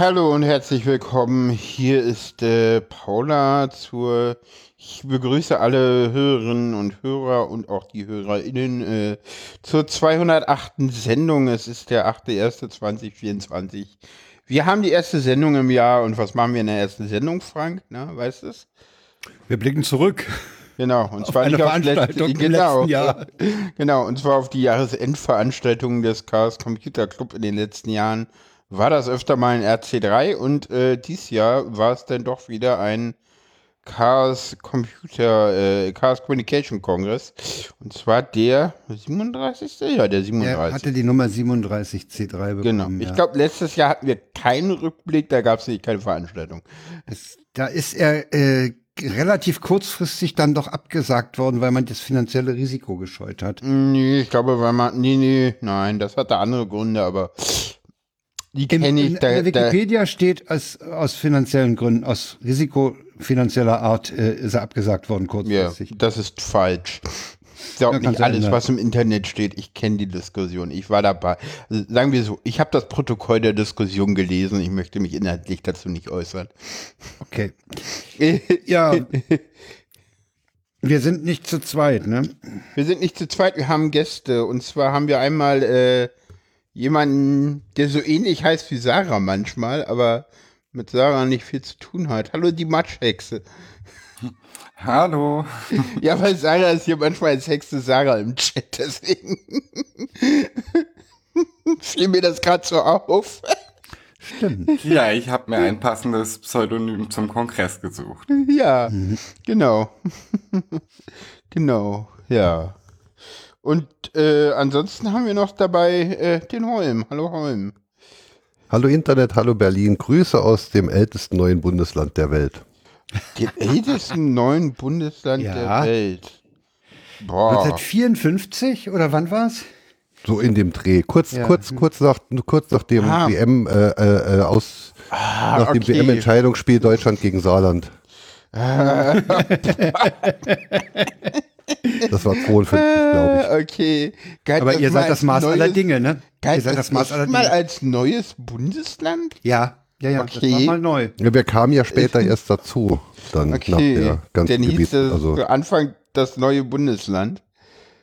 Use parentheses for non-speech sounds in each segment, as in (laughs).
Hallo und herzlich willkommen. Hier ist äh, Paula zur. Ich begrüße alle Hörerinnen und Hörer und auch die HörerInnen äh, zur 208. Sendung. Es ist der 8.1.2024. Wir haben die erste Sendung im Jahr und was machen wir in der ersten Sendung, Frank? Na, weißt du es? Wir blicken zurück. Genau, und zwar eine nicht auf Veranstaltung letzte, genau, Jahr. (laughs) Genau, und zwar auf die Jahresendveranstaltungen des Chaos Computer Club in den letzten Jahren. War das öfter mal ein RC3 und äh, dies Jahr war es dann doch wieder ein Chaos Computer, äh, Chaos Communication Congress. Und zwar der 37. Ja, der Er 37. hatte die Nummer 37C3 bekommen. Genau. ja. Ich glaube, letztes Jahr hatten wir keinen Rückblick, da gab es nicht keine Veranstaltung. Es- Da ist er äh, relativ kurzfristig dann doch abgesagt worden, weil man das finanzielle Risiko gescheut hat. Nee, ich glaube, weil man. Nee, nee, nein, das hatte andere Gründe, aber die kenne ich. Da, in der da, Wikipedia steht, als, aus finanziellen Gründen, aus risikofinanzieller Art äh, ist er abgesagt worden ja, kurzfristig. das ist falsch. Ich glaube Ja, nicht alles, ändern. was im Internet steht. Ich kenne die Diskussion. Ich war dabei. Also, sagen wir so, ich habe das Protokoll der Diskussion gelesen. Ich möchte mich inhaltlich dazu nicht äußern. Okay. (laughs) Ja. Wir sind nicht zu zweit, ne? Wir sind nicht zu zweit, wir haben Gäste. Und zwar haben wir einmal äh, jemanden, der so ähnlich heißt wie Sarah manchmal, aber mit Sarah nicht viel zu tun hat. Hallo, die Matschhexe. (laughs) Hallo. (laughs) Ja, weil Sarah ist hier manchmal als Hexe Sarah im Chat, deswegen (laughs) fiel mir das gerade so auf. Stimmt. Ja, ich habe mir ein passendes Pseudonym zum Kongress gesucht. Ja, genau. genau, ja. Und äh, ansonsten haben wir noch dabei äh, den Holm. Hallo Holm. Hallo Internet, hallo Berlin. Grüße aus dem ältesten neuen Bundesland der Welt. Dem ältesten neuen Bundesland Ja. der Welt. Boah. 1954 oder wann war's? So in dem Dreh. Kurz, Ja. kurz, kurz nach, kurz nach dem Ah. WM äh, äh, äh, aus, nach dem okay. WM-Entscheidungsspiel Deutschland gegen Saarland. (laughs) (laughs) (laughs) das war 52, glaube Äh, okay. Galt Aber das ihr mal seid das Maß aller neues- Dinge, ne? Galt Ihr seid das Maß echt aller mal Dinge. als neues Bundesland? Ja, ja, ja, das Okay. war mal neu. ich. Ja, wir kamen ja später erst dazu. Dann nach Okay. der ganzen Dann hieß Gebiet. es Also, zu Anfang das neue Bundesland.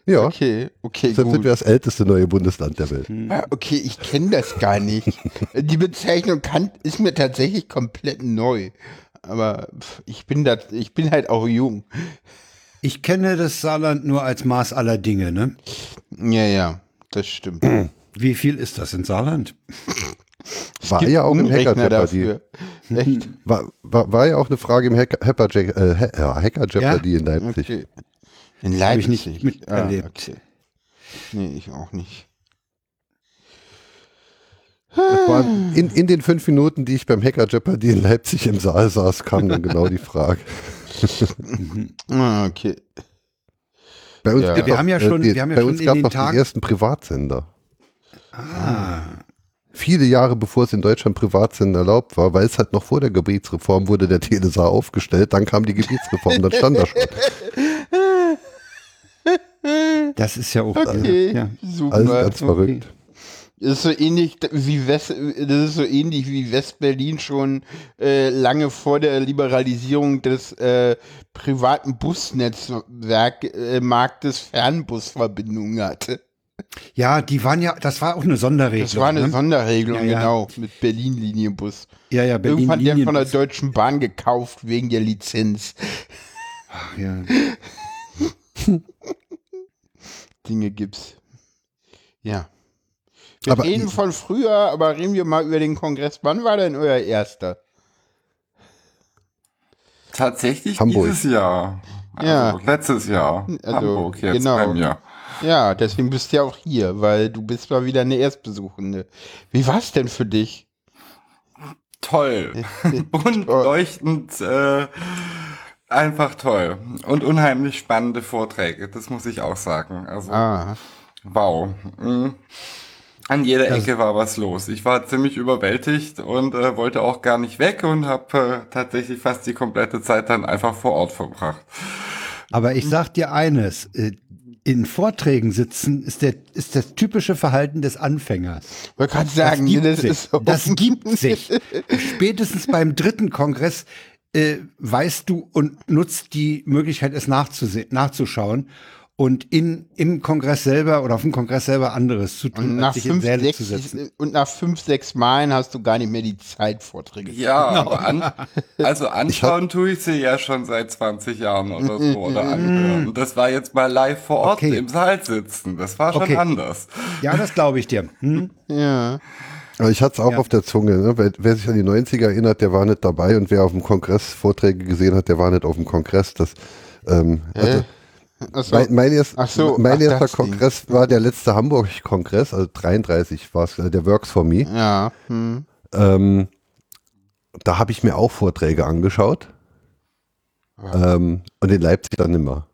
ja, Okay, okay, deshalb sind gut. wir das älteste neue Bundesland der Welt. Ah, Okay, ich kenne das gar nicht. Die Bezeichnung kann, ist mir tatsächlich komplett neu. Aber ich bin da, ich bin halt auch jung. Ich kenne das Saarland nur als Maß aller Dinge, ne? Ja, ja, das stimmt. Wie viel ist das in Saarland? War Gibt ja auch im Hacker Jeopardy. Echt? War, war, war ja auch eine Frage im Hacker, Hacker, Jack- äh, Hacker Jeopardy in Leipzig. Okay. In Leipzig. ich nicht miterlebt. Ah, okay. Nee, ich auch nicht. Das war in, in den fünf Minuten, die ich beim Hacker Jeopardy in Leipzig im Saal saß, kam dann genau die Frage. (laughs) (laughs) Ah, okay. Bei uns Ja. Wir noch, haben ja äh, schon- wir haben ja bei schon uns in gab den noch Tagen- die ersten Privatsender. Ah. Viele Jahre bevor es in Deutschland Privatsender erlaubt war, weil es halt noch vor der Gebietsreform wurde der Telesaar aufgestellt, dann kam die Gebietsreform, dann stand da schon. Das ist ja auch. Okay, Ja. super. Alles ganz okay. verrückt. Ist so ähnlich wie West, das ist so ähnlich wie West-Berlin schon äh, lange vor der Liberalisierung des äh, privaten Busnetzwerk äh, Fernbusverbindungen hatte. ja, die waren ja, das war auch eine Sonderregelung. Das war eine ne? Sonderregelung, Ja, ja. genau, mit Berlin-Linienbus. Ja, ja, Berlin. Irgendwann der von der. Deutschen Bahn gekauft wegen der Lizenz. Ach, ja. (laughs) Dinge gibt's. Ja. Wir Aber- reden von früher, aber reden wir mal über den Kongress. Wann war denn euer erster? Tatsächlich Hamburg. dieses Jahr. Also Ja. letztes Jahr. Also, Hamburg jetzt genau. bei mir. Ja, deswegen bist du ja auch hier, weil du bist mal wieder eine Erstbesuchende. Wie war's denn für dich? Toll. (laughs) Bunt, leuchtend, äh, einfach toll. Und unheimlich spannende Vorträge, das muss ich auch sagen. Also, Ah, wow. Mhm. An jeder Ecke war was los. Ich war ziemlich überwältigt und äh, wollte auch gar nicht weg und habe äh, tatsächlich fast die komplette Zeit dann einfach vor Ort verbracht. Aber ich sag dir eines, äh, in Vorträgen sitzen, ist der ist das typische Verhalten des Anfängers. Ich wollte gerade sagen, das gibt, das sich. ist so. das gibt (laughs) sich. Spätestens beim dritten Kongress äh, weißt du und nutzt die Möglichkeit, es nachzusehen, nachzuschauen und in, im Kongress selber oder auf dem Kongress selber anderes zu tun, Und als nach, sich in fünf, Säle sechs, zu setzen. und nach fünf, sechs Malen hast du gar nicht mehr die Zeit, Vorträge zu Ja, Genau. aber an, also (laughs) anschauen tue ich sie ja schon seit 20 Jahren oder so oder anhören. Und das war jetzt mal live vor Ort Okay. im Saal sitzen. Das war schon Okay. anders. Ja, das glaube ich dir. Hm? Ja. Aber ich hatte es auch Ja. auf der Zunge. Ne? Wer, wer sich an die 90er erinnert, der war nicht dabei und wer auf dem Kongress Vorträge gesehen hat, der war nicht auf dem Kongress. Das, ähm, also, Achso. mein, mein, erst, Ach so, mein ach, erster Ding. Kongress war der letzte Hamburg-Kongress, also 33 war es, der Works for Me. Ja. Hm. Ähm, da habe ich mir auch Vorträge angeschaut. Ähm, und in Leipzig dann nimmer.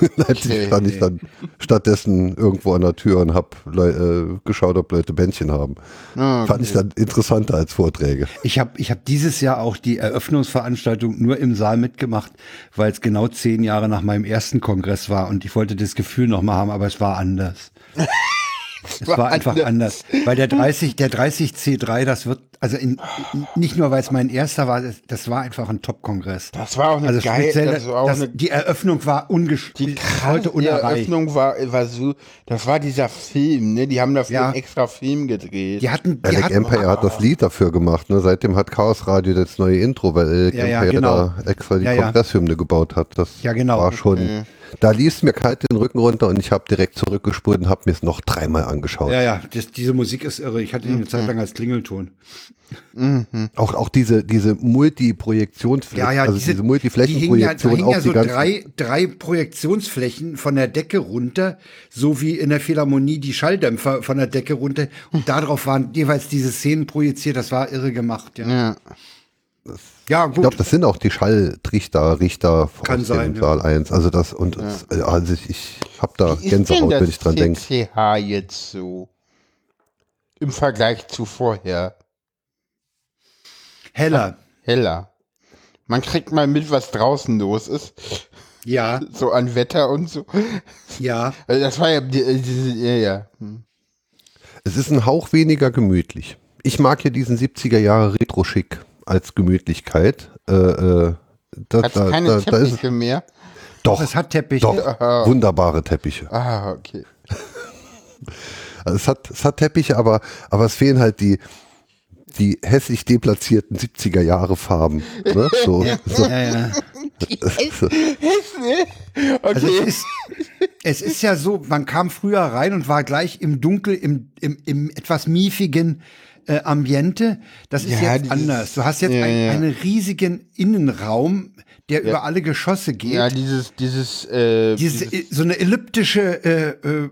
(laughs) Leipzig Okay. stand ich dann stattdessen irgendwo an der Tür und habe äh, geschaut, ob Leute Bändchen haben. Ah, Fand ich dann interessanter als Vorträge. Ich habe ich hab dieses Jahr auch die Eröffnungsveranstaltung nur im Saal mitgemacht, weil es genau zehn Jahre nach meinem ersten Kongress war und ich wollte das Gefühl nochmal haben, aber es war anders. (laughs) Es war einfach anders. Weil der 30, der 30 C3, das wird, also in, in, nicht nur, weil es mein erster war, das, das war einfach ein Top-Kongress. Das war auch eine Also geile, speziell, das war auch das, eine die Eröffnung war ungesch Die krasse. Eröffnung war, war so, das war dieser Film, ne? Die haben dafür Ja. einen extra Film gedreht. Die hatten, die Alec hatten Empire hat das Lied dafür gemacht. Ne? Seitdem hat Chaos Radio das neue Intro, weil Alec Ja, ja, Empire genau. da extra die Ja, ja. Kongresshymne gebaut hat. Das Ja, genau. war schon. Da ließ mir kalt den Rücken runter und ich habe direkt zurückgespurt und habe mir es noch dreimal angeschaut. Ja, ja, das, diese Musik ist irre. Ich hatte die eine Zeit lang als Klingelton. Auch, auch diese, diese Multiprojektionsfläche, Ja, ja, also diese, diese, die hingen ja, da Multiflächenprojektion hingen auf ja die so ganzen. drei, drei Projektionsflächen von der Decke runter, so wie in der Philharmonie die Schalldämpfer von der Decke runter. Und darauf waren jeweils diese Szenen projiziert. Das war irre gemacht, ja. ja. Ja, ich gut. glaube, das sind auch die Schalltrichter, Richter Kann aus sein, dem ja. Saal 1. Also das und es- also ich, ich habe da Wie Gänsehaut, das wenn ich dran denke. CCH jetzt so? Im Vergleich zu vorher. Heller. Heller. Man kriegt mal mit, was draußen los ist. Ja, So an Wetter und so. ja. Also Das war ja, äh, ja, ja. Hm. Es ist ein Hauch weniger gemütlich. Ich mag hier diesen 70er Jahre Retro-Schick als Gemütlichkeit. Äh, äh, da, Hat's da, keine da, da ist Teppiche mehr? doch, Es hat Teppiche. doch wunderbare Teppiche. Ah, okay. (laughs) Also es hat, es hat Teppiche, aber, aber es fehlen halt die, die hässlich deplatzierten 70er Jahre Farben. Ne? (laughs) So, so, Ja, ja. so. Also es ist, es ist ja so, man kam früher rein und war gleich im Dunkel, im, im, im etwas miefigen äh, Ambiente. Das ist Ja, jetzt dieses- anders. Du hast jetzt ja, ein, ja. einen riesigen Innenraum, der über alle Geschosse geht. Ja, dieses, dieses, äh, Diese, so eine elliptische, äh, äh,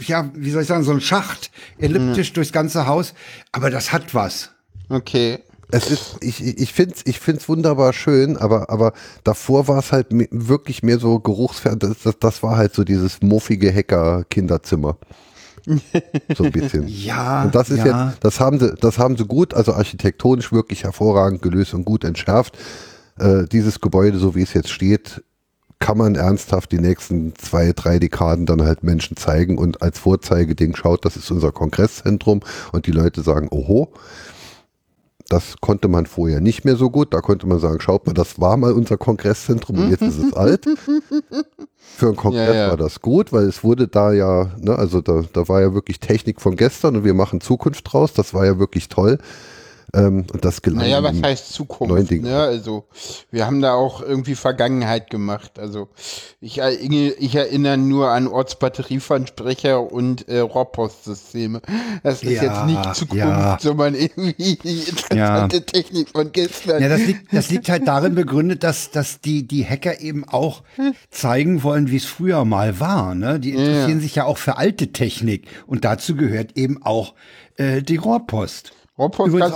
ja, wie soll ich sagen, so ein Schacht, elliptisch durchs ganze Haus. Aber das hat was. okay. Es ist, ich, ich finde es ich find's wunderbar schön, aber, aber davor war es halt wirklich mehr so geruchsfern. Das, das, das war halt so dieses muffige Hacker-Kinderzimmer. So ein bisschen. (laughs) Ja, Und das ist ja. jetzt, das haben sie, das haben sie gut, also architektonisch wirklich hervorragend gelöst und gut entschärft. Äh, dieses Gebäude, so wie es jetzt steht, kann man ernsthaft die nächsten zwei, drei Dekaden dann halt Menschen zeigen und als Vorzeigeding schaut, das ist unser Kongresszentrum und die Leute sagen, oho, das konnte man vorher nicht mehr so gut. Da konnte man sagen, schaut mal, das war mal unser Kongresszentrum und jetzt ist es alt. (laughs) Für einen Kongress Ja, ja. war das gut, weil es wurde da ja, ne, also da, da war ja wirklich Technik von gestern und wir machen Zukunft draus. Das war ja wirklich toll. Ähm, und das gelang. Naja, was heißt Zukunft? Ne? Also, wir haben da auch irgendwie Vergangenheit gemacht. Also, ich, erinner- ich erinnere nur an Ortsbatterieversprecher und äh, Rohrpostsysteme. Das ist Ja, jetzt nicht Zukunft, ja. sondern irgendwie (laughs) interessante Technik von gestern. Ja, das liegt, das liegt halt darin begründet, dass, dass die, die Hacker eben auch zeigen wollen, wie es früher mal war. Ne? Die interessieren sich ja auch für alte Technik. Und dazu gehört eben auch äh, die Rohrpost. Übrigens,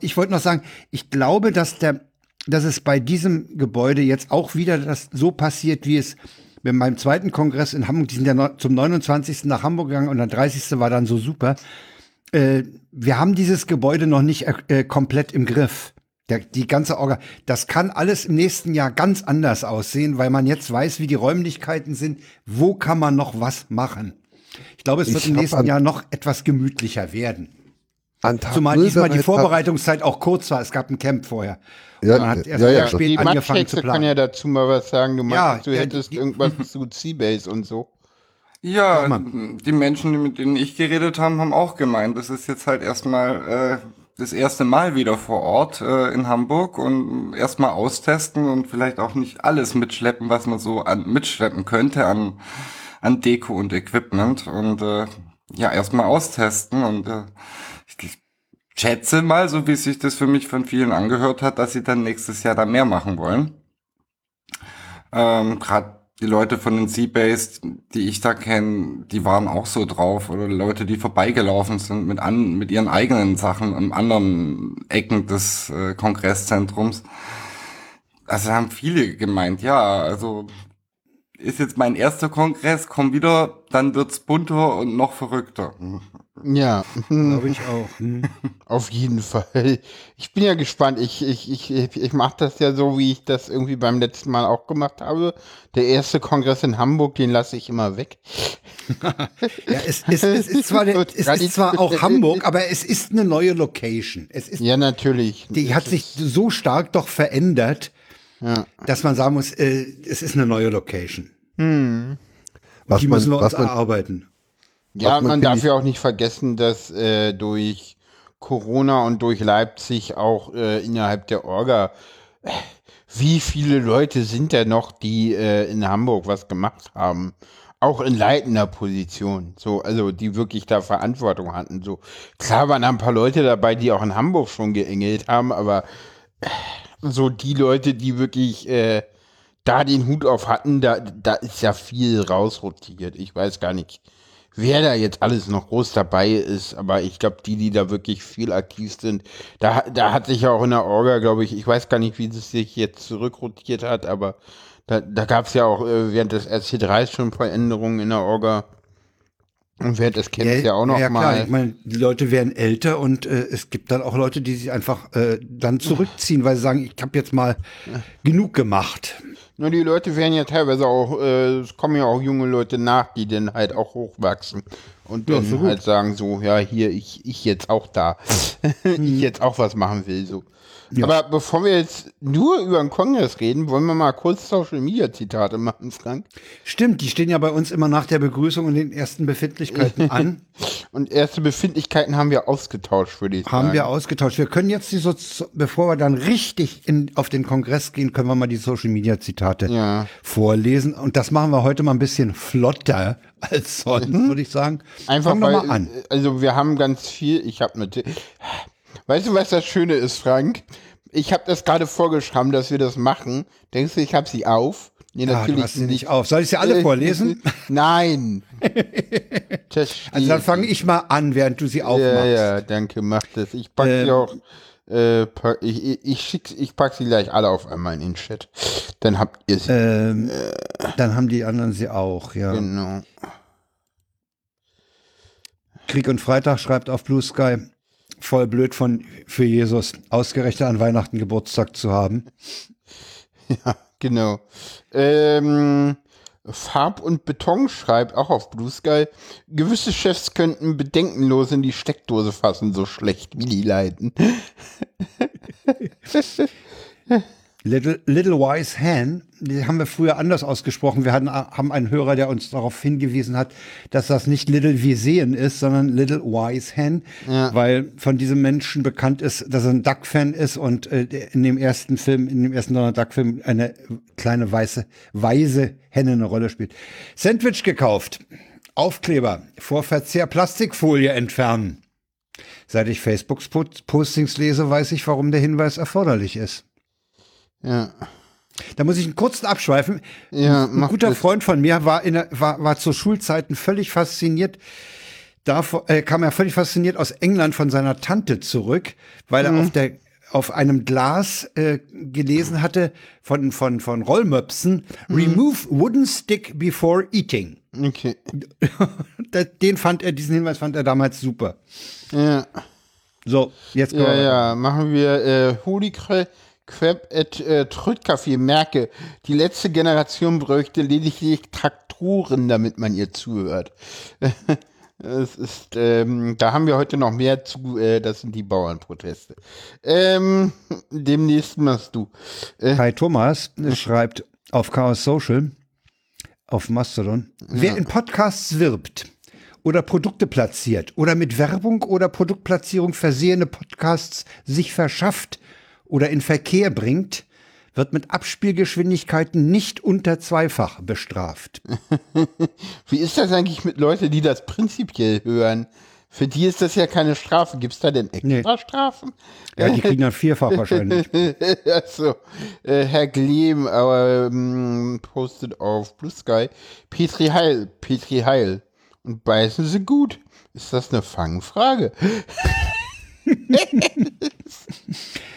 ich wollte noch sagen, ich glaube, dass der, dass es bei diesem Gebäude jetzt auch wieder das so passiert, wie es mit meinem zweiten Kongress in Hamburg, die sind ja zum 29. nach Hamburg gegangen und der 30. war dann so super. Äh, wir haben dieses Gebäude noch nicht äh, komplett im Griff. Der, die ganze Orga, das kann alles im nächsten Jahr ganz anders aussehen, weil man jetzt weiß, wie die Räumlichkeiten sind. Wo kann man noch was machen? Ich glaube, es wird Ich im nächsten Jahr noch etwas gemütlicher werden. An Tag Zumal null diesmal die Vorbereitungszeit auch kurz war. Es gab ein Camp vorher. Ja, man hat ja, erst ja, ja. spät die angefangen zu planen. kann ja dazu mal was sagen. Du Ja, meinst, du ja, hättest die- irgendwas zu Seabase und so. Ja, die Menschen, mit denen ich geredet habe, haben auch gemeint, das ist jetzt halt erstmal äh, das erste Mal wieder vor Ort äh, in Hamburg und erstmal austesten und vielleicht auch nicht alles mitschleppen, was man so an, mitschleppen könnte an, an Deko und Equipment und äh, ja, erstmal austesten und äh, schätze mal, so wie sich das für mich von vielen angehört hat, dass sie dann nächstes Jahr da mehr machen wollen. Ähm, Gerade die Leute von den Seabase, die ich da kenne, die waren auch so drauf. Oder Leute, die vorbeigelaufen sind mit, an, mit ihren eigenen Sachen an anderen Ecken des äh, Kongresszentrums. Also haben viele gemeint, ja, also ist jetzt mein erster Kongress, komm wieder, dann wird's bunter und noch verrückter. Ja, Glaube ich auch. Hm. (laughs) auf jeden Fall. Ich bin ja gespannt. Ich, ich, ich, ich, mache das ja so, wie ich das irgendwie beim letzten Mal auch gemacht habe. Der erste Kongress in Hamburg, den lasse ich immer weg. (laughs) Ja, es, es, es, ist zwar, der, es ist zwar auch Hamburg, aber es ist eine neue Location. Es ist, Ja, natürlich. die hat sich so stark doch verändert, Ja. dass man sagen muss, äh, es ist eine neue Location. Was Die man, müssen wir uns was man, erarbeiten. Ja, man, darf ja auch nicht vergessen, dass äh, durch Corona und durch Leipzig auch äh, innerhalb der Orga, äh, wie viele Leute sind da noch, die äh, in Hamburg was gemacht haben? Auch in leitender Position, so, also die wirklich da Verantwortung hatten. So, klar waren da ein paar Leute dabei, die auch in Hamburg schon geengelt haben, aber äh, so die Leute, die wirklich äh, da den Hut auf hatten, da, da ist ja viel rausrotiert. Ich weiß gar nicht, wer da jetzt alles noch groß dabei ist, aber ich glaube, die, die da wirklich viel aktiv sind, da, da hat sich ja auch in der Orga, glaube ich, ich weiß gar nicht, wie es sich jetzt zurückrotiert hat, aber da, da gab es ja auch äh, während des RC3 schon Veränderungen in der Orga. Und während des Camps ja, auch noch ja, mal. klar. Ich meine, die Leute werden älter und äh, es gibt dann auch Leute, die sich einfach äh, dann zurückziehen, weil sie sagen, ich habe jetzt mal genug gemacht. Nur die Leute werden ja teilweise auch, äh, es kommen ja auch junge Leute nach, die dann halt auch hochwachsen und dann so gut. halt sagen so, ja, hier, ich, ich jetzt auch da. (laughs) ich jetzt auch was machen will, so. Aber bevor wir jetzt nur über den Kongress reden, wollen wir mal kurz Social Media Zitate machen, Frank. Stimmt, die stehen ja bei uns immer nach der Begrüßung und den ersten Befindlichkeiten an. (laughs) Und erste Befindlichkeiten haben wir ausgetauscht, würde ich sagen. Haben wir ausgetauscht. Wir können jetzt die so, bevor wir dann richtig in, auf den Kongress gehen, können wir mal die Social Media Zitate Ja. vorlesen. Und das machen wir heute mal ein bisschen flotter als sonst, würde ich sagen. Einfach Fang weil, mal an. also wir haben ganz viel, ich habe mit, weißt du, was das Schöne ist, Frank? Ich habe das gerade vorgeschrieben, dass wir das machen. Denkst du, ich habe sie auf? Nee, Ah, hast sie nicht auf. Soll ich sie Äh, alle vorlesen? (laughs) Nein. (laughs) Also dann fange ich mal an, während du sie aufmachst. Ja, ja, danke, mach das. Ich pack sie Ähm. auch, äh, pack, ich, ich, ich, schick, ich pack sie gleich alle auf einmal in den Chat. Dann habt ihr sie. Ähm, dann haben die anderen sie auch, ja. Genau. Krieg und Freitag schreibt auf Blue Sky, voll blöd von für Jesus, ausgerechnet an Weihnachten Geburtstag zu haben. (laughs) Genau. Ähm, Farb und Beton schreibt auch auf Blue Sky, gewisse Chefs könnten bedenkenlos in die Steckdose fassen, so schlecht wie die leiten. (laughs) Little, Little Wise Hen, die haben wir früher anders ausgesprochen. Wir hatten, haben einen Hörer, der uns darauf hingewiesen hat, dass das nicht Little wie sehen ist, sondern Little Wise Hen, weil von diesem Menschen bekannt ist, dass er ein Duck-Fan ist und äh, in dem ersten Film, in dem ersten Donald Duck-Film eine kleine weiße, weise Henne eine Rolle spielt. Sandwich gekauft. Aufkleber. Vor Verzehr Plastikfolie entfernen. Seit ich Facebooks Postings lese, weiß ich, warum der Hinweis erforderlich ist. Ja. Da muss ich einen kurzen abschweifen. Ja, ein guter das. Freund von mir war, in war, war zu Schulzeiten völlig fasziniert. Davor, äh, kam er völlig fasziniert aus England von seiner Tante zurück, weil er auf der auf einem Glas äh, gelesen hatte von von von Rollmöpsen Remove wooden stick before eating. Okay. (laughs) Da- Den fand er diesen Hinweis fand er damals super. Ja. So, jetzt Ja, ja, machen wir äh, Holy Cra- Crap at äh, Trödkaffee. Merke, die letzte Generation bräuchte lediglich Traktoren, damit man ihr zuhört. (laughs) Es ist, ähm, da haben wir heute noch mehr zu, äh, das sind die Bauernproteste. Ähm, demnächst machst du. Kai Thomas schreibt auf Chaos Social, auf Mastodon, wer in Podcasts wirbt oder Produkte platziert oder mit Werbung oder Produktplatzierung versehene Podcasts sich verschafft oder in Verkehr bringt, wird mit Abspielgeschwindigkeiten nicht unter zweifach bestraft. (laughs) Wie ist das eigentlich mit Leuten, die das prinzipiell hören? Für die ist das ja keine Strafe. Gibt es da denn extra Strafen? Ja, die kriegen dann vierfach wahrscheinlich. (laughs) Achso, äh, Herr Glehm ähm, postet auf Blue Sky Petri Heil, Petri Heil. Und beißen sie gut. Ist das eine Fangfrage? (laughs)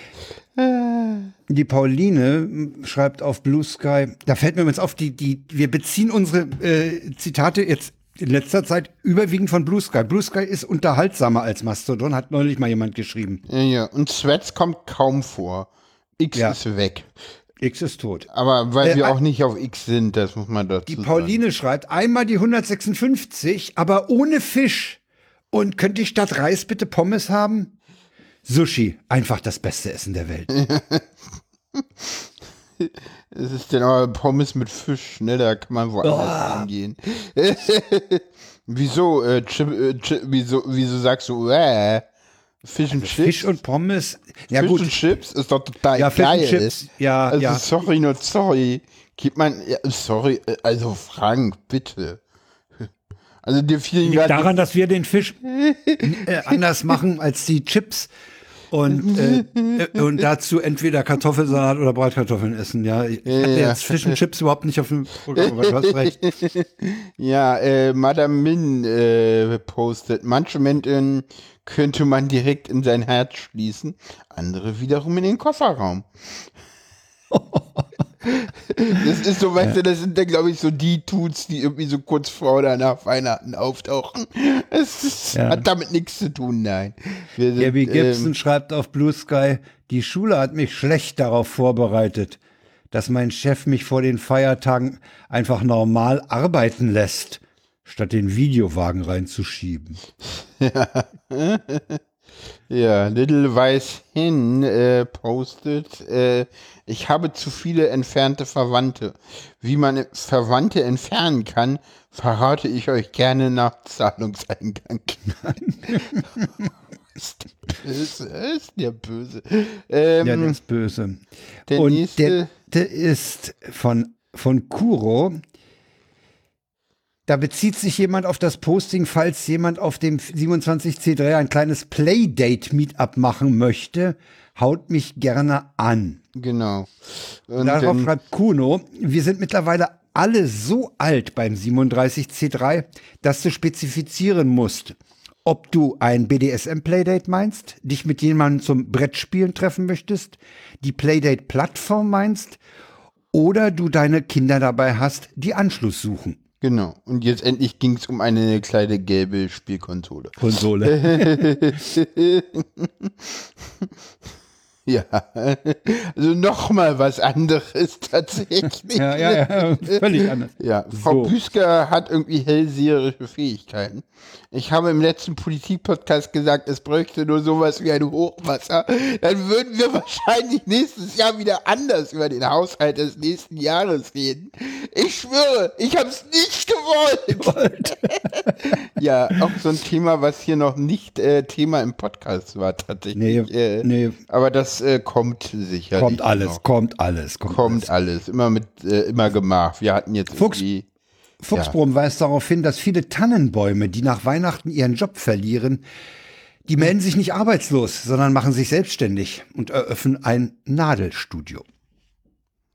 Die Pauline schreibt auf Blue Sky, da fällt mir jetzt auf, die, die, wir beziehen unsere äh, Zitate jetzt in letzter Zeit überwiegend von Blue Sky. Blue Sky ist unterhaltsamer als Mastodon, hat neulich mal jemand geschrieben. Ja, ja. Und Threads kommt kaum vor. X Ja. ist weg. X ist tot. Aber weil Äh, wir auch nicht auf X sind, das muss man dazu Die sagen. Pauline schreibt, einmal die 156, aber ohne Fisch. Und könnte ich statt Reis bitte Pommes haben? Sushi, einfach das beste Essen der Welt. (laughs) Es ist denn aber Pommes mit Fisch, ne? Da kann man woanders hingehen. (laughs) wieso, äh, Chip, äh, Chip, wieso, wieso sagst du, äh, Fish und Chips? Fisch und Pommes, ja Fish gut. und Chips ist doch total Ja, und geil. Chips, ja, also ja. sorry, nur sorry. Gibt man, ja, sorry, äh, also Frank, bitte. Also dir fielen Liegt gerade daran, dass wir den Fisch äh, anders machen als die Chips und, (laughs) äh, äh, und dazu entweder Kartoffelsalat oder Bratkartoffeln essen. Ja, ich hatte ja. jetzt Fisch und Chips überhaupt nicht auf dem Programm, aber du hast recht. (laughs) Ja, äh, Madame Min äh, postet, manche Menschen könnte man direkt in sein Herz schließen, andere wiederum in den Kofferraum. (laughs) das ist so, weißt du, das sind dann, glaube ich, so die Tuts, die irgendwie so kurz vor oder nach Weihnachten auftauchen. Es Ja. hat damit nichts zu tun, nein. Sind, Gabby Gibson ähm, schreibt auf Blue Sky, die Schule hat mich schlecht darauf vorbereitet, dass mein Chef mich vor den Feiertagen einfach normal arbeiten lässt, statt den Videowagen reinzuschieben. Ja, (laughs) (laughs) Little Weiß Hin äh, postet, äh, ich habe zu viele entfernte Verwandte. Wie man Verwandte entfernen kann, verrate ich euch gerne nach Zahlungseingang. (laughs) ist der böse, ist der böse. Ähm, Ja, der ist böse. der Und nächste- der, der ist von, von Kuro. Da bezieht sich jemand auf das Posting, falls jemand auf dem 27C3 ein kleines Playdate-Meetup machen möchte, haut mich gerne an. genau. Und Darauf ähm, schreibt Kuno, wir sind mittlerweile alle so alt beim 37C3, dass du spezifizieren musst, ob du ein BDSM-Playdate meinst, dich mit jemandem zum Brettspielen treffen möchtest, die Playdate-Plattform meinst oder du deine Kinder dabei hast, die Anschluss suchen. Genau. Und jetzt endlich ging es um eine kleine gelbe Spielkonsole. Konsole. (laughs) (laughs) Ja, also nochmal was anderes (laughs) tatsächlich. ja, ja, ja, völlig anders. Ja, Frau So. Büsker hat irgendwie hellseherische Fähigkeiten. Ich habe im letzten Politik-Podcast gesagt, es bräuchte nur sowas wie ein Hochwasser. Dann würden wir (laughs) wahrscheinlich nächstes Jahr wieder anders über den Haushalt des nächsten Jahres reden. Ich schwöre, ich habe es nicht gewollt. (laughs) ja, auch so ein Thema, was hier noch nicht äh, Thema im Podcast war tatsächlich. Nee, äh, nee. Aber das äh, kommt sicherlich. Kommt alles, noch. kommt alles. Kommt, Kommt alles. Immer mit, äh, immer gemacht. Wir hatten jetzt Fuchs. irgendwie. Fuchsbrumm weist darauf hin, dass viele Tannenbäume, die nach Weihnachten ihren Job verlieren, die melden sich nicht arbeitslos, sondern machen sich selbstständig und eröffnen ein Nadelstudio.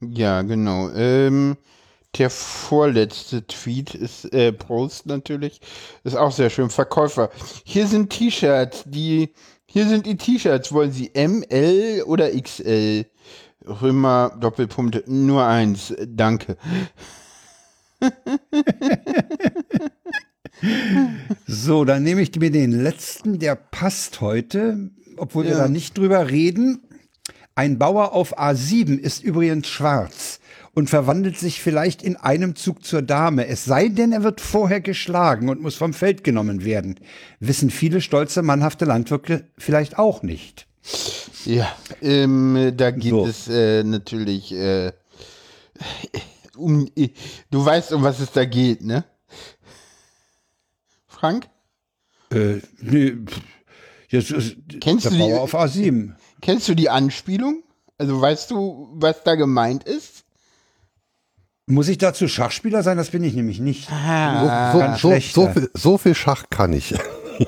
Ja, genau. Ähm, der vorletzte Tweet ist äh, Post natürlich. Ist auch sehr schön. Verkäufer. Hier sind T-Shirts, die. Hier sind die T-Shirts. Wollen Sie ML oder XL? Römer Doppelpunkt nur eins. Danke. (laughs) So, dann nehme ich mir den letzten, der passt heute. obwohl wir da nicht drüber reden. Ein Bauer auf A7 ist übrigens schwarz und verwandelt sich vielleicht in einem Zug zur Dame. Es sei denn, er wird vorher geschlagen und muss vom Feld genommen werden. Wissen viele stolze, mannhafte Landwirte vielleicht auch nicht. Ja, ähm, da geht So. es äh, natürlich äh, um. Du weißt, um was es da geht, ne? Frank? Äh, nee, jetzt ist Kennst der du die- Bauer auf A7. Kennst du die Anspielung? Also weißt du, was da gemeint ist? Muss ich dazu Schachspieler sein? Das bin ich nämlich nicht. Ah, so, so, schlecht, so, viel, so viel Schach kann ich.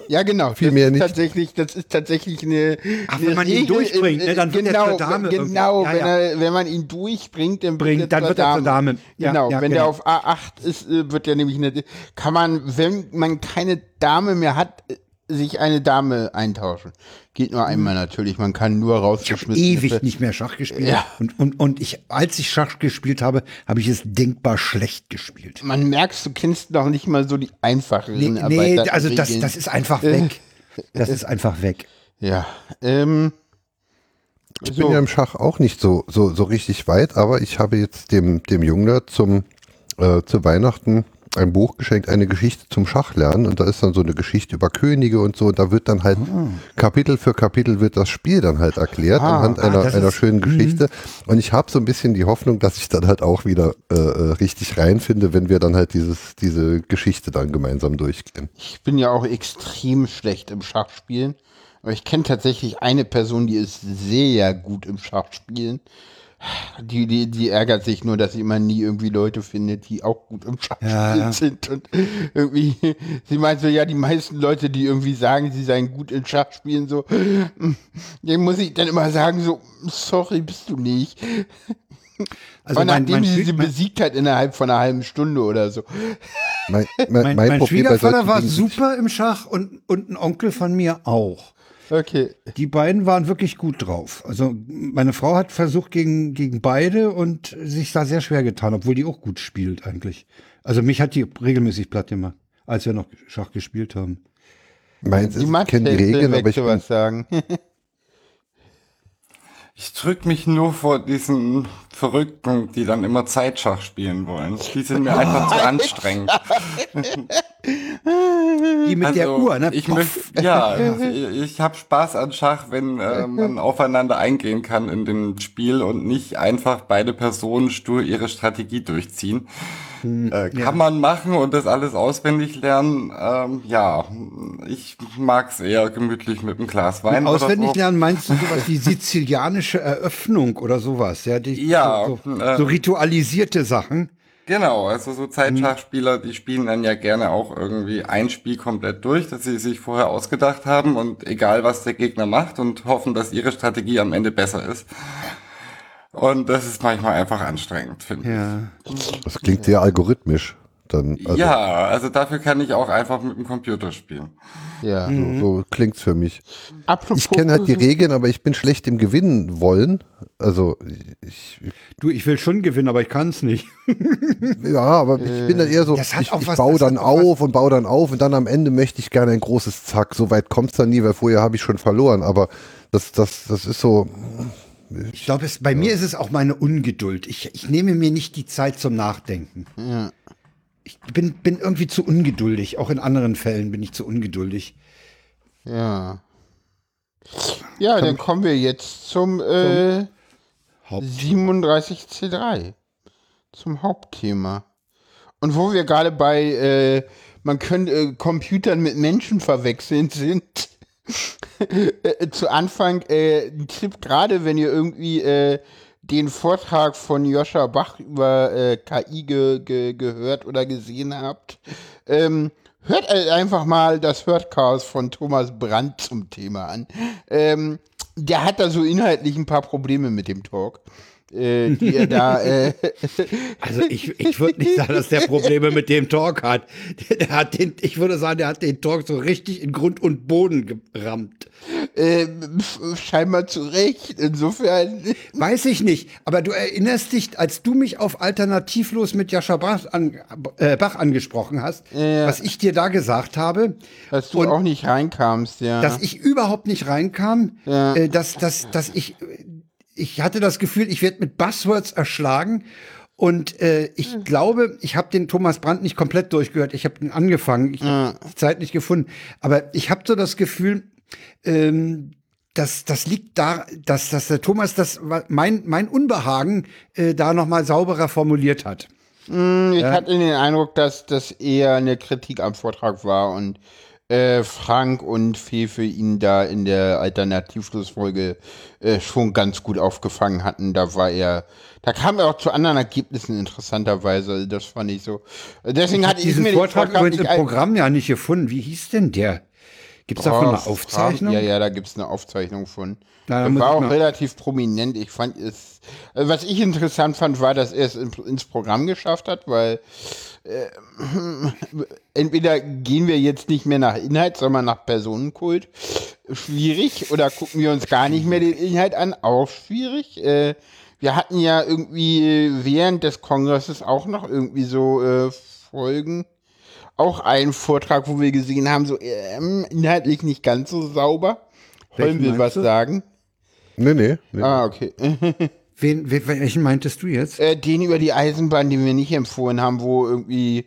Ja, genau. (laughs) Viel das mehr ist nicht. Tatsächlich, das ist tatsächlich eine. Ach, eine wenn man ihn Regel durchbringt, im- ne, dann wird er genau, zur Dame Genau. Ja, wenn, ja. Er, wenn man ihn durchbringt, dann, Bringt, wird, dann wird er zur Dame. Ja, genau, ja, wenn genau. der auf A8 ist, äh, wird er nämlich eine. Kann man, wenn man keine Dame mehr hat, äh, sich eine Dame eintauschen. Geht nur einmal natürlich. Man kann nur rausgeschmissen. Ewig nicht mehr Schach gespielt. Ja. Und, und, und ich, als ich Schach gespielt habe, habe ich es denkbar schlecht gespielt. Man merkst, du kennst noch nicht mal so die einfacheren Nee, nee also das, das ist einfach weg. Das ist einfach weg. Ja. Ähm, Ich bin ja im Schach auch nicht so, so, so richtig weit, aber ich habe jetzt dem, dem Jungen zum, äh, zu Weihnachten ein Buch geschenkt, eine Geschichte zum Schachlernen und da ist dann so eine Geschichte über Könige und so und da wird dann halt Kapitel für Kapitel wird das Spiel dann halt erklärt anhand einer, ah, einer ist- schönen Geschichte und ich habe so ein bisschen die Hoffnung, dass ich dann halt auch wieder äh, äh, richtig reinfinde, wenn wir dann halt dieses, diese Geschichte dann gemeinsam durchgehen. Ich bin ja auch extrem schlecht im Schachspielen. Aber ich kenne tatsächlich eine Person, die ist sehr gut im Schachspielen. Die, die, die ärgert sich nur, dass sie immer nie irgendwie Leute findet, die auch gut im Schachspielen Ja, ja. sind. Und irgendwie, sie meint so, ja, die meisten Leute, die irgendwie sagen, sie seien gut in Schachspielen, so, dem muss ich dann immer sagen, so, sorry, bist du nicht. Also mein, nachdem mein, sie Schwie- sie mein, besiegt hat innerhalb von einer halben Stunde oder so. Mein, mein, mein, mein mein Schwiegervater war super im Schach und, und ein Onkel von mir auch. Okay. Die beiden waren wirklich gut drauf. Also meine Frau hat versucht gegen, gegen beide und sich da sehr schwer getan, obwohl die auch gut spielt eigentlich. Also mich hat die regelmäßig platt gemacht, als wir noch Schach gespielt haben. Meins Die ist, ich kenne die Regeln, aber ich bin, was sagen. (laughs) Ich drück mich nur vor diesen Verrückten, die dann immer Zeitschach spielen wollen. Die sind mir einfach zu (laughs) anstrengend. (laughs) Die mit der Uhr, ne? Ich möchte, ja, (laughs) ich, habe Spaß an Schach, wenn äh, man aufeinander eingehen kann in dem Spiel und nicht einfach beide Personen stur ihre Strategie durchziehen. Hm, Äh, kann man machen und das alles auswendig lernen. Ähm, ja, ich mag's eher gemütlich mit einem Glas Wein. Auswendig oder so. lernen meinst du sowas wie sizilianische Eröffnung oder sowas, ja? Die, Ja, so, so, äh, so ritualisierte Sachen. Genau, also so Zeitschachspieler, die spielen dann ja gerne auch irgendwie ein Spiel komplett durch, das sie sich vorher ausgedacht haben und egal was der Gegner macht und hoffen, dass ihre Strategie am Ende besser ist. Und das ist manchmal einfach anstrengend, finde Ja. das klingt sehr algorithmisch. Dann, also, ja, also dafür kann ich auch einfach mit dem Computer spielen. Ja. Mhm. so, so klingt's für mich. Apropos, Ich kenne halt die Regeln, aber ich bin schlecht im Gewinnen wollen. Also ich, Du, ich will schon gewinnen, aber ich kann es nicht. (laughs) ja, aber ich bin dann eher so, Das hat ich, auch ich baue das dann auf und baue dann auf und dann am Ende möchte ich gerne ein großes Zack. So weit kommt's dann nie, weil vorher habe ich schon verloren. Aber das, das, das ist so, Ich glaube, es, bei mir ist es auch meine Ungeduld. Ich, ich nehme mir nicht die Zeit zum Nachdenken. Ich bin, bin irgendwie zu ungeduldig. Auch in anderen Fällen bin ich zu ungeduldig. Ja. Ja, dann kommen wir jetzt zum, äh, Haupt. 37C3. Zum Hauptthema. Und wo wir gerade bei, äh, man könnte äh, Computern mit Menschen verwechseln (laughs) sind. äh, zu Anfang äh, ein Tipp, gerade wenn ihr irgendwie äh, den Vortrag von Joscha Bach über äh, KI ge ge gehört oder gesehen habt, ähm, hört einfach mal das Hörtchaos von Thomas Brandt zum Thema an. Ähm, der hat da so inhaltlich ein paar Probleme mit dem Talk. Äh, die er da. (laughs) Äh, Also ich, ich würde nicht sagen, dass der Probleme mit dem Talk hat. Der, der hat den, ich würde sagen, der hat den Talk so richtig in Grund und Boden gerammt. äh, scheinbar zu Recht. Insofern. Weiß ich nicht, aber du erinnerst dich, als du mich auf Alternativlos mit Jascha Bach, an, äh, Bach angesprochen hast, Ja. was ich dir da gesagt habe, Dass du auch nicht reinkamst, ja. dass ich überhaupt nicht reinkam, Ja. äh, dass, dass, dass ich, ich hatte das Gefühl, ich werde mit Buzzwords erschlagen. Und äh, ich Hm. glaube, ich habe den Thomas Brandt nicht komplett durchgehört. Ich habe ihn angefangen, ich habe die Zeit nicht gefunden. Aber ich habe so das Gefühl, ähm, das, das liegt da, dass, dass der Thomas das mein, mein Unbehagen äh, da nochmal sauberer formuliert hat. Hm, Ich hatte den Eindruck, dass das eher eine Kritik am Vortrag war und äh, Frank und Fefe ihn da in der Alternativschlussfolge äh, schon ganz gut aufgefangen hatten. Da war er, da kam er auch zu anderen Ergebnissen interessanterweise. Das fand ich so. Deswegen hatte ich Diesen mir Vortrag den Vortrag übrigens im Programm ja nicht gefunden. Wie hieß denn der? Gibt es davon Oh, eine Aufzeichnung? Ja, ja, da gibt's eine Aufzeichnung von. Na, das war auch mal- relativ prominent. Ich fand es, also was ich interessant fand, war, dass er es in, ins Programm geschafft hat, weil äh, (laughs) entweder gehen wir jetzt nicht mehr nach Inhalt, sondern nach Personenkult. Schwierig. Oder gucken wir uns gar nicht mehr den Inhalt an. Auch schwierig. Äh, wir hatten ja irgendwie während des Kongresses auch noch irgendwie so äh, Folgen auch einen Vortrag, wo wir gesehen haben, so ähm, inhaltlich nicht ganz so sauber. Wollen wir was du? sagen? Nee, nee. nee. Ah, okay. (laughs) Wen, welchen meintest du jetzt? äh, den über die Eisenbahn, den wir nicht empfohlen haben, wo irgendwie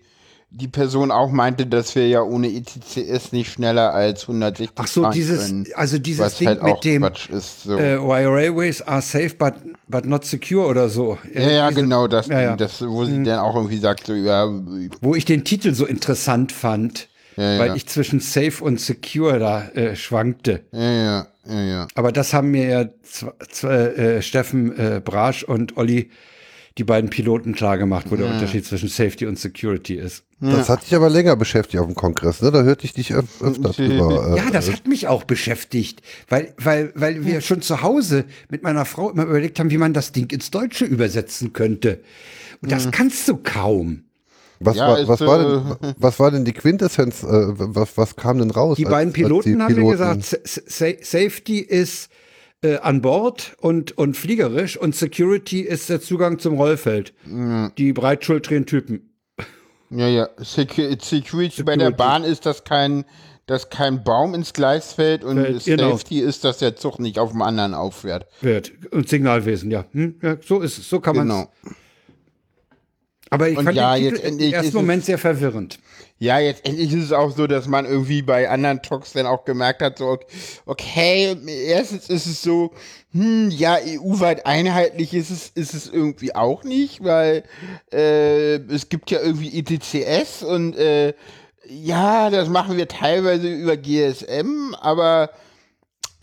die Person auch meinte, dass wir ja ohne ETCS nicht schneller als 160 Ach so, dieses, können, also dieses Ding halt mit dem ist. So. äh, Why Railways are safe but, but not secure oder so. ja, ja, Diese- genau, das, ja, ja. das wo sie dann auch irgendwie sagt, so, ja, Wo ich den Titel so interessant fand, Ja, weil ich zwischen safe und secure da äh, schwankte. ja, ja, ja, ja. Aber das haben mir ja zw- zw- äh, Steffen äh, Brasch und Olli, die beiden Piloten, klar gemacht, wo der Unterschied zwischen Safety und Security ist. Das hat dich aber länger beschäftigt auf dem Kongress, ne? Da hörte ich dich öf öfter drüber. (laughs) äh, Ja, das hat mich auch beschäftigt, weil, weil, weil wir schon zu Hause mit meiner Frau immer überlegt haben, wie man das Ding ins Deutsche übersetzen könnte. Und das kannst du kaum. Was, Ja, war, ist, was, war äh, denn, was war denn die Quintessenz? Äh, was, was kam denn raus? Die als- beiden als die Piloten haben Piloten- gesagt, Sa Sa Safety ist äh, an Bord und, und fliegerisch und Security ist der Zugang zum Rollfeld. Die breitschultrigen Typen. Ja, ja. Secu Security bei der Security. Bahn ist, dass kein, dass kein Baum ins Gleis fällt und Fällt, genau. Safety ist, dass der Zug nicht auf dem anderen auffährt. Wird. Und Signalwesen, ja. Hm? ja so ist es, so kann man Genau. Aber ich Und fand ja, den jetzt Titel im ersten Moment sehr verwirrend. Ja, jetzt endlich ist es auch so, dass man irgendwie bei anderen Talks dann auch gemerkt hat, so, okay, erstens ist es so, hm, ja, EU-weit einheitlich ist es, ist es irgendwie auch nicht, weil äh, es gibt ja irgendwie ETCS und äh, ja, das machen wir teilweise über GSM, aber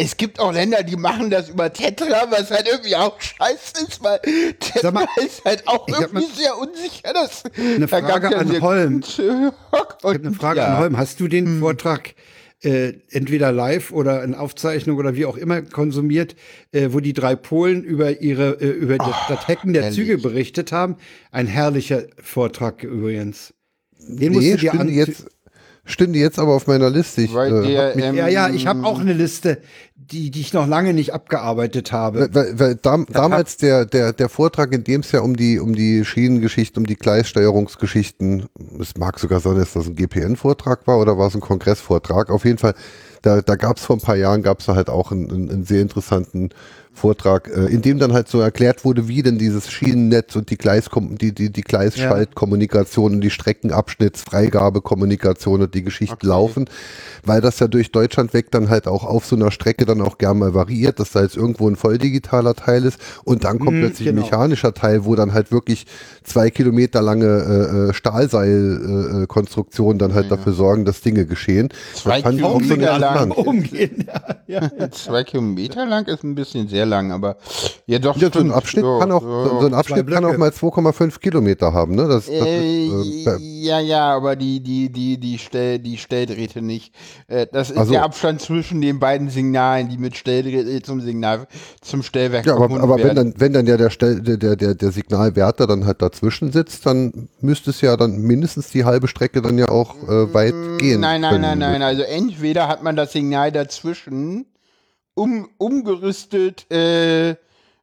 es gibt auch Länder, die machen das über Tetra, was halt irgendwie auch scheiße ist, weil Tetra mal, ist halt auch irgendwie mal- sehr unsicher. Das, Eine da Frage an sehr Holm. Ich habe eine Frage ja. an Holm. Hast du den Hm. Vortrag äh, entweder live oder in Aufzeichnung oder wie auch immer konsumiert, äh, wo die drei Polen über ihre äh, über das, das Hacken der herrlich. Züge berichtet haben? Ein herrlicher Vortrag übrigens. Den musst Nee, du dir an jetzt, stünde jetzt aber auf meiner Liste. Ich, Weil äh, der, ähm, ja, ja, ich habe auch eine Liste, die, die ich noch lange nicht abgearbeitet habe. Weil, weil, weil dam, damals der, der, der Vortrag, in dem es ja um die, um die Schienengeschichten, um die Gleissteuerungsgeschichten, es mag sogar sein, dass das ein GPN-Vortrag war oder war es ein Kongressvortrag. Auf jeden Fall, da, da gab es vor ein paar Jahren, gab es da halt auch einen, einen, einen sehr interessanten Vortrag, äh, in dem dann halt so erklärt wurde, wie denn dieses Schienennetz und die Gleiskom die, die, die Gleisschaltkommunikation und die Streckenabschnittsfreigabekommunikation und die Geschichten laufen, weil das ja durch Deutschland weg dann halt auch auf so einer Strecke dann auch gern mal variiert, dass da jetzt irgendwo ein volldigitaler Teil ist und dann kommt Mhm, plötzlich ein genau. mechanischer Teil, wo dann halt wirklich zwei Kilometer lange äh, äh, Stahlseilkonstruktionen äh, dann halt dafür sorgen, dass Dinge geschehen. Zwei so Kilometer lang. (laughs) Umgehen. Ja, ja. Zwei Kilometer lang ist ein bisschen sehr lang, aber ja doch. Ja, so ein. Abschnitt Ja, kann auch, ja, so ein Abschnitt kann auch mal 2,5 Kilometer haben, ne? Das, das Äh, ist, äh, ja, ja, aber die, die, die, die, Stell, die Stelldrähte nicht. Äh, das ist Also- der Abstand zwischen den beiden Signalen, die mit Stelldrähte zum Signal, zum Stellwerk ja, aber, aber wenn dann, wenn dann ja der, Stell, der, der, der, Signalwärter dann halt dazwischen sitzt, dann müsste es ja dann mindestens die halbe Strecke dann ja auch äh, weit gehen. Mm, Nein, nein, können. nein, nein. Also entweder hat man das Signal dazwischen um, umgerüstet, äh,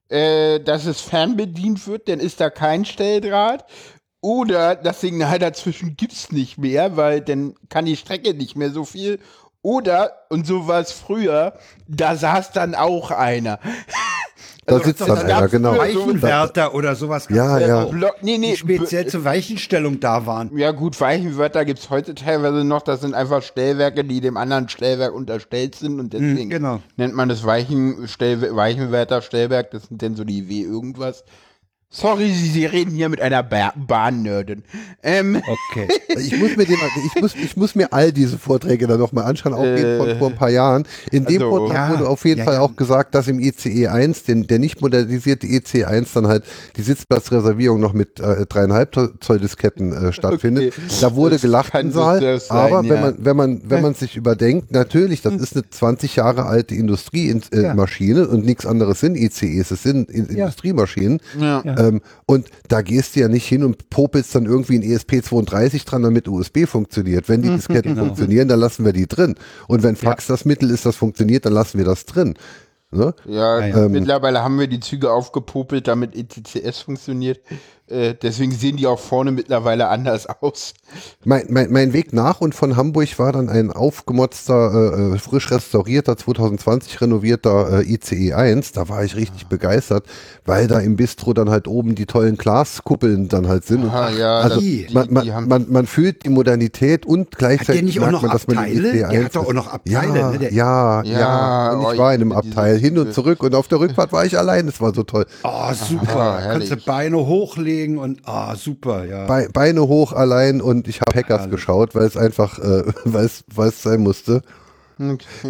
äh, dass es fernbedient wird, dann ist da kein Stelldraht. Oder das Signal dazwischen gibt's nicht mehr, weil dann kann die Strecke nicht mehr so viel. Oder, und so war es früher, da saß dann auch einer. (laughs) Da sitzt das dann einer, genau. Weichenwärter oder sowas. Ja, ja. Blo- nee, nee, Die speziell zur Weichenstellung da waren. Ja gut, Weichenwörter gibt es heute teilweise noch. Das sind einfach Stellwerke, die dem anderen Stellwerk unterstellt sind und deswegen genau. nennt man das Weichenstell Weichenwärter Stellwerk. Das sind denn so die W irgendwas. Sorry, Sie, Sie reden hier mit einer ba Bahnnerdin. Ähm, Okay. Ich muss mir den, ich muss, ich muss mir all diese Vorträge dann nochmal anschauen, auch den von vor ein paar Jahren. In dem also- Vortrag Ja, wurde auf jeden ja, Fall ja. auch gesagt, dass im ICE 1, den, der nicht modernisierte ICE 1 dann halt die Sitzplatzreservierung noch mit äh, dreieinhalb Zoll Disketten äh, stattfindet. Okay. Da wurde Das gelacht im Saal, sein, aber wenn man, wenn man, wenn man sich überdenkt, natürlich, das ist eine 20 Jahre alte Industriemaschine äh, und nichts anderes sind ICEs, es sind in Industriemaschinen. ja. Ähm, und da gehst du ja nicht hin und popelst dann irgendwie ein ESP32 dran, damit USB funktioniert. Wenn die Disketten funktionieren, dann lassen wir die drin. Und wenn Fax das Mittel ist, das funktioniert, dann lassen wir das drin. Ne? Ja, Ja, ja. mittlerweile haben wir die Züge aufgepopelt, damit ETCS funktioniert. Äh, deswegen sehen die auch vorne mittlerweile anders (laughs) aus. Mein, mein, mein Weg nach und von Hamburg war dann ein aufgemotzter, äh, äh, frisch restaurierter, 2020 renovierter äh, ICE 1. Da war ich richtig begeistert, weil da im Bistro dann halt oben die tollen Glaskuppeln dann halt sind. Und Ah, ja, also die- man, man, die haben- man, man fühlt die Modernität und Hat gleichzeitig der nicht auch merkt noch man, dass man Abteile? die ICE 1 Der hat doch auch noch Abteile, Ja, ne? Der- ja, ja, Ja, Und oh, ich war in einem Abteil hin und zurück und auf der Rückfahrt war ich allein. Das war so toll. Oh, super. Ah, Kannst du. Beine hochlegen und ah, super, ja. Be Beine hoch allein und ich habe Hackers Herrlich. geschaut, weil es einfach, äh, (laughs) weil es sein musste.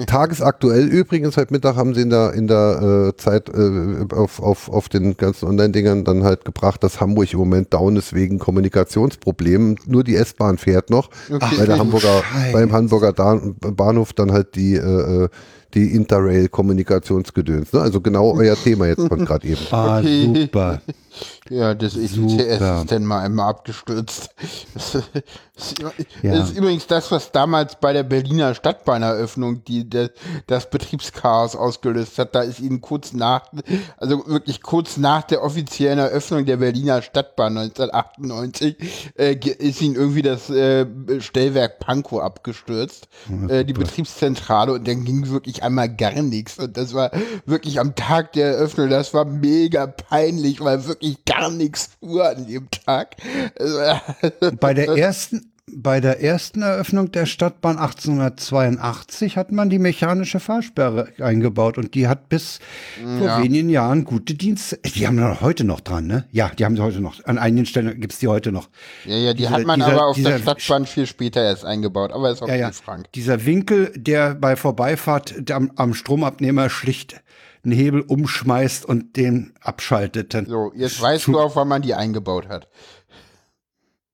Tagesaktuell übrigens, heute Mittag haben sie in der, in der äh, Zeit äh, auf, auf, auf den ganzen Online-Dingern dann halt gebracht, dass Hamburg im Moment down ist wegen Kommunikationsproblemen. Nur die S-Bahn fährt noch, weil der Hamburger, Scheiße. beim Hamburger Bahnhof dann halt die, äh, äh, die Interrail-Kommunikationsgedöns. Ne? Also genau euer Thema jetzt von gerade eben. (laughs) Ah, Okay. super. Ja, das Super. ist dann mal einmal abgestürzt. Das ist, Ja. das ist übrigens das, was damals bei der Berliner Stadtbahneröffnung die, der, das Betriebschaos ausgelöst hat. Da ist ihnen kurz nach, also wirklich kurz nach der offiziellen Eröffnung der Berliner Stadtbahn 1998, äh, ist ihnen irgendwie das äh, Stellwerk Pankow abgestürzt, äh, die Betriebszentrale, und dann ging wirklich einmal gar nichts. Und das war wirklich am Tag der Eröffnung, das war mega peinlich, weil wirklich gar nichts fuhr an dem Tag. Also, (laughs) Bei der ersten, bei der ersten Eröffnung der Stadtbahn 1882 hat man die mechanische Fahrsperre eingebaut und die hat bis vor wenigen Jahren gute Dienste. Die haben wir heute noch dran, ne? Ja, die haben sie heute noch. An einigen Stellen gibt's die heute noch. Ja, ja, die Dieser- hat man dieser- aber auf dieser- der Stadtbahn viel später erst eingebaut, aber ist auch Ja, ja, ja. Frank. Dieser Winkel, der bei Vorbeifahrt am, am Stromabnehmer schlicht einen Hebel umschmeißt und den abschaltet. Dann So, jetzt weißt du auch, wann man die eingebaut hat.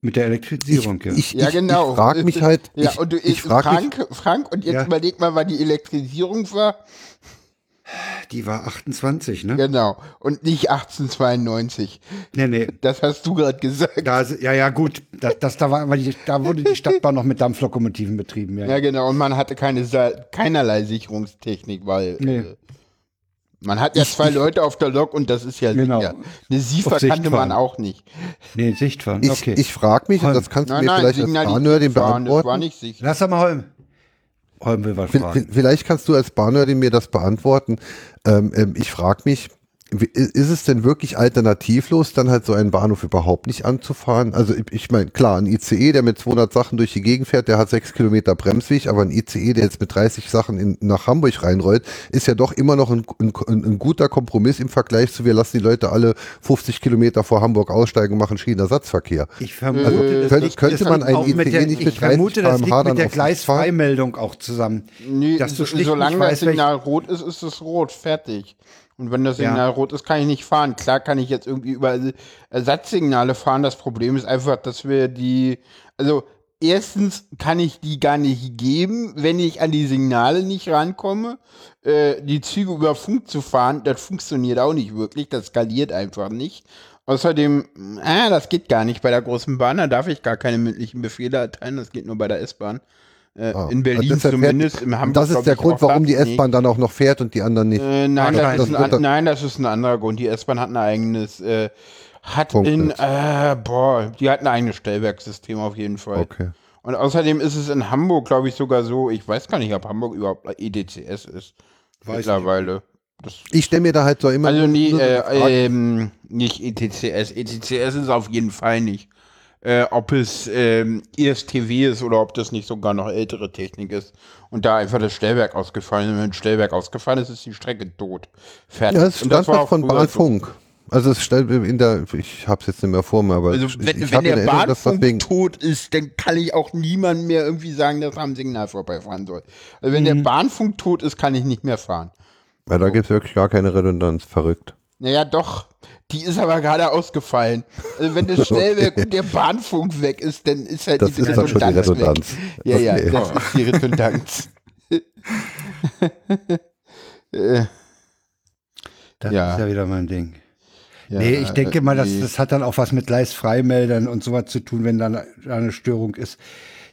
Mit der Elektrisierung, ja. Ich, Ja, ich, genau. ich frage mich halt, Ja, ich, und du, ich frage mich, Frank, Frank, und jetzt Ja. überleg mal, wann die Elektrisierung war. die war 28, ne? Genau. Und nicht 1892. Nee, nee. Das hast du gerade gesagt. Da, ja, ja, gut. Das, das, da, war, die, da wurde die Stadtbahn noch mit Dampflokomotiven betrieben. Ja. Ja, genau. Und man hatte keine, keinerlei Sicherungstechnik, weil Nee. äh, man hat ja zwei Leute auf der Lok und das ist ja Genau. sicher. Eine SIFA Sicht kannte man auch nicht. Nee, Sichtfahren. ich, Okay. ich frage mich, und das kannst du Nein, mir nein, vielleicht als fahren, das war beantworten. nicht sicher. Lass doch mal Holm. Holm will was fragen. Vielleicht kannst du als Bahnerdin mir das beantworten. Ähm, ähm, ich frage mich, ist es denn wirklich alternativlos, dann halt so einen Bahnhof überhaupt nicht anzufahren? Also ich, meine, klar, ein ICE, der mit 200 Sachen durch die Gegend fährt, der hat sechs Kilometer Bremsweg, aber ein ICE, der jetzt mit 30 Sachen in, nach Hamburg reinrollt, ist ja doch immer noch ein, ein, ein, guter Kompromiss im Vergleich zu, wir lassen die Leute alle 50 Kilometer vor Hamburg aussteigen und machen Schienenersatzverkehr. Ich vermute, also, das könnte, das könnte man ein ICE mit der, nicht mit ich vermute, 30 das liegt mit der Gleisfreimeldung auch zusammen. Nee, dass du so, schlicht solange nicht das Signal rot ist, ist es rot. Fertig. Und wenn das Ja. Signal rot ist, kann ich nicht fahren. Klar kann ich jetzt irgendwie über Ersatzsignale fahren. Das Problem ist einfach, dass wir die, also erstens kann ich die gar nicht geben, wenn ich an die Signale nicht rankomme. Äh, die Züge über Funk zu fahren, das funktioniert auch nicht wirklich. Das skaliert einfach nicht. Außerdem, ah, das geht gar nicht bei der großen Bahn. Da darf ich gar keine mündlichen Befehle erteilen. Das geht nur bei der S-Bahn. Äh, Ah. in Berlin Und deshalb fährt- zumindest. Im Hamburg, Das ist der ich, Grund, warum die nicht. S-Bahn dann auch noch fährt und die anderen nicht. Äh, nein, Ah, das das ist ein, an- nein, das ist ein anderer Grund. Die S-Bahn hat ein eigenes, äh, hat Punkt in, äh, boah, die hat ein eigenes Stellwerksystem auf jeden Fall. Okay. Und außerdem ist es in Hamburg, glaube ich, sogar so, ich weiß gar nicht, ob Hamburg überhaupt EDCS ist. Weiß mittlerweile. Das, Ich stelle mir da halt so immer. also eine äh, ähm, nicht ETCS. ETCS ist auf jeden Fall nicht. Äh, ob es ähm, ESTW ist oder ob das nicht sogar noch ältere Technik ist. Und da einfach das Stellwerk ausgefallen ist. Wenn das Stellwerk ausgefallen ist, ist die Strecke tot. Fertig. ja, das stand war was auch von so. Bahnfunk. Also es stellt in der, ich habe es jetzt nicht mehr vor mir, aber Also ich, wenn, ich wenn habe in der dass das Bahnfunk wegen, tot ist, dann kann ich auch niemand mehr irgendwie sagen, dass er am Signal vorbeifahren soll. Also wenn der Bahnfunk tot ist, kann ich nicht mehr fahren. weil da gibt es wirklich gar keine Redundanz. Verrückt. Naja, doch. Die ist aber gerade ausgefallen. Also wenn das (laughs) Stellwerk und der Bahnfunk weg ist, dann ist halt Das die ist dann schon die Redundanz weg. Redundanz. Ja, ja, Okay. das ist die (laughs) Redundanz. (laughs) Das Ja. ist ja wieder mein Ding. ja, nee, ich denke mal, das, nee. das hat dann auch was mit Gleisfreimeldern und sowas zu tun, wenn dann eine Störung ist.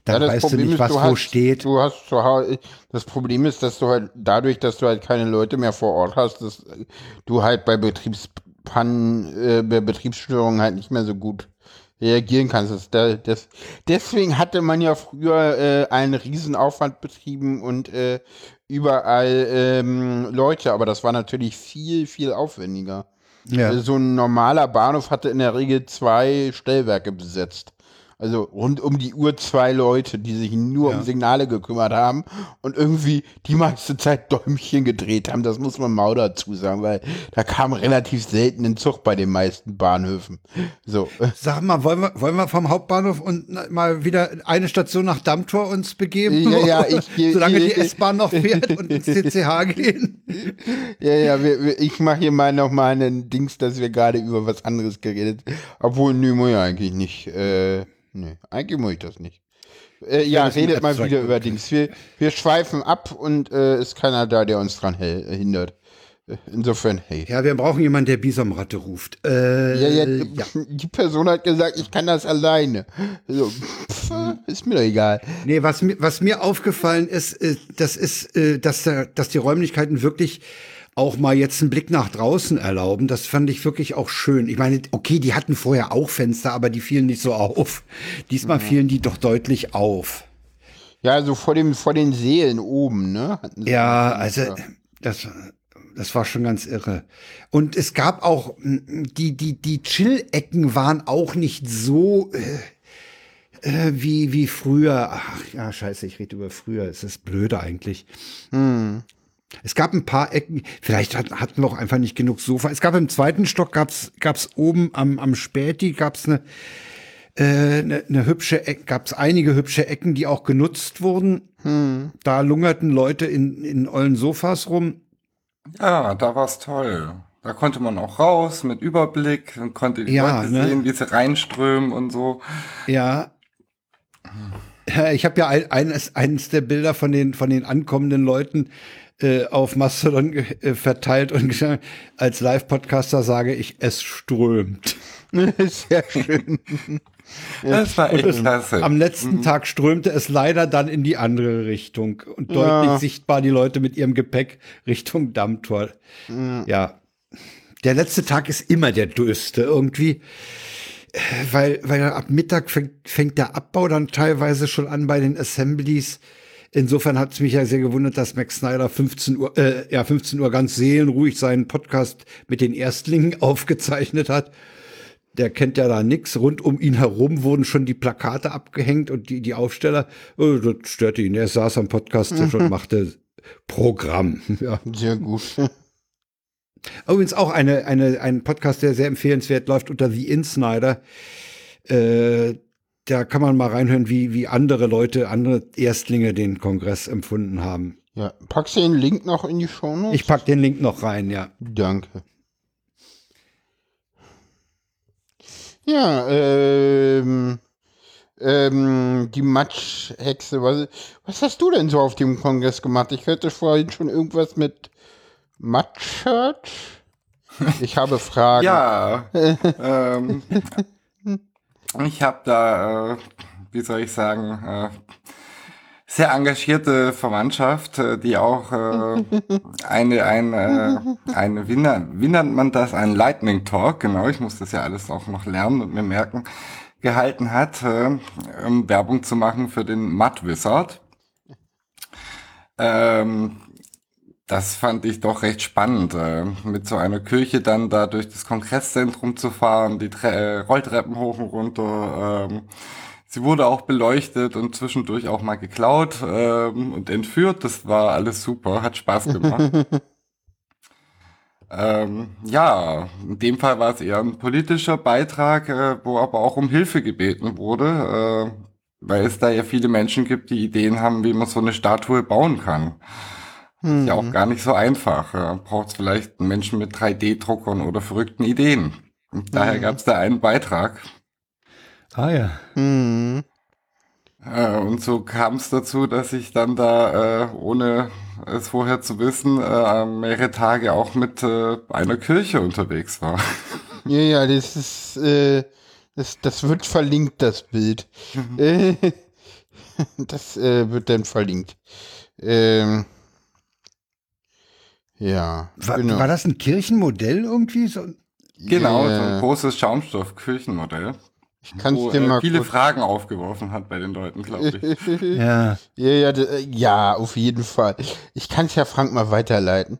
Dann Ja, weißt Problem du nicht, ist, was du wo hast, steht. Du hast zu Hause, das Problem ist, dass du halt dadurch, dass du halt keine Leute mehr vor Ort hast, dass du halt bei Betriebspannen, äh, bei Betriebsstörungen halt nicht mehr so gut reagieren kannst. Das, da- das, deswegen hatte man ja früher äh, einen Riesenaufwand betrieben und äh, überall ähm, Leute, aber das war natürlich viel, viel aufwendiger. Ja. So ein normaler Bahnhof hatte in der Regel zwei Stellwerke besetzt. Also rund um die Uhr zwei Leute, die sich nur um Signale gekümmert haben und irgendwie die meiste Zeit Däumchen gedreht haben. Das muss man mal dazu sagen, weil da kam relativ selten ein Zug bei den meisten Bahnhöfen. So. Sag mal, wollen wir, wollen wir vom Hauptbahnhof und mal wieder eine Station nach Dammtor uns begeben? Ja, ja, ich (laughs) Solange die ich- S-Bahn noch fährt und ins CCH gehen. (laughs) Ja, ja, wir, wir, ich mache hier mal noch mal einen Dings, dass wir gerade über was anderes geredet. Obwohl, nö, muss ja eigentlich nicht. Äh, nee, eigentlich muss ich das nicht. Äh, ja, redet mal wieder über. Dings. Wir, wir schweifen ab und äh, ist keiner da, der uns dran hel- hindert. Äh, Insofern, hey. Ja, wir brauchen jemanden, der Bisomratte ruft. Äh, Ja, ja, ja. die Person hat gesagt, ich kann das alleine. So, pff, ist mir doch egal. Nee, was mir, was mir aufgefallen ist, äh, das ist, äh, dass, dass die Räumlichkeiten wirklich auch mal jetzt einen Blick nach draußen erlauben. Das fand ich wirklich auch schön. Ich meine, okay, die hatten vorher auch Fenster, aber die fielen nicht so auf. Diesmal fielen die doch deutlich auf. Ja, also vor dem, vor den Seelen oben, ne? Ja, also das, das war schon ganz irre. Und es gab auch die die die Chill-Ecken waren auch nicht so äh, äh, wie wie früher. Ach ja, scheiße, ich rede über früher. Es ist blöde eigentlich. Es gab ein paar Ecken, vielleicht hat, hatten wir auch einfach nicht genug Sofa. Es gab im zweiten Stock, gab's gab's oben am, am Späti, gab's eine, äh, eine, eine hübsche Ecke, gab's einige hübsche Ecken, die auch genutzt wurden. Da lungerten Leute in, in ollen Sofas rum. Ja, da war's toll. Da konnte man auch raus mit Überblick und konnte die Ja, Leute ne? sehen, wie sie reinströmen und so. Ja. Ja, Ich habe ja ein, eines, eines der Bilder von den, von den ankommenden Leuten äh, auf Mastodon äh, verteilt und gesagt, als Live-Podcaster sage ich, es strömt. (laughs) Sehr schön. Das war echt es- klasse. Am letzten Tag strömte es leider dann in die andere Richtung und deutlich Ja. sichtbar die Leute mit ihrem Gepäck Richtung Dammtor. Ja. Der letzte Tag ist immer der dürste irgendwie, äh, weil, weil ab Mittag fängt, fängt der Abbau dann teilweise schon an bei den Assemblies. Insofern hat es mich ja sehr gewundert, dass Max Snyder 15 Uhr, äh, ja, 15 Uhr ganz seelenruhig seinen Podcast mit den Erstlingen (laughs) aufgezeichnet hat. Der kennt ja da nix. Rund um ihn herum wurden schon die Plakate abgehängt und die, die Aufsteller. Oh, das störte ihn. Er saß am Podcast (laughs) und machte Programm. (laughs) Ja. Sehr gut. Übrigens auch eine, eine, ein Podcast, der sehr empfehlenswert läuft unter The Insnider. Äh, da kann man mal reinhören, wie, wie andere Leute, andere Erstlinge den Kongress empfunden haben. Ja, packst du den Link noch in die Show Notes? Ich pack den Link noch rein, ja. Danke. Ja, ähm, ähm, die Matschhexe, was, was hast du denn so auf dem Kongress gemacht? Ich hörte vorhin schon irgendwas mit Matschshirt. Ich habe Fragen. Ja, (laughs) ähm, ich habe da, äh, wie soll ich sagen, äh, sehr engagierte Verwandtschaft, äh, die auch äh, (laughs) eine, eine, äh, eine wie, wie nennt man das, ein Lightning Talk, genau, ich muss das ja alles auch noch lernen und mir merken, gehalten hat, äh, um Werbung zu machen für den Mud Wizard. Ähm, das fand ich doch recht spannend, äh, mit so einer Kirche dann da durch das Kongresszentrum zu fahren, die Tre äh, Rolltreppen hoch und runter. Ähm, sie wurde auch beleuchtet und zwischendurch auch mal geklaut ähm, und entführt. Das war alles super, hat Spaß gemacht. (laughs) ähm, ja, in dem Fall war es eher ein politischer Beitrag, äh, wo aber auch um Hilfe gebeten wurde, äh, weil es da ja viele Menschen gibt, die Ideen haben, wie man so eine Statue bauen kann. Ist ja auch gar nicht so einfach. Ja. Braucht es vielleicht einen Menschen mit 3D-Druckern oder verrückten Ideen. Und daher gab es da einen Beitrag. Ah ja. Mhm. Äh, und so kam es dazu, dass ich dann da, äh, ohne es vorher zu wissen, äh, mehrere Tage auch mit einer Kirche unterwegs war. Ja, ja, das ist, äh, das, das wird verlinkt, das Bild. Äh, (laughs) das äh, wird dann verlinkt. Ähm, ja, War, genau. war das ein Kirchenmodell irgendwie? So? Genau, so Ja. ein großes Schaumstoff-Küchenmodell. Ich kann Wo es dir äh, mal viele kurz- Fragen aufgeworfen hat bei den Leuten, glaube ich. (laughs) Ja. Ja, ja, äh, ja, auf jeden Fall. Ich kann es ja Frank mal weiterleiten.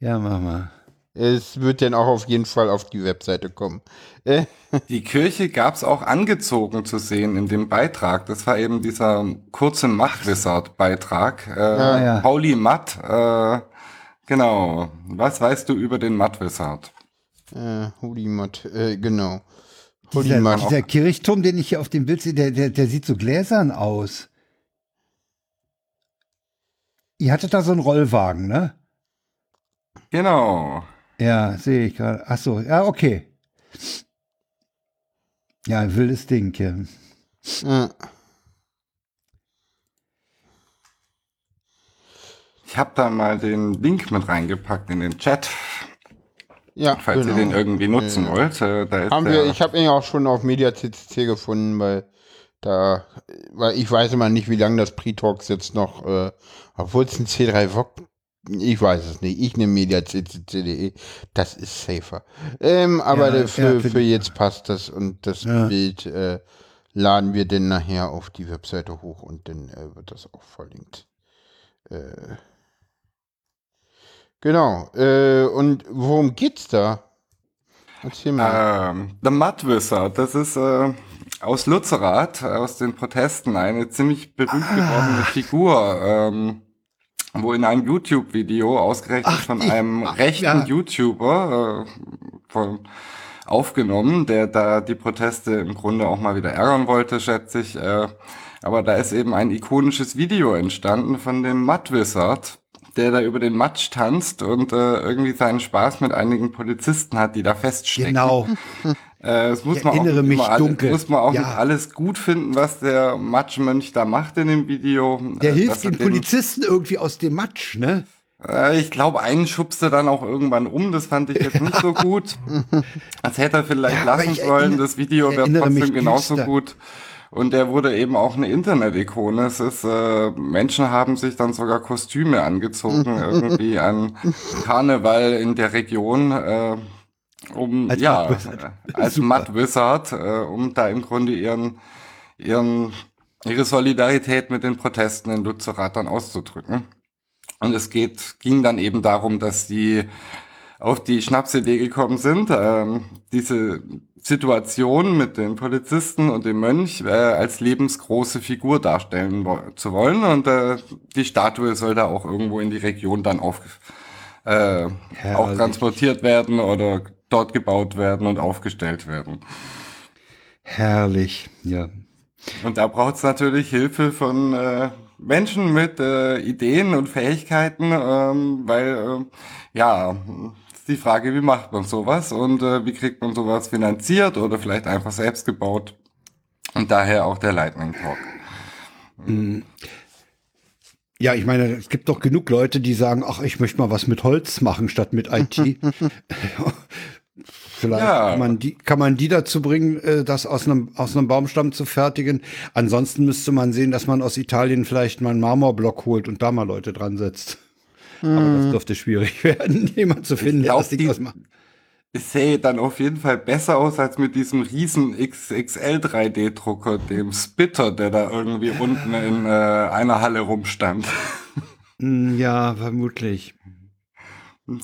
Ja, mach mal. Es wird dann auch auf jeden Fall auf die Webseite kommen. Äh, Die Kirche gab's auch angezogen zu sehen in dem Beitrag. Das war eben dieser kurze Matt-Wizard-Beitrag. Äh, Ah, ja. Pauli Matt, äh, genau. Was weißt du über den Matt-Wizard? äh, Hudimat, äh, genau. Dieser, Hudimat. dieser Kirchturm, den ich hier auf dem Bild sehe, der, der, der sieht so gläsern aus. Ihr hattet da so einen Rollwagen, ne? Genau. Ja, sehe ich gerade. Ach so, ja, okay. Ja, ein wildes Ding, ja. Äh, Ich habe da mal den Link mit reingepackt in den Chat, ja, falls genau. ihr den irgendwie nutzen Ja. wollt. Äh, da ist Haben der, wir, ich habe ihn auch schon auf MediaCCC gefunden, weil da, weil ich weiß immer nicht, wie lange das Pre-Talks jetzt noch, äh, obwohl es ein C3 VOG, ich weiß es nicht. Ich nehme MediaCCC.de, das ist safer. Ähm, aber Ja, für, für jetzt passt das und das Ja. Bild äh, laden wir dann nachher auf die Webseite hoch und dann äh, wird das auch verlinkt. Äh, genau. Äh, und worum geht's da? Erzähl mal. Ähm, The Mud Wizard, das ist äh, aus Lützerath, aus den Protesten, eine ziemlich berühmt gewordene Figur, ähm, wo in einem YouTube-Video ausgerechnet Ach, von einem ach, rechten ja. YouTuber äh, von, aufgenommen, der da die Proteste im Grunde auch mal wieder ärgern wollte, schätze ich. Äh, aber da ist eben ein ikonisches Video entstanden von dem Mud Wizard, der da über den Matsch tanzt und äh, irgendwie seinen Spaß mit einigen Polizisten hat, die da feststecken. Genau. (laughs) Äh, es muss Ich man auch erinnere mich immer dunkel. Muss man auch Ja. nicht alles gut finden, was der Matschmönch da macht in dem Video. Der Äh, hilft den den- Polizisten irgendwie aus dem Matsch, ne? Äh, ich glaube, einen schubst er dann auch irgendwann um. Das fand ich jetzt nicht so (laughs) gut. Als hätte er vielleicht Ja, lassen sollen. Das Video wäre trotzdem genauso gut. Und er wurde eben auch eine Internet-Ikone. Es ist, äh, Menschen haben sich dann sogar Kostüme angezogen, (laughs) irgendwie an Karneval in der Region, äh, um, Als ja, Wizard. äh, als Super. Mud Wizard, äh, um da im Grunde ihren, ihren ihre Solidarität mit den Protesten in Lützerath dann auszudrücken. Und es geht, ging dann eben darum, dass die auf die Schnapsidee gekommen sind, ähm, diese Situation mit den Polizisten und dem Mönch äh, als lebensgroße Figur darstellen wo zu wollen. Und äh, die Statue soll da auch irgendwo in die Region dann auf, äh, auch Herrlich. transportiert werden oder dort gebaut werden und aufgestellt werden. Herrlich, ja. Und da braucht es natürlich Hilfe von äh, Menschen mit äh, Ideen und Fähigkeiten, ähm, weil äh, ja, ist die Frage, wie macht man sowas und äh, wie kriegt man sowas finanziert oder vielleicht einfach selbst gebaut. Und daher auch der Lightning Talk. Ja, ich meine, es gibt doch genug Leute, die sagen, ach, ich möchte mal was mit Holz machen statt mit IT. (laughs) (laughs) Vielleicht Ja. kann, man die, kann man die dazu bringen, äh, das aus einem, aus einem Baumstamm zu fertigen. Ansonsten müsste man sehen, dass man aus Italien vielleicht mal einen Marmorblock holt und da mal Leute dran setzt. Aber das dürfte schwierig (laughs) werden, jemand zu finden, der glaub, das Ding ausmacht. Es sähe dann auf jeden Fall besser aus als mit diesem riesen XXL 3D-Drucker, dem Spitter, der da irgendwie unten in äh, einer Halle rumstand. Hm, Ja, vermutlich.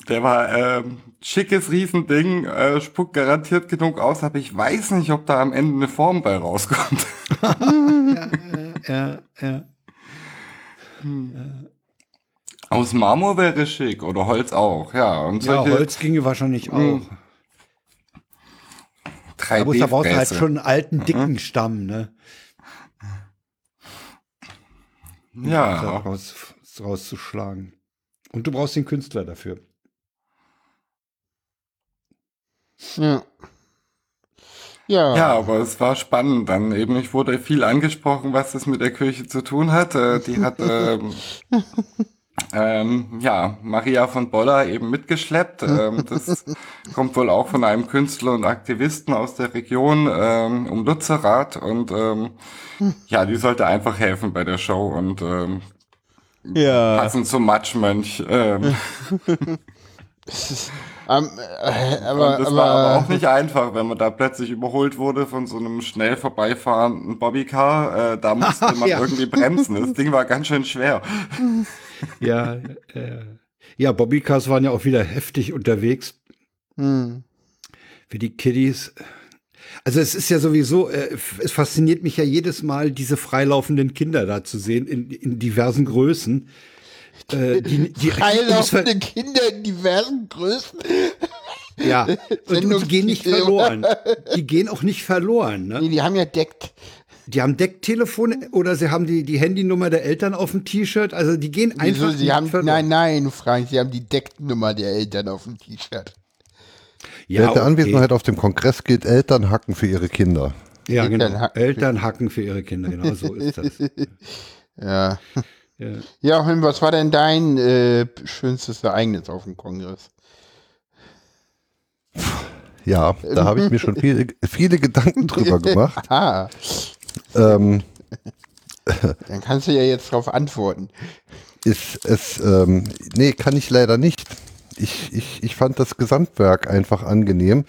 Der war ähm, schickes Riesending, äh, spuckt garantiert genug aus, aber ich weiß nicht, ob da am Ende eine Form bei rauskommt. (laughs) Ja, ja. Aus Marmor wäre schick oder Holz auch, ja. Und Ja, Holz ginge wahrscheinlich auch. Aber da brauchst du halt 3D-Fräse. schon einen alten, dicken Stamm, ne? Ja, raus, rauszuschlagen. Und du brauchst den Künstler dafür. Ja. Ja. ja, aber es war spannend dann eben. Ich wurde viel angesprochen, was das mit der Kirche zu tun hat. Äh, die hat ähm, (laughs) ähm, ja Maria von Boller eben mitgeschleppt. Ähm, das kommt wohl auch von einem Künstler und Aktivisten aus der Region ähm, um Lützerath und ähm, ja, die sollte einfach helfen bei der Show und ähm, ja. passend zum Matschmönch. Ähm, (laughs) Ähm, äh, aber, und das aber, war aber auch nicht einfach, wenn man da plötzlich überholt wurde von so einem schnell vorbeifahrenden Bobbycar. Äh, da musste (laughs) man Ja. irgendwie bremsen. Das Ding war ganz schön schwer. (laughs) Ja, äh, ja, Bobbycars waren ja auch wieder heftig unterwegs hm. für die Kiddies. Also es ist ja sowieso, äh, es fasziniert mich ja jedes Mal, diese freilaufenden Kinder da zu sehen in, in diversen Größen. Äh, die, die, Freilaufende Kinder in diversen Größen. ja, (laughs) und, die gehen nicht verloren. Die gehen auch nicht verloren. Ne? Nee, die haben ja deckt. Die haben Decktelefone oder sie haben die, die Handynummer der Eltern auf dem T-Shirt. Also die gehen Wieso, einfach sie nicht haben, verloren. nein, nein, Frank, sie haben die Decknummer der Eltern auf dem T-Shirt. ja, Während der okay. Anwesenheit auf dem Kongress gilt Eltern hacken für ihre Kinder. Ja, genau. Eltern hacken. Eltern hacken für ihre Kinder, genau so ist das. (laughs) Ja. Ja. Holm, was war denn dein äh, schönstes Ereignis auf dem Kongress? Ja, da habe ich mir schon viele, (laughs) viele Gedanken drüber gemacht. Aha, Ähm, (laughs) dann kannst du ja jetzt darauf antworten. ist es, ähm, nee, kann ich leider nicht. Ich, ich, ich fand das Gesamtwerk einfach angenehm.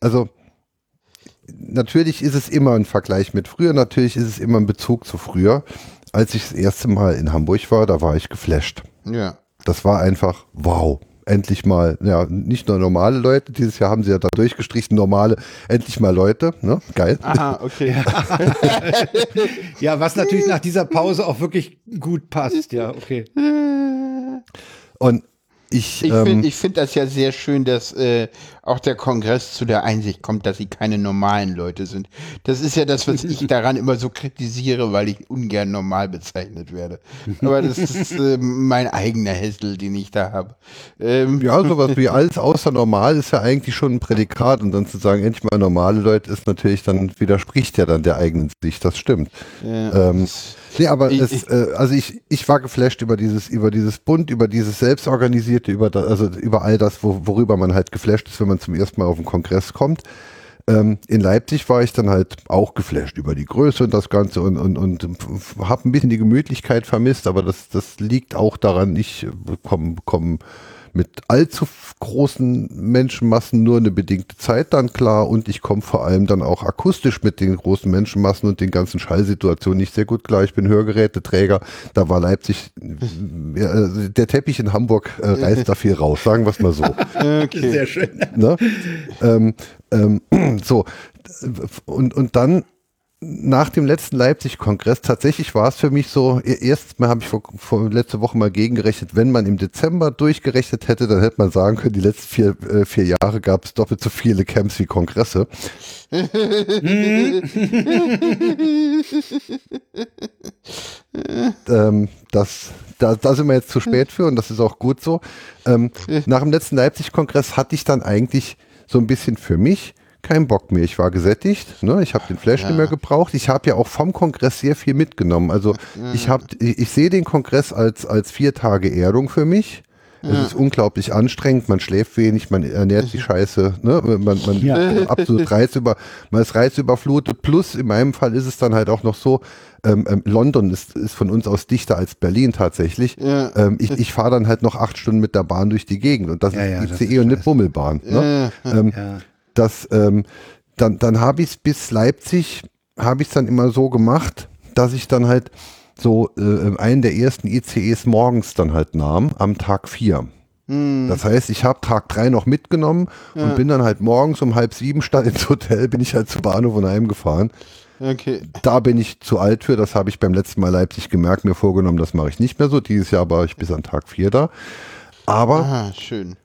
Also, natürlich ist es immer ein Vergleich mit früher, natürlich ist es immer ein Bezug zu früher. Als ich das erste Mal in Hamburg war, da war ich geflasht. Ja. Das war einfach wow. Endlich mal, ja, nicht nur normale Leute, dieses Jahr haben sie ja da durchgestrichen, normale, endlich mal Leute, ne? Geil. Aha, okay. (laughs) ja, was natürlich nach dieser Pause auch wirklich gut passt. Ja, okay. Und ich, Ich ähm, finde ich find das ja sehr schön, dass äh, auch der Kongress zu der Einsicht kommt, dass sie keine normalen Leute sind. Das ist ja das, was ich (laughs) daran immer so kritisiere, weil ich ungern normal bezeichnet werde. Aber das ist äh, mein eigener Hessel, den ich da habe. Ähm, Ja, sowas wie alles außer normal ist ja eigentlich schon ein Prädikat und dann zu sagen, endlich mal normale Leute ist natürlich dann, widerspricht ja dann der eigenen Sicht, das stimmt. ja. Ähm, nee, aber Ich- es, äh, also ich, ich war geflasht über dieses, über dieses Bund, über dieses Selbstorganisierte, über das, also über all das, wo, worüber man halt geflasht ist, wenn man zum ersten Mal auf den Kongress kommt. Ähm, in Leipzig war ich dann halt auch geflasht über die Größe und das Ganze und, und, und habe ein bisschen die Gemütlichkeit vermisst, aber das, das liegt auch daran, ich komme komm mit allzu großen Menschenmassen nur eine bedingte Zeit dann klar und ich komme vor allem dann auch akustisch mit den großen Menschenmassen und den ganzen Schallsituationen nicht sehr gut klar. Ich bin Hörgeräteträger, da war Leipzig, äh, der Teppich in Hamburg äh, reißt da viel raus, sagen wir es mal so. (laughs) Okay. Sehr schön. ne? ähm, ähm, (clears throat) so, und, und dann nach dem letzten Leipzig-Kongress, tatsächlich war es für mich so, e- erst mal habe ich vor, vor letzte Woche mal gegengerechnet, wenn man im Dezember durchgerechnet hätte, dann hätte man sagen können, die letzten vier, äh, vier Jahre gab es doppelt so viele Camps wie Kongresse. ähm, das, da, da sind wir jetzt zu spät für und das ist auch gut so. Ähm, nach dem letzten Leipzig-Kongress hatte ich dann eigentlich so ein bisschen für mich keinen Bock mehr. Ich war gesättigt, ne? ich habe den Flash nicht mehr gebraucht. Ich habe ja auch vom Kongress sehr viel mitgenommen. Also ich habe, ich, ich sehe den Kongress als, als vier Tage Erdung für mich. Es ist unglaublich anstrengend, man schläft wenig, man ernährt sich scheiße, ne? man, man Ja. absolut (laughs) reizüber, man ist reizüberflutet. Plus in meinem Fall ist es dann halt auch noch so, ähm, ähm, London ist, ist von uns aus dichter als Berlin tatsächlich. Ja. Ähm, ich ich fahre dann halt noch acht Stunden mit der Bahn durch die Gegend und das Ja, ja, ist das ICE ist und eine. Bummelbahn. Ne? Ähm, Ja. das, ähm, dann, dann habe ich es bis Leipzig, habe ich es dann immer so gemacht, dass ich dann halt so äh, einen der ersten ICEs morgens dann halt nahm, am Tag vier. Das heißt, ich habe Tag drei noch mitgenommen und bin dann halt morgens um halb sieben statt ins Hotel, bin ich halt zu Bahnhof und heimgefahren. Okay. Da bin ich zu alt für, das habe ich beim letzten Mal Leipzig gemerkt, mir vorgenommen, das mache ich nicht mehr so. Dieses Jahr war ich bis an Tag vier da. Aber Ah, schön.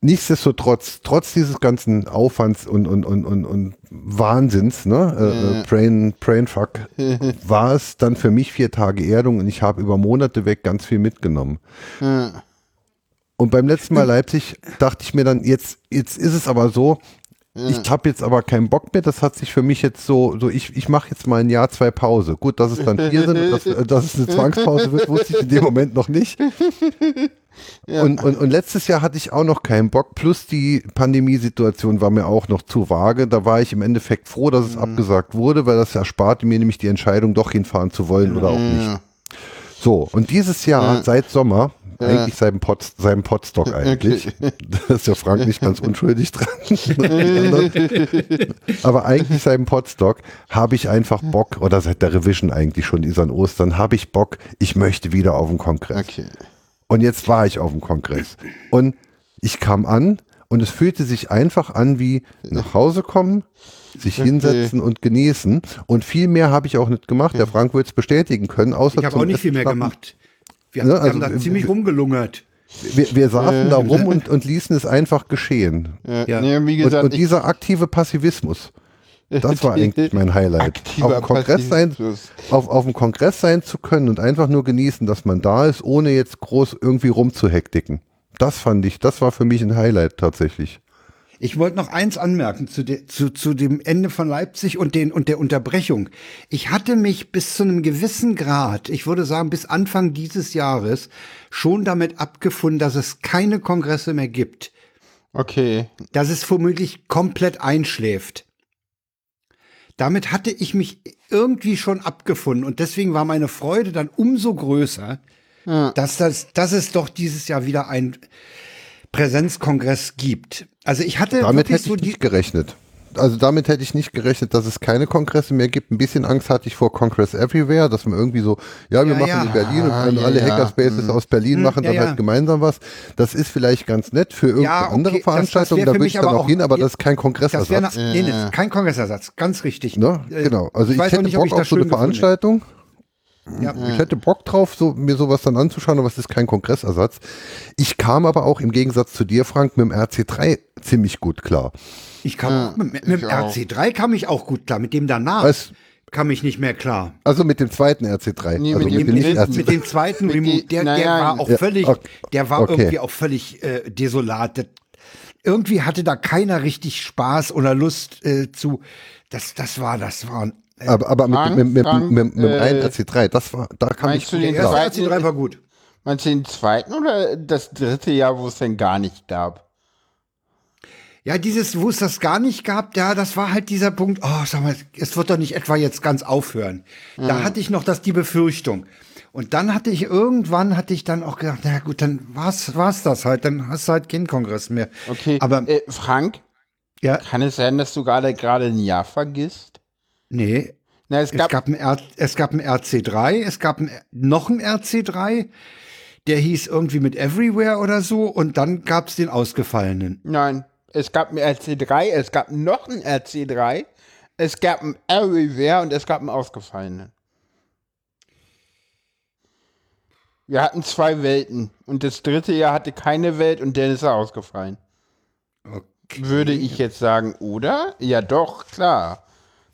Nichtsdestotrotz, trotz dieses ganzen Aufwands und, und, und, und, und Wahnsinns, ne, äh, äh, Brain, Brainfuck, (laughs) war es dann für mich vier Tage Erdung und ich habe über Monate weg ganz viel mitgenommen. Ja. Und beim letzten Mal Leipzig dachte ich mir dann, jetzt, jetzt ist es aber so, ich habe jetzt aber keinen Bock mehr, das hat sich für mich jetzt so, so ich, ich mache jetzt mal ein Jahr, zwei Pause. Gut, dass es dann vier sind und dass, äh, dass es eine (laughs) Zwangspause wird, wusste ich in dem Moment noch nicht. (laughs) Und, und, und letztes Jahr hatte ich auch noch keinen Bock, plus die Pandemiesituation war mir auch noch zu vage. Da war ich im Endeffekt froh, dass es abgesagt wurde, weil das ersparte mir nämlich die Entscheidung, doch hinfahren zu wollen oder auch nicht. Ja. So, und dieses Jahr, Ja. seit Sommer, eigentlich seinem, Pot, seinem Potstock eigentlich, da ist der Frank nicht ganz unschuldig dran, (laughs) aber eigentlich seinem Potstock habe ich einfach Bock, oder seit der Revision eigentlich schon, dieser an Ostern, habe ich Bock, ich möchte wieder auf den Kongress. Okay. Und jetzt war ich auf dem Kongress. Und ich kam an und es fühlte sich einfach an wie nach Hause kommen, sich Okay. hinsetzen und genießen. Und viel mehr habe ich auch nicht gemacht. Der Frank wird es bestätigen können. Außer Ich habe zum auch nicht viel mehr schnappen. gemacht. Wir, Ne, wir also, haben da äh, ziemlich wir- rumgelungert. Wir, wir saßen da rum und, und ließen es einfach geschehen. Ja. Ja. Nee, wie Und, gesagt, und dieser aktive Passivismus, das war (laughs) eigentlich mein Highlight. Auf dem, Kongress sein, auf, auf dem Kongress sein zu können und einfach nur genießen, dass man da ist, ohne jetzt groß irgendwie rumzuhektiken. Das fand ich, das war für mich ein Highlight tatsächlich. Ich wollte noch eins anmerken zu, de, zu, zu dem Ende von Leipzig und, den, und der Unterbrechung. Ich hatte mich bis zu einem gewissen Grad, ich würde sagen bis Anfang dieses Jahres, schon damit abgefunden, dass es keine Kongresse mehr gibt. Okay. Dass es womöglich komplett einschläft. Damit hatte ich mich irgendwie schon abgefunden und deswegen war meine Freude dann umso größer, Ja. dass, das, dass es doch dieses Jahr wieder ein Präsenzkongress gibt. Also ich hatte Damit hätte so ich die, nicht gerechnet. Also damit hätte ich nicht gerechnet, dass es keine Kongresse mehr gibt. Ein bisschen Angst hatte ich vor Congress Everywhere, dass man irgendwie so, ja, wir Ja, machen ja. in Berlin und Ah, können ja, alle ja. Hackerspaces aus Berlin machen ja, dann ja. halt gemeinsam was. Das ist vielleicht ganz nett für irgendeine Ja, okay, andere das- das Veranstaltung, wär da würde ich dann aber auch hin, aber das ist kein Das wäre Kongressersatz. nee, nee, kein Kongressersatz, ganz richtig. Ne? Äh, Genau. Also ich, weiß hätte nicht, Bock ich das auf so eine gefunden hätte. Veranstaltung. Ja. Ich hätte Bock drauf, so, mir sowas dann anzuschauen, aber es ist kein Kongressersatz. Ich kam aber auch im Gegensatz zu dir, Frank, mit dem RC3 ziemlich gut klar. Ich kam Ja, mit, mit ich dem auch. RC3 kam ich auch gut klar. Mit dem danach Was? kam ich nicht mehr klar. Also mit dem zweiten RC3. Nee, also mit dem dritten. RC3. Mit dem zweiten Mit Remote, der, der ja, war auch ja, völlig, ok- der war okay. irgendwie auch völlig äh, desolat. Das, irgendwie hatte da keiner richtig Spaß oder Lust äh, zu. Das, das war, das war. Äh, Aber, aber mit, Frank, mit, mit, Frank, mit, mit dem äh, reinen RC3, das war, da kam ich meinst du gut den der klar. erste RC3 war gut. Meinst du den zweiten oder das dritte Jahr, wo es denn gar nicht gab? Ja, dieses, wo es das gar nicht gab, ja, das war halt dieser Punkt, oh, sag mal, es wird doch nicht etwa jetzt ganz aufhören. Da hatte ich noch das die Befürchtung. Und dann hatte ich irgendwann, hatte ich dann auch gedacht, na gut, dann war's, war's das halt, dann hast du halt keinen Kongress mehr. Okay, Aber, äh, Frank, ja, kann es sein, dass du gerade gerade ein Jahr vergisst? nee, Na, es Es gab, gab, ein R es gab ein RC3, es gab ein, noch ein RC3, der hieß irgendwie mit Everywhere oder so und dann gab es den ausgefallenen. nein, es gab ein RC3, es gab noch ein RC3, es gab ein Everywhere und es gab einen ausgefallenen. Wir hatten zwei Welten und das dritte Jahr hatte keine Welt und dann ist er ausgefallen. Okay. Würde ich jetzt sagen, oder? Ja, doch, klar.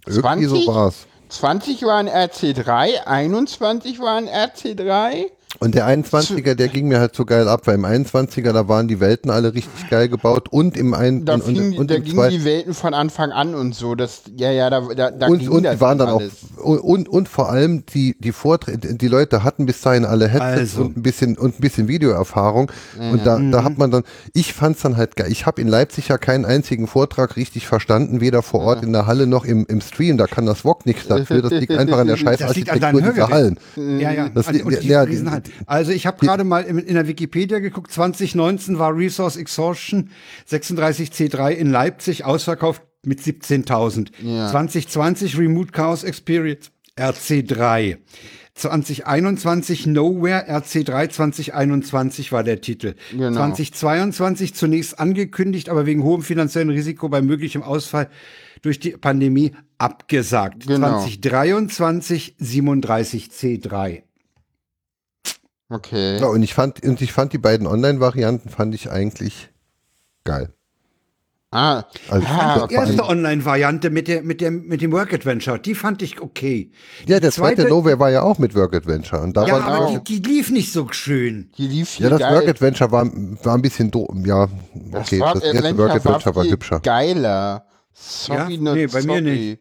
Irgendwie so war's. 20 war ein RC3, 21 war ein RC3. Und der 21er, der ging mir halt so geil ab, weil im 21er, da waren die Welten alle richtig geil gebaut und im einen Da, und, und, fing, und da gingen die Welten von Anfang an und so. Das, ja, ja, da, da, da und, ging und das die waren dann auch alles. und, und, und vor allem die die Vorträge die Leute hatten bis dahin alle Headsets Also. und ein bisschen und ein bisschen Videoerfahrung und da, da hat man dann ich fand's dann halt geil ich habe in Leipzig ja keinen einzigen Vortrag richtig verstanden weder vor Ort in der Halle noch im, im Stream da kann das VOG nichts dafür das liegt (laughs) einfach an der scheiß Das liegt an Architektur deinen dieser Hallen Hörgeräten. Ja, ja. Das und die ja, Riesenhallen. Also ich habe gerade mal in, in der Wikipedia geguckt, 2019 war Resource Exhaustion 36C3 in Leipzig ausverkauft mit 17.000. Ja. 2020 Remote Chaos Experience RC3. 2021 Nowhere RC3 2021 war der Titel. Genau. 2022 zunächst angekündigt, aber wegen hohem finanziellen Risiko bei möglichem Ausfall durch die Pandemie abgesagt. Genau. 2023 37C3. Okay. ja, und ich fand und ich fand die beiden Online-Varianten fand ich eigentlich geil Ah, Also, ah die okay. Erste Online-Variante mit, der, mit, dem, mit dem Work Adventure, die fand ich okay. ja der Die zweite Nowhere war ja auch mit Work Adventure und da Ja, war aber auch. die, die lief nicht so schön. die lief Ja, das geil. Work Adventure war, war ein bisschen doof. Ja, okay, das, erste Work Adventure war viel hübscher. Geiler. Sorry, Ja? Nee, bei mir sorry. nicht.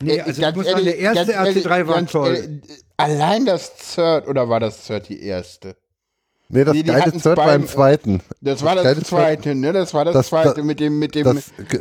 Nee, Äh, also ich ganz muss sagen, der ehrlich, erste ganz ehrlich, RC3 war toll. ehrlich, allein das Third, oder war das Third die erste? Nee, das Nee, geile Third war beim- im zweiten. Das war das, Third- zweite, ne? Das war das, Das- zweite das- mit dem, mit dem. Das,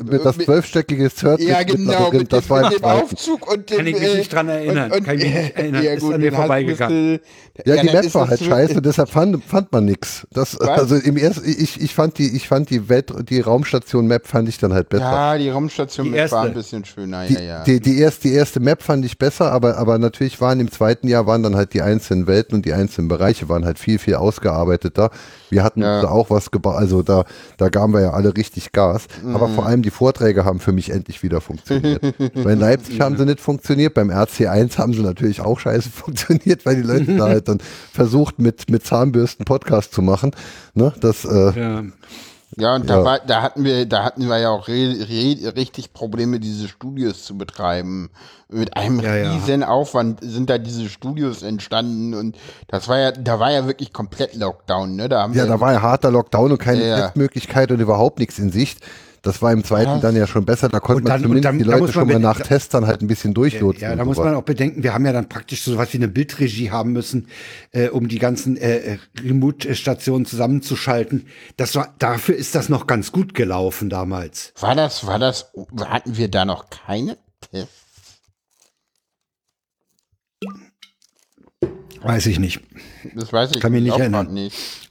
mit das zwölfstöckige Third ja, genau, mit, das dem, war mit im dem zweiten. Aufzug und dem. Kann ich mich äh, nicht dran erinnern. Und, und, Kann ich mich nicht (laughs) erinnern. Ja, Ist gut, an mir vorbeigegangen. müsste- Ja, die Map war das halt scheiße, deshalb fand, fand man nix. Das, Was? also im ersten, ich, ich fand die, ich fand die Welt, die Raumstation Map fand ich dann halt besser. Ja, die Raumstation mit war ein bisschen schöner, Die, ja, ja. die, die, erste, die erste Map fand ich besser, aber, aber natürlich waren im zweiten Jahr waren dann halt die einzelnen Welten und die einzelnen Bereiche waren halt viel, viel ausgearbeiteter. Wir hatten Ja. da auch was gebaut, also da, da gaben wir ja alle richtig Gas. Aber Mhm. vor allem die Vorträge haben für mich endlich wieder funktioniert. (laughs) In Leipzig haben sie nicht funktioniert, beim RC1 haben sie natürlich auch scheiße (laughs) funktioniert, weil die Leute da (laughs) halt dann versucht mit, mit Zahnbürsten Podcast zu machen. Ne? Das, äh, Ja. Ja, und da, Ja. war, da hatten wir, da hatten wir ja auch richtig Probleme, diese Studios zu betreiben. Mit einem Ja, ja. riesen Aufwand sind da diese Studios entstanden und das war ja, da war ja wirklich komplett Lockdown, ne? Da haben Ja, da war ja harter Lockdown und keine Ja, ja. Testmöglichkeit und überhaupt nichts in Sicht. Das war im zweiten Ja. dann ja schon besser. Da konnte dann- man zumindest dann- die Leute schon mal nach Tests dann halt ein bisschen durchlotsen. Ja, da muss sowas. man auch bedenken, wir haben ja dann praktisch so was wie eine Bildregie haben müssen, äh, um die ganzen äh, äh, Remote-Stationen zusammenzuschalten. Das war, dafür ist das noch ganz gut gelaufen damals. war das, war das, hatten wir da noch keine Tests? Weiß ich nicht. Das weiß ich Kann mich nicht erinnern. nicht.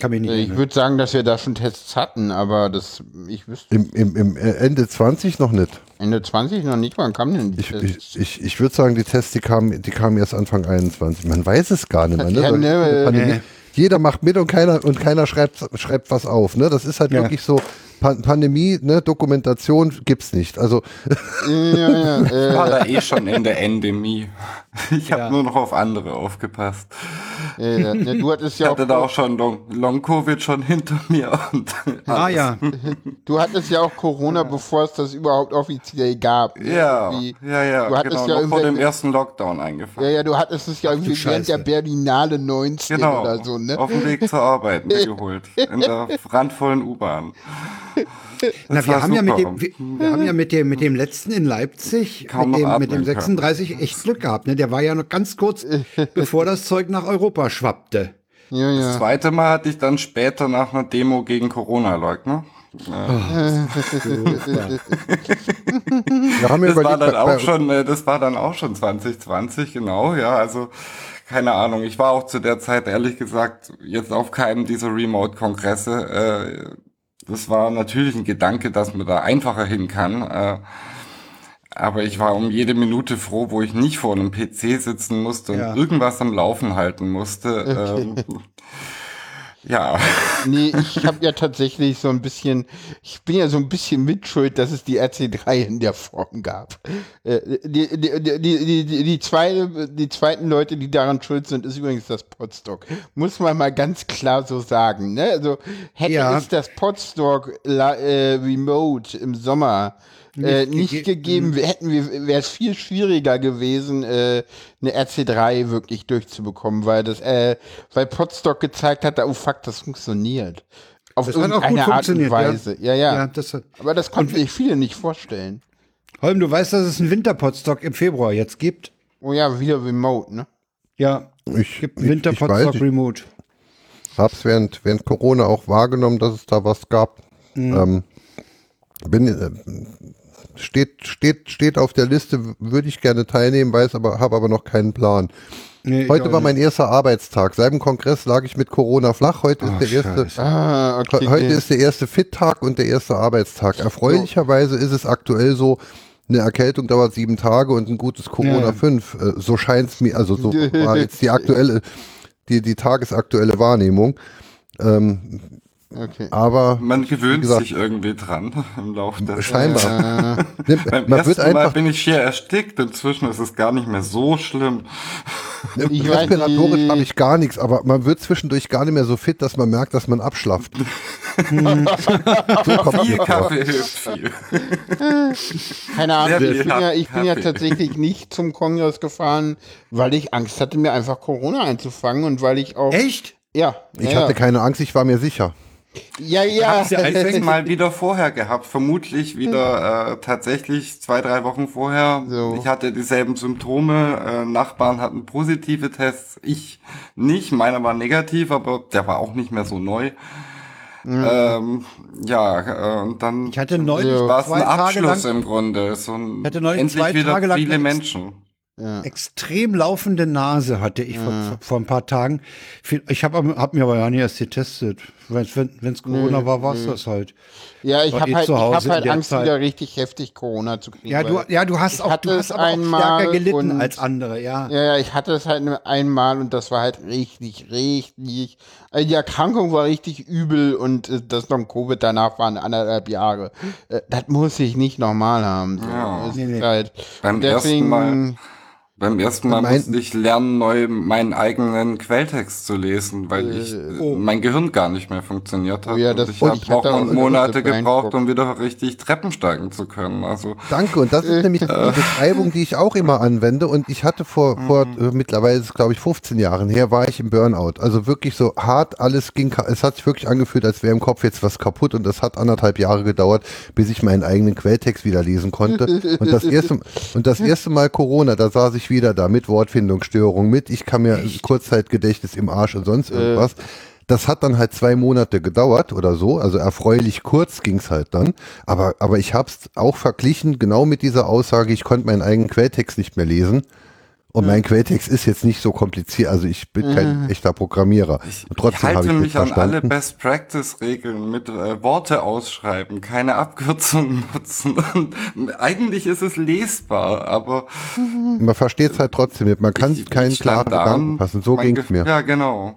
Kann mich nicht Ich würde sagen, dass wir da schon Tests hatten, aber das, ich wüsste, Im, im, Im äh, Ende 20 noch nicht. Ende 20 noch nicht, wann kam denn die Ich, Tests? ich, ich, ich würde sagen, die Tests, die kamen, die kamen erst Anfang 21. Man weiß es gar nicht mehr. Ne? Ja, ne, äh, nee. Jeder macht mit und keiner, und keiner schreibt, schreibt was auf. Ne? Das ist halt Ja. wirklich so, Pan Pandemie, ne, Dokumentation gibt's nicht. Also (laughs) ja, ja, (laughs) äh, war da eh schon in der Endemie. (laughs) Ich habe Ja. nur noch auf andere aufgepasst. äh, ja, du hattest Ich ja hatte da auch, auch schon Long- Long-Covid schon hinter mir. Und Ah ja, (laughs) du hattest ja auch Corona, bevor es das überhaupt offiziell gab. Ja, ja, ja, Du hattest genau, ja noch vor dem ersten Lockdown Ja, eingefangen. ja, du hattest es ja irgendwie während der Berlinale 19 Genau, oder so, ne? auf dem Weg zur Arbeit mir (laughs) geholt. In der randvollen U-Bahn. Na, Das wir haben ja mit dem, wir, wir haben ja mit dem, mit dem letzten in Leipzig, Kaum mit dem, mit dem atmen können. 36 echt Glück gehabt. Ne? Der war ja noch ganz kurz, (laughs) bevor das Zeug nach Europa schwappte. Ja, Das ja. zweite Mal hatte ich dann später nach einer Demo gegen Corona-Leugner. (laughs) Wir haben Das war dann auch schon, äh, das war dann auch schon 2020, genau, ja, also keine Ahnung. Ich war auch zu der Zeit ehrlich gesagt jetzt auf keinem dieser Remote-Kongresse. Äh, das war natürlich ein Gedanke, dass man da einfacher hin kann. Äh, aber ich war um jede Minute froh, wo ich nicht vor einem PC sitzen musste und Ja. irgendwas am Laufen halten musste. Ähm, ja. Nee, (laughs) ich habe ja tatsächlich so ein bisschen, ich bin ja so ein bisschen mitschuld, dass es die RC3 in der Form gab. Äh, Die, die, die, die, die, die, zweite, die zweiten Leute, die daran schuld sind, ist übrigens das Podstock. Muss man mal ganz klar so sagen. Ne? Also hätte Ja. es das Podstock äh, Remote im Sommer äh, Nicht nicht gege- gegeben, hätten wir, wäre es viel schwieriger gewesen, äh, eine RC3 wirklich durchzubekommen, weil das, äh, weil Podstock gezeigt hat, oh fuck, das funktioniert. Auf Das hat auch gut irgendeine Art und funktioniert, ja. Weise. Ja, ja. Ja, das hat- Aber das konnten sich viele nicht vorstellen. Holm, du weißt, dass es einen Winterpotstock im Februar jetzt gibt? Oh ja, wieder Remote, ne? Ja, ich, gibt ich ich Remote. hab's während, während Corona auch wahrgenommen, dass es da was gab. Ähm, bin, äh, steht, steht, steht auf der Liste, würde ich gerne teilnehmen, weiß aber, habe aber noch keinen Plan. Nee, Heute war nicht. mein erster Arbeitstag. Seit dem Kongress lag ich mit Corona flach. Heute ist Ach, der erste, Scheiße. Ah, okay. Heute ist der erste Fit-Tag und der erste Arbeitstag. Erfreulicherweise ist es aktuell so, eine Erkältung dauert sieben Tage und ein gutes Corona Ja. fünf. Äh, So scheint's mir, also so (laughs) war jetzt die aktuelle, die, die tagesaktuelle Wahrnehmung. Ähm, okay. aber Man gewöhnt gesagt- sich irgendwie dran (laughs) im Laufe der scheinbar. Äh, (laughs) Nimmt- Beim man wird ersten Mal einfach, bin ich schier erstickt, inzwischen ist es gar nicht mehr so schlimm. ich weiß respiratorisch habe ich gar nichts, aber man wird zwischendurch gar nicht mehr so fit, dass man merkt, dass man abschlafft. (laughs) so kommt Viel. Kaffee hilft viel. Keine Ahnung, Sehr ich bin, ja, ich bin ja tatsächlich nicht zum Kongress gefahren, weil ich Angst hatte, mir einfach Corona einzufangen und weil ich auch. Echt? Ja. Ich ja, hatte keine Angst, ich war mir sicher. Ja, ja. Ich habe es mal (laughs) wieder vorher gehabt, vermutlich wieder äh, tatsächlich zwei, drei Wochen vorher. So. Ich hatte dieselben Symptome, äh, Nachbarn hatten positive Tests, ich nicht, meiner war negativ, aber der war auch nicht mehr so neu. Ähm, ja, äh, und dann Ich hatte neulich Ja. war es ein Abschluss lang im Grunde. So ein, hatte neulich endlich zwei wieder Tage lang viele Menschen. extrem laufende Nase hatte ich vor, vor ein paar Tagen. Ich habe hab mir aber ja nicht erst getestet. Wenn es Corona war, war es das halt. Ja, ich habe eh halt, zu ich hab halt Angst, Zeit. wieder richtig heftig Corona zu kriegen. Ja, du, ja, du hast auch, du es hast aber auch einmal stärker gelitten und- als andere, ja. Ja, ja, ich hatte es halt nur einmal und das war halt richtig, richtig. Also die Erkrankung war richtig übel und äh, das noch Covid danach waren anderthalb Jahre. Äh, das muss ich nicht normal haben. So. Ja. Nee, ist nee. Halt, Beim deswegen, ersten Mal Beim ersten Mal Mein- musste ich lernen, neu meinen eigenen Quelltext zu lesen, weil ich oh. mein Gehirn gar nicht mehr funktioniert hat. Oh ja, das- ich und habe ich hatte Wochen und Monate gebraucht, um wieder richtig Treppen steigen zu können. Also Danke, und das ist nämlich die Beschreibung, die ich auch immer anwende. Und ich hatte vor, vor äh, mittlerweile, glaube ich 15 Jahren her, war ich im Burnout. Also wirklich so hart, alles ging, es hat sich wirklich angefühlt, als wäre im Kopf jetzt was kaputt. Und das hat anderthalb Jahre gedauert, bis ich meinen eigenen Quelltext wieder lesen konnte. (laughs) Und das erste, und das erste Mal Corona, da saß ich wieder da mit Wortfindungsstörung, mit ich kann mir Kurzzeitgedächtnis im Arsch und sonst irgendwas. Das hat dann halt zwei Monate gedauert oder so, also erfreulich kurz ging's halt dann. Aber, aber ich hab's auch verglichen, genau mit dieser Aussage, ich konnte meinen eigenen Quelltext nicht mehr lesen. Und mein Quelltext ist jetzt nicht so kompliziert, also ich bin kein echter Programmierer. ich, Und trotzdem ich halte ich mich an alle verstanden. Best Practice Regeln mit äh, Worte ausschreiben, keine Abkürzungen (laughs) nutzen. Und eigentlich ist es lesbar, aber (laughs) Man versteht es halt trotzdem nicht. Man kann ich, keinen klaren da Gedanken fassen. So ging's Ge- mir. Ja, genau.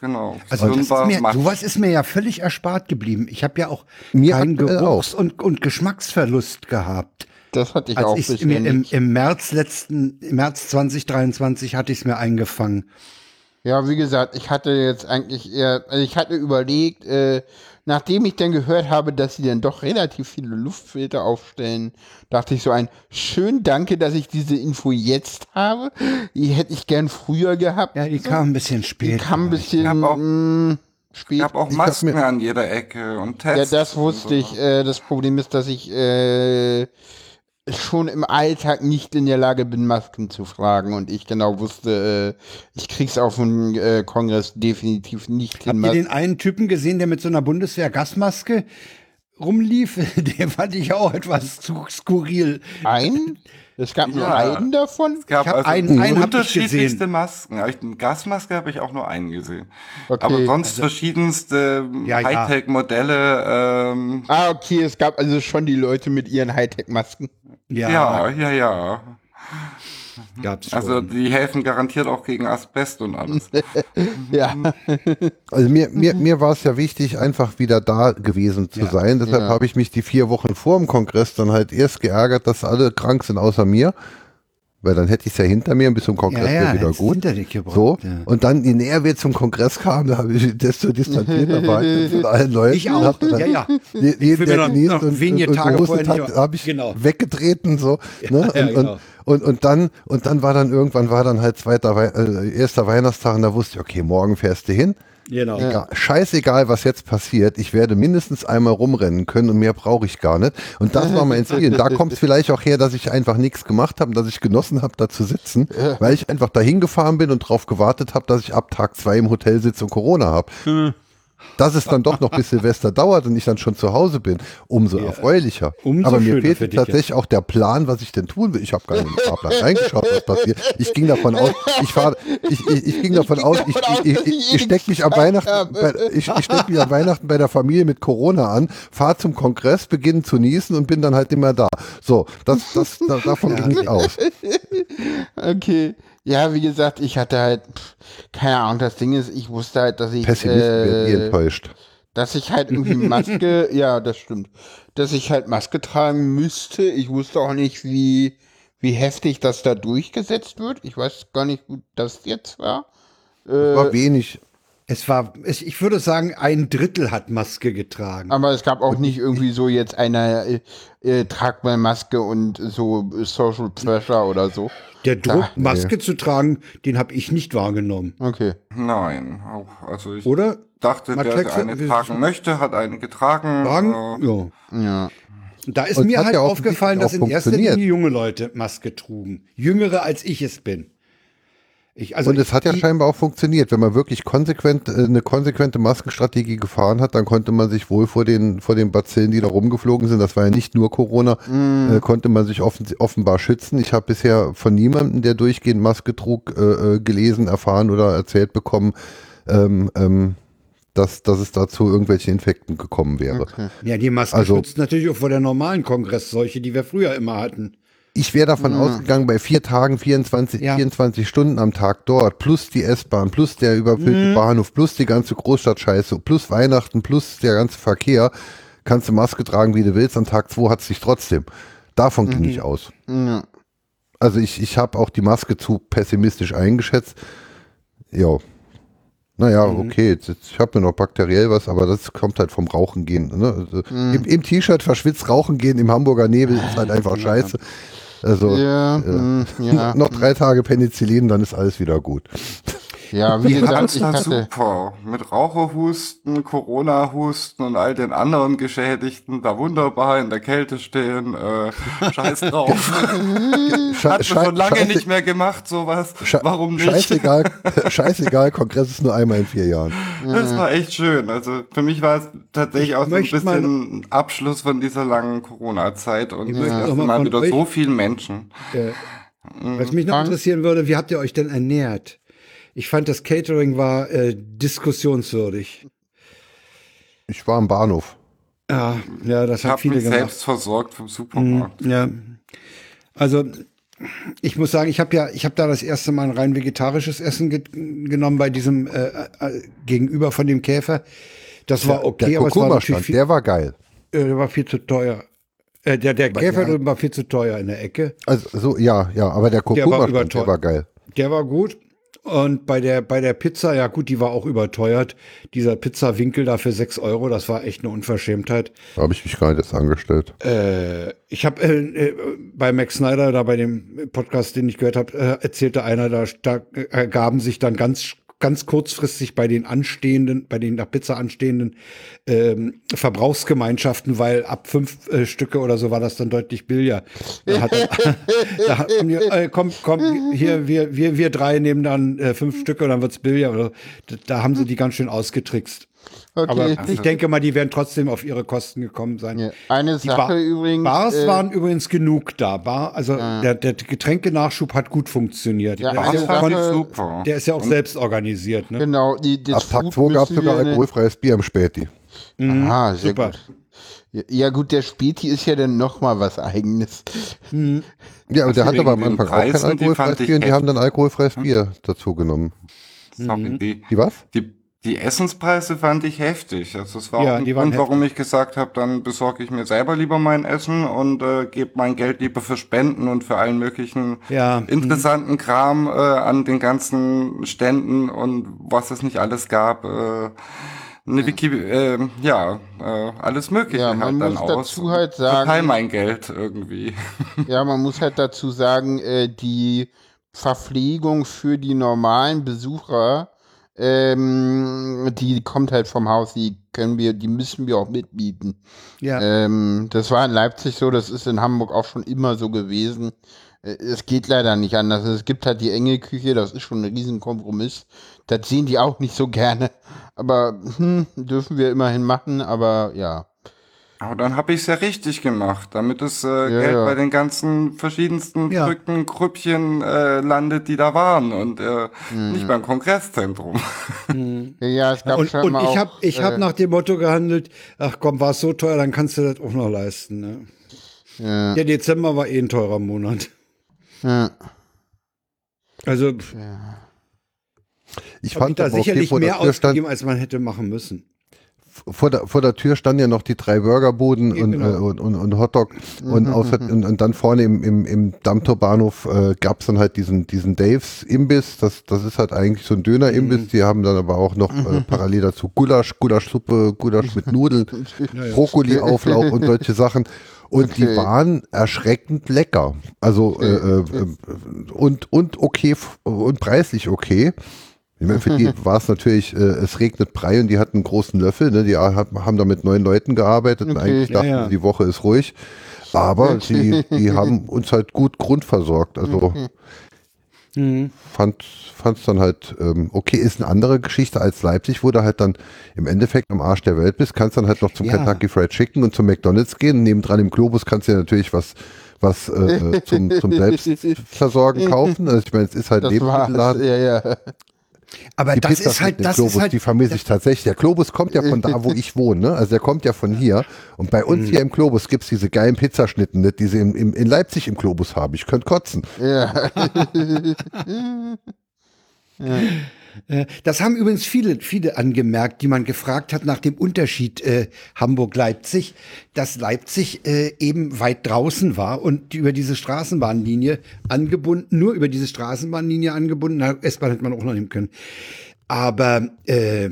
Genau. Also das ist mir, sowas ist mir ja völlig erspart geblieben. Ich habe ja auch Mir keinen aktuell Geruchs- und, und Geschmacksverlust gehabt. Das hatte ich auch Als ich bisher mir im, im März letzten, im März 2023 hatte ich es mir eingefangen. Ja, wie gesagt, ich hatte jetzt eigentlich eher, also ich hatte überlegt, äh, nachdem ich dann gehört habe, dass sie dann doch relativ viele Luftfilter aufstellen, dachte ich so ein, schön danke, dass ich diese Info jetzt habe. Die hätte ich gern früher gehabt. Ja, die kam ein bisschen Die spät. kam ein bisschen hab auch- spät. Ich habe auch Ich hab Masken mir- an jeder Ecke und Ja, Tests. das und wusste so. ich. Äh, das Problem ist, dass ich äh, schon im Alltag nicht in der Lage bin, Masken zu tragen. Und ich genau wusste, äh, ich krieg's auf dem äh, Kongress definitiv nicht hin. Habt ihr den einen Typen gesehen, der mit so einer Bundeswehr-Gasmaske rumlief, (laughs) den fand ich auch etwas zu skurril. Ein? Es gab nur Ja. einen davon? Es gab Ich hab also einen- einen hab ich unterschiedlichste gesehen. Masken. Ich- eine Gasmaske habe ich auch nur einen gesehen. Okay. Aber sonst verschiedenste Ja, ja. Hightech-Modelle. Ähm, Ah, okay, es gab also schon die Leute mit ihren Hightech-Masken. Ja, ja, ja, ja. gab's schon. Also die helfen garantiert auch gegen Asbest und alles. (laughs) Ja. Also mir, mir, mir war es ja wichtig, einfach wieder da gewesen zu Ja. sein. Deshalb Ja. habe ich mich die vier Wochen vor dem Kongress dann halt erst geärgert, dass alle krank sind außer mir. Weil dann hätte ich es ja hinter mir und bis zum Kongress wäre wieder hättest gut. gebracht, So. ja. Und dann, je näher wir zum Kongress kamen, da habe ich desto distanzierter war ich von allen Leuten. Ich auch. dann Ja, ja. je- Jeden, will der noch- noch und, wenige und, Tage und vorher hat, habe ich Genau. weggetreten so. Ne? Ja, und, genau. und, und, dann und dann war dann irgendwann war dann halt zweiter Wei äh, erster Weihnachtstag und da wusste ich, okay, morgen fährst du hin. Genau. Egal, scheißegal, was jetzt passiert, ich werde mindestens einmal rumrennen können und mehr brauche ich gar nicht. Und das war mein Ziel. Und da kommt es vielleicht auch her, dass ich einfach nichts gemacht habe, dass ich genossen habe, da zu sitzen, weil ich einfach dahin gefahren bin und darauf gewartet habe, dass ich ab Tag zwei im Hotel sitze und Corona habe. Dass es dann doch noch bis Silvester dauert und ich dann schon zu Hause bin, umso erfreulicher. Umso Aber mir fehlt tatsächlich auch der Plan, was ich denn tun will. Ich habe gar nicht im Fahrplan reingeschaut, was passiert. Ich ging davon aus, ich fahr, ich, ich, ich ging davon ich, aus, ich, ich, ich ich stecke mich am Weihnachten, bei, ich, ich stecke mich am Weihnachten bei der Familie mit Corona an, fahre zum Kongress, beginne zu niesen und bin dann halt immer da. So, das, das, da, davon ging ich aus. (laughs) Okay. Ja, wie gesagt, ich hatte halt, keine Ahnung, das Ding ist, ich wusste halt, dass ich, Pessimisten werden eh äh, enttäuscht. dass ich halt irgendwie (laughs) Maske, ja, das stimmt, dass ich halt Maske tragen müsste. Ich wusste auch nicht, wie, wie heftig das da durchgesetzt wird. Ich weiß gar nicht, wie das jetzt war. War wenig. Es war, es, ich würde sagen, ein Drittel hat Maske getragen. Aber es gab auch nicht irgendwie so jetzt eine, äh, äh, tragt mal Maske und so Social Pressure oder so. Der Druck, Ah, Maske zu tragen, den habe ich nicht wahrgenommen. Okay. Nein, auch, also ich Oder? dachte, Max der eine tragen möchte, hat eine getragen. Tragen? Äh, Ja. Ja. Da ist Und mir halt aufgefallen, dass in erster. Linie junge Leute Maske trugen. Jüngere als ich es bin. Ich, also Und es hat ja scheinbar auch funktioniert. Wenn man wirklich konsequent äh, eine konsequente Maskenstrategie gefahren hat, dann konnte man sich wohl vor den vor den Bazillen, die da rumgeflogen sind, das war ja nicht nur Corona, äh, konnte man sich offen, offenbar schützen. Ich habe bisher von niemandem, der durchgehend Maske trug, äh, äh, gelesen, erfahren oder erzählt bekommen, ähm, ähm, dass, dass es dazu irgendwelche Infekten gekommen wäre. Ja, die Maske Also- schützt natürlich auch vor der normalen Kongressseuche, die wir früher immer hatten. Ich wäre davon ausgegangen, bei vier Tagen, 24, Ja. 24 Stunden am Tag dort, plus die S-Bahn, plus der überfüllte Bahnhof, plus die ganze Großstadtscheiße, plus Weihnachten, plus der ganze Verkehr, kannst du Maske tragen, wie du willst. Am Tag zwei hat es dich trotzdem. Davon ging ich aus. Ja. Also ich, ich habe auch die Maske zu pessimistisch eingeschätzt. Ja. Naja, okay, jetzt, jetzt, ich habe mir noch bakteriell was, aber das kommt halt vom Rauchen gehen. Ne? Also Im, im T-Shirt verschwitzt rauchen gehen im Hamburger Nebel ist halt einfach scheiße. Also Ja, mm, ja. (laughs) noch drei Tage Penicillin, dann ist alles wieder gut. Ja, (laughs) wie Das gesagt, ich war hatte. super. Mit Raucherhusten, Corona-Husten und all den anderen Geschädigten da wunderbar in der Kälte stehen. Äh, (laughs) scheiß drauf. (laughs) Sche Hat man schon lange nicht mehr gemacht, sowas. sche- Warum nicht? Scheißegal, scheißegal, Kongress ist nur einmal in vier Jahren. Das war echt schön. Also für mich war es tatsächlich auch so ein bisschen ein Abschluss von dieser langen Corona-Zeit und das möchte erste mal wieder so viele Menschen. Was mich noch interessieren würde, wie habt ihr euch denn ernährt? Ich fand, das Catering war äh, diskussionswürdig. Ich war am Bahnhof. Ja, ja, das Ich habe viele mich gemacht. selbst versorgt vom Supermarkt. Ja. Also ich muss sagen, ich habe ja, ich habe da das erste Mal ein rein vegetarisches Essen ge genommen bei diesem äh, äh, gegenüber von dem Käfer. Das war okay, der aber es war natürlich viel, der war geil. äh, der war viel zu teuer. Äh, der der Käfer ja. drüben war viel zu teuer in der Ecke. Also so, ja, ja, aber der war Kurkuma-Stand, der überteuert. war geil. Der war gut. Und bei der, bei der Pizza, ja gut, die war auch überteuert. Dieser Pizzawinkel da für 6 Euro, das war echt eine Unverschämtheit. Da habe ich mich gar nicht erst angestellt. Äh, ich habe äh, äh, bei Max Snyder, da bei dem Podcast, den ich gehört habe, äh, erzählte einer, da, da ergaben sich dann ganz ganz kurzfristig bei den anstehenden, bei den nach Pizza anstehenden ähm, Verbrauchsgemeinschaften, weil ab fünf äh, Stücke oder so war das dann deutlich billiger. Da, hat, (laughs) da die, äh, komm, komm, hier, wir, wir, wir drei nehmen dann äh, fünf Stücke und dann wird's billiger. Da, da haben sie die ganz schön ausgetrickst. Okay. Aber ich denke mal, die werden trotzdem auf ihre Kosten gekommen sein. Ja. Eine Die Sache Ba- übrigens. Bars äh, waren übrigens genug da. Bar, also der, der Getränkenachschub hat gut funktioniert. Ja, der, ist ja von, super. der ist ja auch selbst organisiert. Ne? Genau, die, das Ab Tag Food 2 gab es sogar alkoholfreies Bier im Späti. Aha, sehr super. gut. Ja, gut, der Späti ist ja dann noch mal was Eigenes. Ja, aber der hatte aber am Anfang auch kein Preisen, die alkoholfreies Bier und die haben dann alkoholfreies Bier dazu genommen. Sorry, die, Die was? die, die Essenspreise fand ich heftig. Also es war Ja, auch ein Grund, warum ich gesagt habe, dann besorge ich mir selber lieber mein Essen und äh, gebe mein Geld lieber für Spenden und für allen möglichen Ja, interessanten Kram äh, an den ganzen Ständen und was es nicht alles gab. Äh, eine Wiki, äh, ja, äh, alles Mögliche Ja, man halt dann muss aus. dazu halt sagen- Verteil mein Geld irgendwie. (laughs) Ja, man muss halt dazu sagen, äh, die Verpflegung für die normalen Besucher, ähm, die kommt halt vom Haus, die können wir, die müssen wir auch mitbieten. ja. Ähm, das war in Leipzig so, das ist in Hamburg auch schon immer so gewesen. Äh, Es geht leider nicht anders. Es gibt halt die enge Küche, das ist schon ein Riesenkompromiss. Das sehen die auch nicht so gerne. Aber hm, dürfen wir immerhin machen, aber ja. Aber dann habe ich es ja richtig gemacht, damit das äh, Ja, Geld ja. bei den ganzen verschiedensten Ja. verrückten Grüppchen äh, landet, die da waren und äh, Mhm. nicht beim Kongresszentrum. (laughs) Ja, ja es gab Und, schon und mal ich habe ich hab äh, nach dem Motto gehandelt, ach komm, war es so teuer, dann kannst du das auch noch leisten. Ne? ja, Der Dezember war eh ein teurer Monat. ja. Also Ich hab ich fand da sicherlich mehr ausgegeben, als man hätte machen müssen. Vor, der, vor der Tür standen ja noch die drei Burgerbuden Ja, und, genau. äh, und, und, und Hotdog und, außer, und, und dann vorne im, im, im Dammtorbahnhof äh, gab es dann halt diesen, diesen Daves Imbiss, das, das ist halt eigentlich so ein Döner-Imbiss, Mhm. die haben dann aber auch noch äh, parallel dazu Gulasch, Gulaschsuppe, Gulasch mit Nudeln, (laughs) Brokkoli-Auflauf und solche Sachen. Und die Okay. waren erschreckend lecker. Also äh, äh, äh, und, und okay und preislich okay. Ich meine, für die (laughs) war es natürlich, äh, es regnet Brei und die hatten einen großen Löffel, ne? die haben da mit neun Leuten gearbeitet und Okay. eigentlich dachten, Ja, ja. die Woche ist ruhig. Aber die, die (laughs) haben uns halt gut grundversorgt. Also Mhm. fand fand's dann halt ähm, okay, ist eine andere Geschichte als Leipzig, wo du halt dann im Endeffekt am Arsch der Welt bist, kannst dann halt noch zum Ja. Kentucky Fried Chicken und zum McDonalds gehen. Nebendran im Globus kannst du dir natürlich was was äh, äh, zum, zum (laughs) Selbstversorgen kaufen. Also ich meine, es ist halt Das. Lebensmittelladen. Ja, ja. Aber Die das Pizza ist halt, das Globus, ist halt, die vermisse ich tatsächlich. Der Globus kommt ja von da, wo ich wohne. Ne? Also der kommt ja von hier. Und bei Mhm. uns hier im Globus gibt's diese geilen Pizzaschnitten, ne? die sie im, im, in Leipzig im Globus haben. Ich könnte kotzen. ja. (laughs) (laughs) Äh, Das haben übrigens viele, viele angemerkt, die man gefragt hat nach dem Unterschied äh, Hamburg-Leipzig, dass Leipzig äh, eben weit draußen war und über diese Straßenbahnlinie angebunden, nur über diese Straßenbahnlinie angebunden, S-Bahn hätte man auch noch nehmen können. Aber äh,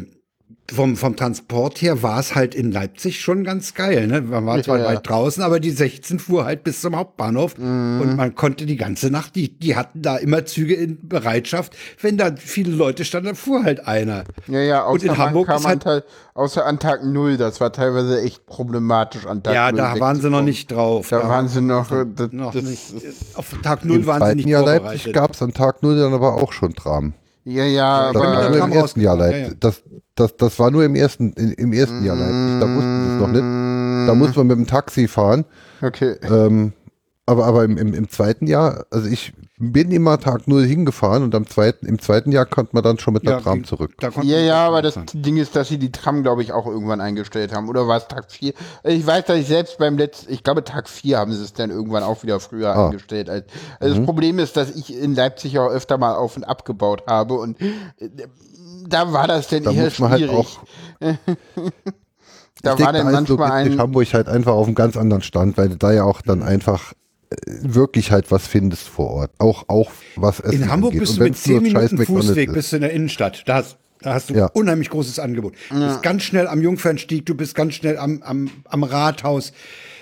vom, vom Transport her war es halt in Leipzig schon ganz geil. Ne? Man war zwar Ja. weit draußen, aber die 16 fuhr halt bis zum Hauptbahnhof und man konnte die ganze Nacht, die, die hatten da immer Züge in Bereitschaft. Wenn da viele Leute standen, dann fuhr halt einer. Ja, ja, Und in Hamburg kam an halt- Tag, außer an Tag null, das war teilweise echt problematisch an Tag Ja, null da waren sie noch nicht drauf. Da waren sie noch, das, noch das, nicht. Auf Tag null waren sie nicht Jahr vorbereitet. Leipzig gab's an Tag null dann aber auch schon Tram. Ja, ja, Das Tram im ersten Jahr Leipzig. Das, das, das war nur im ersten, im ersten Jahr Leipzig. Da wussten sie es noch nicht. Da muss man mit dem Taxi fahren. okay. Ähm, aber aber im, im, im zweiten Jahr, also ich bin immer Tag null hingefahren und am zweiten, im zweiten Jahr konnte man dann schon mit der Ja, Tram zurück. Ja, ja, aber das fahren. Ding ist, dass sie die Tram, glaube ich, auch irgendwann eingestellt haben. Oder war es Tag 4? Ich weiß, dass ich selbst beim letzten, ich glaube, Tag 4 haben sie es dann irgendwann auch wieder früher Ah. eingestellt. Also also das Problem ist, dass ich in Leipzig auch öfter mal auf und abgebaut habe und äh, da war das dann Da eher muss man halt schwierig. auch. (laughs) da ich denke, war dann da manchmal ein. Hamburg halt einfach auf einem ganz anderen Stand, weil du da ja auch dann einfach wirklich halt was findest vor Ort. Auch, auch was Essen In Hamburg angeht. bist Und du mit wenn's nur 10 scheiß Minuten Fußweg ist. bist du in der Innenstadt. Da hast, da hast du Ja. unheimlich großes Angebot. Du bist ganz schnell am Jungfernstieg, du bist ganz schnell am, am, am Rathaus.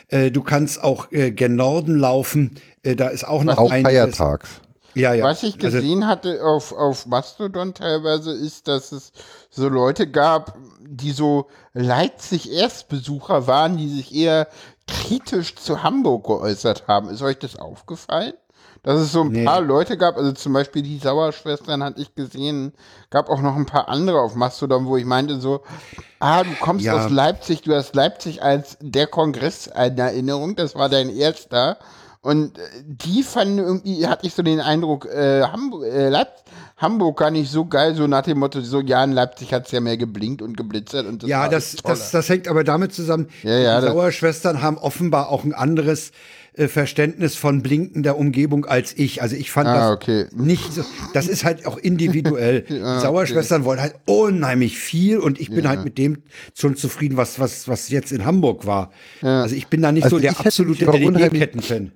Äh, du kannst auch äh, gen Norden laufen. Äh, da ist auch noch Auch einiges. feiertags. Ja, ja. Was ich Also, gesehen hatte auf, auf Mastodon teilweise ist, dass es so Leute gab, die so Leipzig-Erstbesucher waren, die sich eher kritisch zu Hamburg geäußert haben. Ist euch das aufgefallen? dass es so ein Nee. paar Leute gab, also zum Beispiel die Sauerschwestern hatte ich gesehen, gab auch noch ein paar andere auf Mastodon, wo ich meinte so, ah, du kommst Ja. aus Leipzig, du hast Leipzig als der Kongress in Erinnerung, das war dein erster. Und äh, die fanden irgendwie, hatte ich so den Eindruck, äh, Hamburg, äh, Leip Hamburg gar nicht so geil, so nach dem Motto, so ja, in Leipzig hat's ja mehr geblinkt und geblitzert und das Ja, war das, das, das hängt aber damit zusammen, Ja, ja, die Sauerschwestern haben offenbar auch ein anderes äh, Verständnis von blinkender Umgebung als ich. Also ich fand Ah, das okay. nicht so, das ist halt auch individuell. (laughs) die Sauerschwestern wollen halt unheimlich viel und ich bin halt mit dem schon zufrieden, was, was, was jetzt in Hamburg war. Also ich bin da nicht Also so der absolute LED-Ketten-Fan.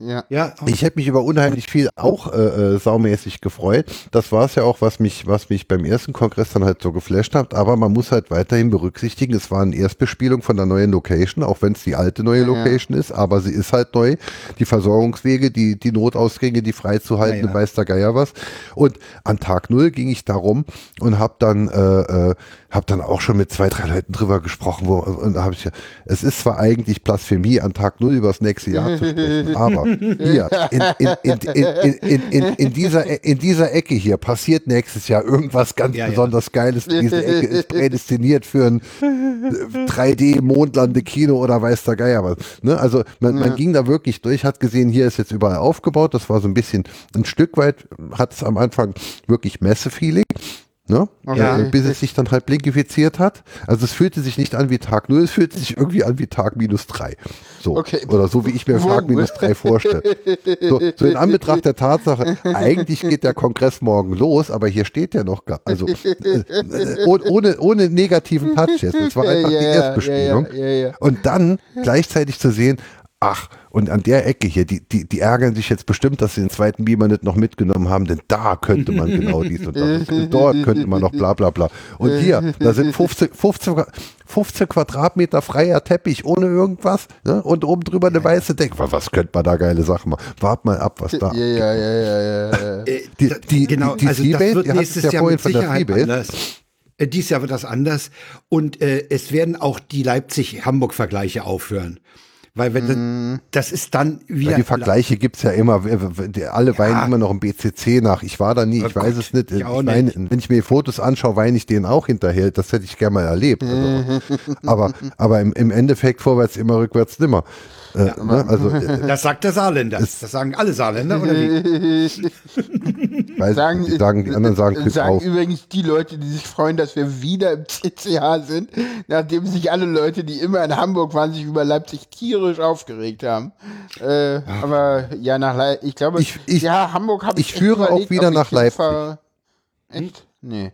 Ja. Ja, Ich hätte mich über unheimlich viel auch äh, äh, saumäßig gefreut. Das war es ja auch, was mich, was mich beim ersten Kongress dann halt so geflasht hat. Aber man muss halt weiterhin berücksichtigen, es war eine Erstbespielung von der neuen Location, auch wenn es die alte neue Location ist, aber sie ist halt neu. Die Versorgungswege, die, die Notausgänge, die freizuhalten, Ja, ja. weiß der Geier was. Und an Tag null ging ich darum und habe dann, äh, äh, hab dann auch schon mit zwei, drei Leuten drüber gesprochen, wo, und da habe ich ja, es ist zwar eigentlich Blasphemie, an Tag null über das nächste Jahr zu sprechen, (laughs) aber (laughs) hier, in, in, in, in, dieser, in dieser Ecke hier passiert nächstes Jahr irgendwas ganz Ja, ja. besonders Geiles. Diese Ecke ist prädestiniert für ein 3D-Mondlande-Kino oder weiß der Geier was. Ne? Also man, man ging da wirklich durch, hat gesehen, hier ist jetzt überall aufgebaut. Das war so ein bisschen, ein Stück weit hat es am Anfang wirklich Messe-Feeling. Ne? Ja. Äh, bis es sich dann halt blinkifiziert hat. Also es fühlte sich nicht an wie Tag 0, es fühlte sich irgendwie an wie Tag minus 3. So. Okay. Oder so wie ich mir Tag minus 3 vorstelle. So, so in Anbetracht der Tatsache, eigentlich geht der Kongress morgen los, aber hier steht der noch gar, also äh, äh, oh- ohne, ohne negativen Touch jetzt. Das war einfach Ja, die Erstbespielung. ja, ja. Und dann gleichzeitig zu sehen, ach, und an der Ecke hier, die, die, die ärgern sich jetzt bestimmt, dass sie den zweiten Beamer nicht noch mitgenommen haben, denn da könnte man genau dies und das. Und dort könnte man noch bla bla bla. Und hier, da sind 15, 15, 15 Quadratmeter freier Teppich ohne irgendwas ne? und oben drüber eine weiße Decke. Was könnte man da geile Sachen machen? Wart mal ab, was da Ja, ja, ja, ja, ja, ja. Äh, Die- die- genau, die also Seabase, das wird ihr nächstes es ja Jahr vorhin mit von der Seabase. anders. Äh, Dies Jahr wird das anders und äh, es werden auch die Leipzig-Hamburg-Vergleiche aufhören. Weil wenn das ist dann wieder Ja, die Vergleiche gibt's ja immer. Alle weinen immer noch im BCC nach. Ich war da nie, ich Oh weiß Gott, es nicht. ich Ich meine, nicht. wenn ich mir Fotos anschaue, weine ich denen auch hinterher. Das hätte ich gerne mal erlebt. Also, aber aber im, im Endeffekt vorwärts immer, rückwärts nimmer. Äh, ne? Also (laughs) äh, Das sagt der Saarländer. Das sagen alle Saarländer oder wie? (laughs) weiß Sagen, die, sagen, die anderen sagen Glück sagen auf. übrigens die Leute, die sich freuen, dass wir wieder im CCH sind, nachdem sich alle Leute, die immer in Hamburg waren, sich über Leipzig tierisch aufgeregt haben. Äh, aber ja, nach Leipzig, ich glaube, Ich- ich- ja, Hamburg habe ich, ich führe auch wieder nach Leipzig. hinfahre. Echt? Nee.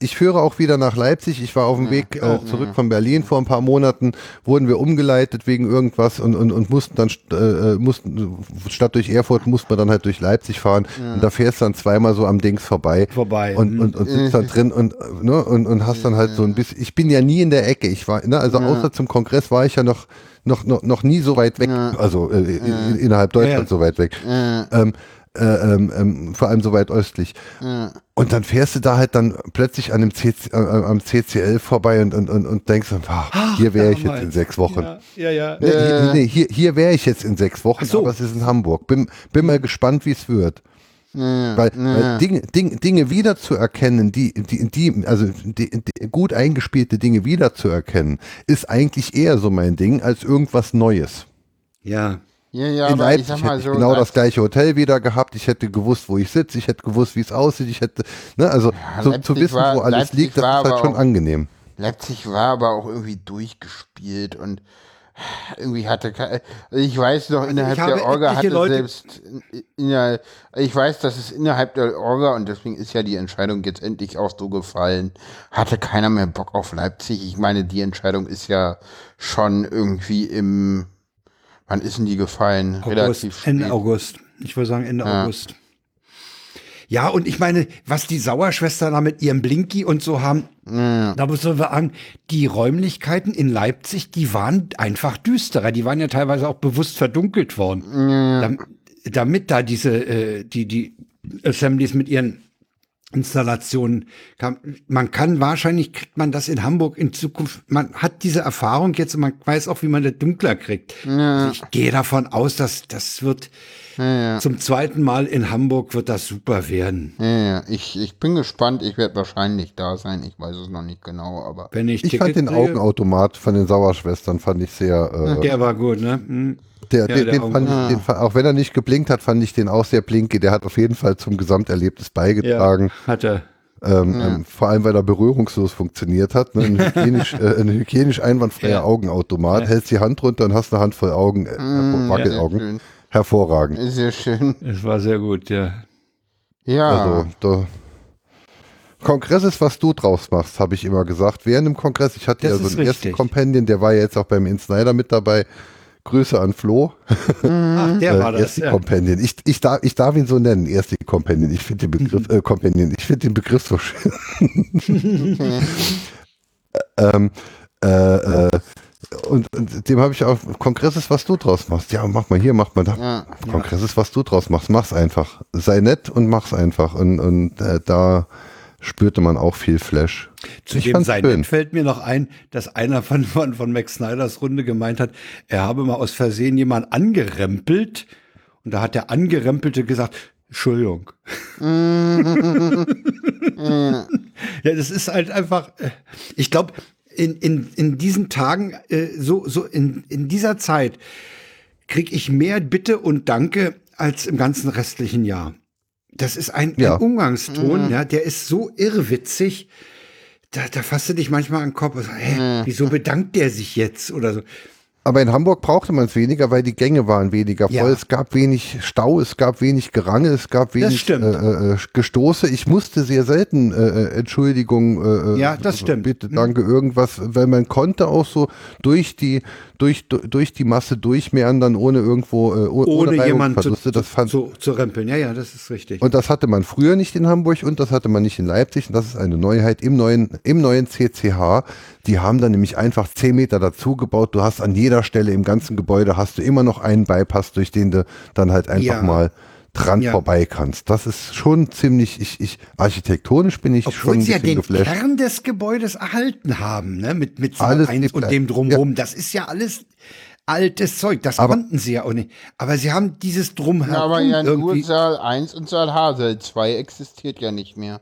Ich, führe auch wieder nach Leipzig. Ich war auf dem Weg äh, zurück von Berlin vor ein paar Monaten, wurden wir umgeleitet wegen irgendwas und, und, und mussten dann st- äh, äh, mussten statt durch Erfurt mussten wir dann halt durch Leipzig fahren und da fährst du dann zweimal so am Dings vorbei. Vorbei. Und, und, und sitzt dann drin und, ne, und, und hast dann halt so ein bisschen, ich bin ja nie in der Ecke. Ich war, ne, also außer zum Kongress war ich ja noch, noch, noch, noch nie so weit weg, also äh, in, innerhalb Deutschlands Ja. so weit weg. Ähm, äh, ähm, ähm, vor allem so weit östlich. Und dann fährst du da halt dann plötzlich an dem CC, äh, am CCL vorbei und, und, und, und denkst, dann, ah, hier wäre ich jetzt in sechs Wochen. Ja, ja. Nee, hier, nee, hier, hier wäre ich jetzt in sechs Wochen, so. aber es ist in Hamburg. Bin, bin mal gespannt, wie es wird. weil weil Dinge, Dinge, Dinge wiederzuerkennen, die, die, die, also die, die, gut eingespielte Dinge wiederzuerkennen, ist eigentlich eher so mein Ding als irgendwas Neues. Ja. Ja, ja, in aber Leipzig ich sag hätte mal ich so. genau das gleiche Hotel wieder gehabt. Ich hätte gewusst, wo ich sitze. Ich hätte gewusst, wie es aussieht. Ich hätte, ne, also so, zu wissen, war- wo alles Leipzig liegt, das war ist halt aber schon auch- angenehm. Leipzig war aber auch irgendwie durchgespielt und irgendwie hatte also ich weiß noch innerhalb habe der Orga hatte Leute- selbst in, in, ich weiß, dass es innerhalb der Orga und deswegen ist ja die Entscheidung jetzt endlich auch so gefallen, hatte keiner mehr Bock auf Leipzig. Ich meine, die Entscheidung ist ja schon irgendwie im wann ist denn die gefallen? Relativ August, Ende spät. August. Ich würde sagen Ende August. Ja, und ich meine, was die Sauerschwestern da mit ihrem Blinky und so haben, da muss man sagen, die Räumlichkeiten in Leipzig, die waren einfach düsterer. Die waren ja teilweise auch bewusst verdunkelt worden. Dam- damit da diese, äh, die, die Assemblies mit ihren Installationen kam. Man kann wahrscheinlich kriegt man das in Hamburg in Zukunft. Man hat diese Erfahrung jetzt und man weiß auch, wie man das dunkler kriegt. Also ich gehe davon aus, dass das wird zum zweiten Mal in Hamburg wird das super werden. Ja, ja. Ich, ich bin gespannt. Ich werde wahrscheinlich da sein. Ich weiß es noch nicht genau, aber. Wenn ich, Ich fand den Augenautomat von den Sauerschwestern fand ich sehr. Äh, Der war gut, ne? Hm. Der, ja, den, der den fand ich, den, fa- auch wenn er nicht geblinkt hat, fand ich den auch sehr blinky. Der hat auf jeden Fall zum Gesamterlebnis beigetragen. Hat er. Ähm, ähm, vor allem, weil er berührungslos funktioniert hat. Ne? Ein, (laughs) hygienisch, äh, ein hygienisch einwandfreier Ja. Augenautomat. Hältst die Hand runter und hast eine Handvoll Augen, äh, Wackelaugen. schön. Hervorragend. Sehr schön. Es war sehr gut, ja. Ja. Also, da, Kongress ist, was du draus machst, habe ich immer gesagt. Während dem Kongress, ich hatte Das ja so einen ersten richtig. Companion, der war ja jetzt auch beim InSnyder mit dabei. Grüße an Flo. Ach, der war äh, das. Ersti Ja. Companion. Ich, ich, darf, ich darf ihn so nennen, Ersti Companion. Ich finde den Begriff, Mhm. äh, Companion, ich finde den Begriff so schön. (laughs) ähm, äh, äh, und, und dem habe ich auch, Kongress ist, was du draus machst. Ja, mach mal hier, mach mal da. Ja. Kongress ist, was du draus machst. Mach's einfach. Sei nett und mach's einfach. Und, und äh, da spürte man auch viel Flash. Zu Ich dem sein fällt mir noch ein, dass einer von, von, von Max Snyders Runde gemeint hat, er habe mal aus Versehen jemand angerempelt und da hat der Angerempelte gesagt, Entschuldigung. (laughs) ja, das ist halt einfach, äh, ich glaube, in, in, in diesen Tagen, äh, so, so in, in dieser Zeit, kriege ich mehr Bitte und Danke als im ganzen restlichen Jahr. Das ist ein, Ja. ein Umgangston, ja, der ist so irrwitzig. Da, da fasst du dich manchmal an den Kopf und sagst, hä, wieso bedankt der sich jetzt oder so? Aber in Hamburg brauchte man es weniger, weil die Gänge waren weniger voll. Ja. Es gab wenig Stau, es gab wenig Gerange, es gab wenig stimmt. äh, äh, Gestoße. Ich musste sehr selten äh, äh, Entschuldigung, äh, Ja, das stimmt. bitte, danke, irgendwas, weil man konnte auch so durch die durch durch die Masse durchmeandern, ohne irgendwo äh, oh- Ohne jemand zu, das fand zu, zu rempeln. Ja, ja, das ist richtig. und das hatte man früher nicht in Hamburg und das hatte man nicht in Leipzig. Und das ist eine Neuheit im neuen, im neuen CCH. Die haben dann nämlich einfach 10 Meter dazugebaut. Du hast an jeder Stelle im ganzen Gebäude hast du immer noch einen Bypass, durch den du dann halt einfach Ja. mal dran Ja. vorbei kannst. Das ist schon ziemlich, ich, ich, architektonisch bin ich schon Obwohl ein sie ja den geflasht. Kern des Gebäudes erhalten haben, ne? Mit, mit Saal Alles 1 und dem Drumherum. Das ist ja alles altes Zeug. Das Aber- konnten sie ja auch nicht. Aber sie haben dieses Drumherum Ja, aber ja nur. Saal 1 und Saal H. Saal 2 existiert ja nicht mehr.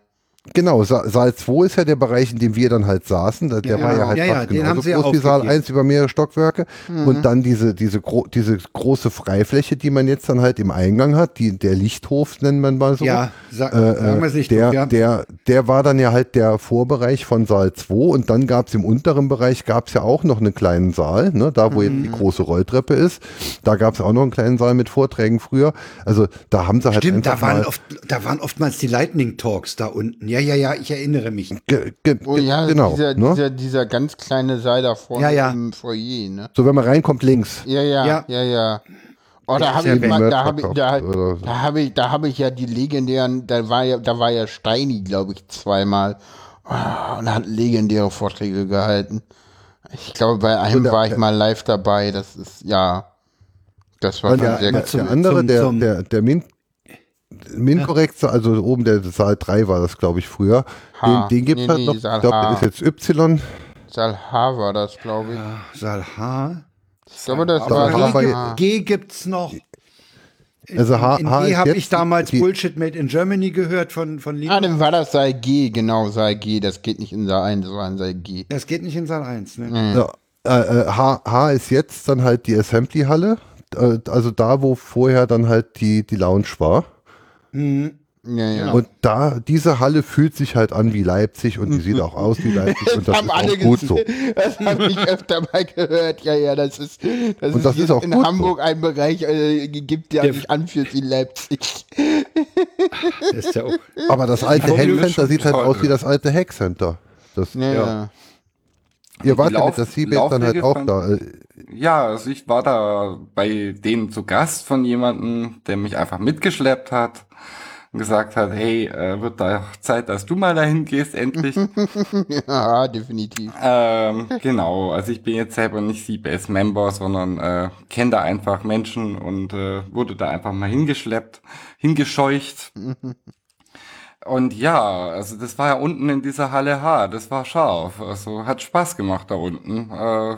Genau, Sa Saal 2 ist ja der Bereich, in dem wir dann halt saßen. Der, Ja, war ja halt ja, ja, fast den haben genauso sie ja groß wie Saal aufgegeben. 1 über mehrere Stockwerke. Und dann diese, diese, gro diese große Freifläche, die man jetzt dann halt im Eingang hat, die, der Lichthof nennt man mal so. Ja, sa Äh, sagen wir es nicht. der, ja. der, der war dann ja halt der Vorbereich von Saal 2 und dann gab es im unteren Bereich gab es ja auch noch einen kleinen Saal, ne, da wo Mhm. jetzt die große Rolltreppe ist. Da gab es auch noch einen kleinen Saal mit Vorträgen früher. Also da haben sie halt Stimmt, da waren, mal, oft, da waren oftmals die Lightning Talks da unten. Ja, ja, ja, ich erinnere mich. ge, ge, Oh ja, genau. dieser, ne? dieser, dieser ganz kleine Saal da vorne Ja, ja. im Foyer, ne? So, wenn man reinkommt, links. Ja, ja, Ja. ja, ja. Oh, da habe ja ich, mal- da habe ich, da, so. da habe ich, da habe ich ja die legendären, da war ja, da war ja Steini, glaube ich, zweimal oh, und hat legendäre Vorträge gehalten. Ich glaube, bei einem der- war ich mal live dabei. Das ist ja, das war Und schon der, sehr der, gut. der andere, zum- der, der, der Min, Min-Korrekt, also oben der Saal 3 war das, glaube ich, früher. H. Den, den gibt es Nee, halt nee, noch. Ich Saal glaube, der H. ist jetzt Y. Saal H war das, glaube ich. Saal H. Ich glaube, das Aber war H G, H. G gibt's noch. Also H, In H G habe ich damals die, Bullshit Made in Germany gehört von, von Ah, Lieber. dann war das Saal G, genau, Saal G. Das geht nicht in Saal 1, das war in Saal G. Das geht nicht in Saal 1. Ne? Ja, äh, äh, H, H ist jetzt dann halt die Assembly-Halle. Äh, also da, wo vorher dann halt die, die Lounge war. Ja, ja. Und da, diese Halle fühlt sich halt an wie Leipzig und die sieht auch aus wie Leipzig und das haben ist alle auch gut gesehen. so. Das habe ich öfter mal gehört. Ja, ja, das ist, das Und das ist auch in gut so. Hamburg ein Bereich äh, gibt, der Der- sich anfühlt wie Leipzig. (laughs) Das ist ja auch. Aber das alte Hackcenter sieht halt aus wie das alte Hackcenter. Das, Ja, ja. ihr wart ja mit der Seabase dann halt auch da. Ja, also ich war da bei denen zu Gast von jemandem, der mich einfach mitgeschleppt hat und gesagt hat, hey, äh, wird da Zeit, dass du mal dahin gehst, endlich. (laughs) ja, definitiv. ähm, genau, also ich bin jetzt selber nicht Seabase-Member, sondern äh, kenne da einfach Menschen und äh, wurde da einfach mal hingeschleppt, hingescheucht. Und ja, also das war ja unten in dieser Halle H, das war scharf. Also hat Spaß gemacht da unten. Äh,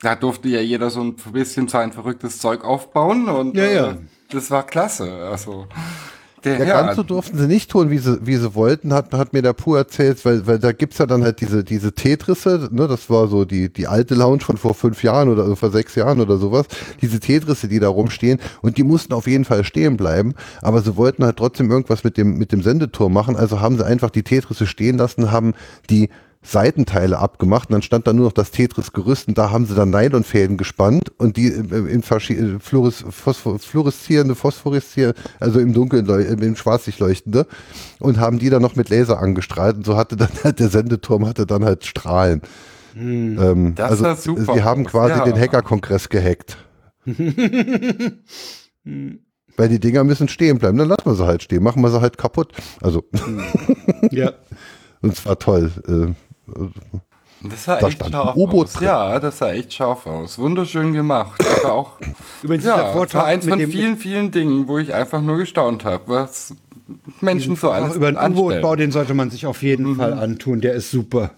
da durfte ja jeder so ein bisschen sein verrücktes Zeug aufbauen und Ja, ja. Äh, das war klasse. Also der Ja, Herr, ganz so durften sie nicht tun, wie sie, wie sie wollten, hat, hat mir der Pu erzählt, weil, weil da gibt's ja dann halt diese, diese Tetrisse, ne, das war so die, die alte Lounge von vor fünf Jahren oder also vor sechs Jahren oder sowas, diese Tetrisse, die da rumstehen und die mussten auf jeden Fall stehen bleiben, aber sie wollten halt trotzdem irgendwas mit dem, mit dem Sendeturm machen, also haben sie einfach die Tetrisse stehen lassen, haben die Seitenteile abgemacht und dann stand da nur noch das Tetris-Gerüst und da haben sie dann Nylonfäden gespannt und die äh, in verschiedene Fluores, Phosphor, fluoreszierende, phosphoreszierende, also im Dunkeln, äh, im Schwarzlicht leuchtende und haben die dann noch mit Laser angestrahlt und so hatte dann halt der Sendeturm hatte dann halt Strahlen. Ähm, Das also sah super sie haben quasi ja. den Hackerkongress gehackt. (laughs) Weil die Dinger müssen stehen bleiben, dann lassen wir sie halt stehen, machen wir sie halt kaputt. Also, Ja. (laughs) und zwar toll. Äh, das sah da echt scharf aus. drin. Ja, das sah echt scharf aus. Wunderschön gemacht. Aber auch (laughs) Übrigens ja, das war eins von vielen, vielen Dingen, wo ich einfach nur gestaunt habe, was Menschen so alles über den. U-Boot-Bau, den sollte man sich auf jeden Fall antun. Der ist super.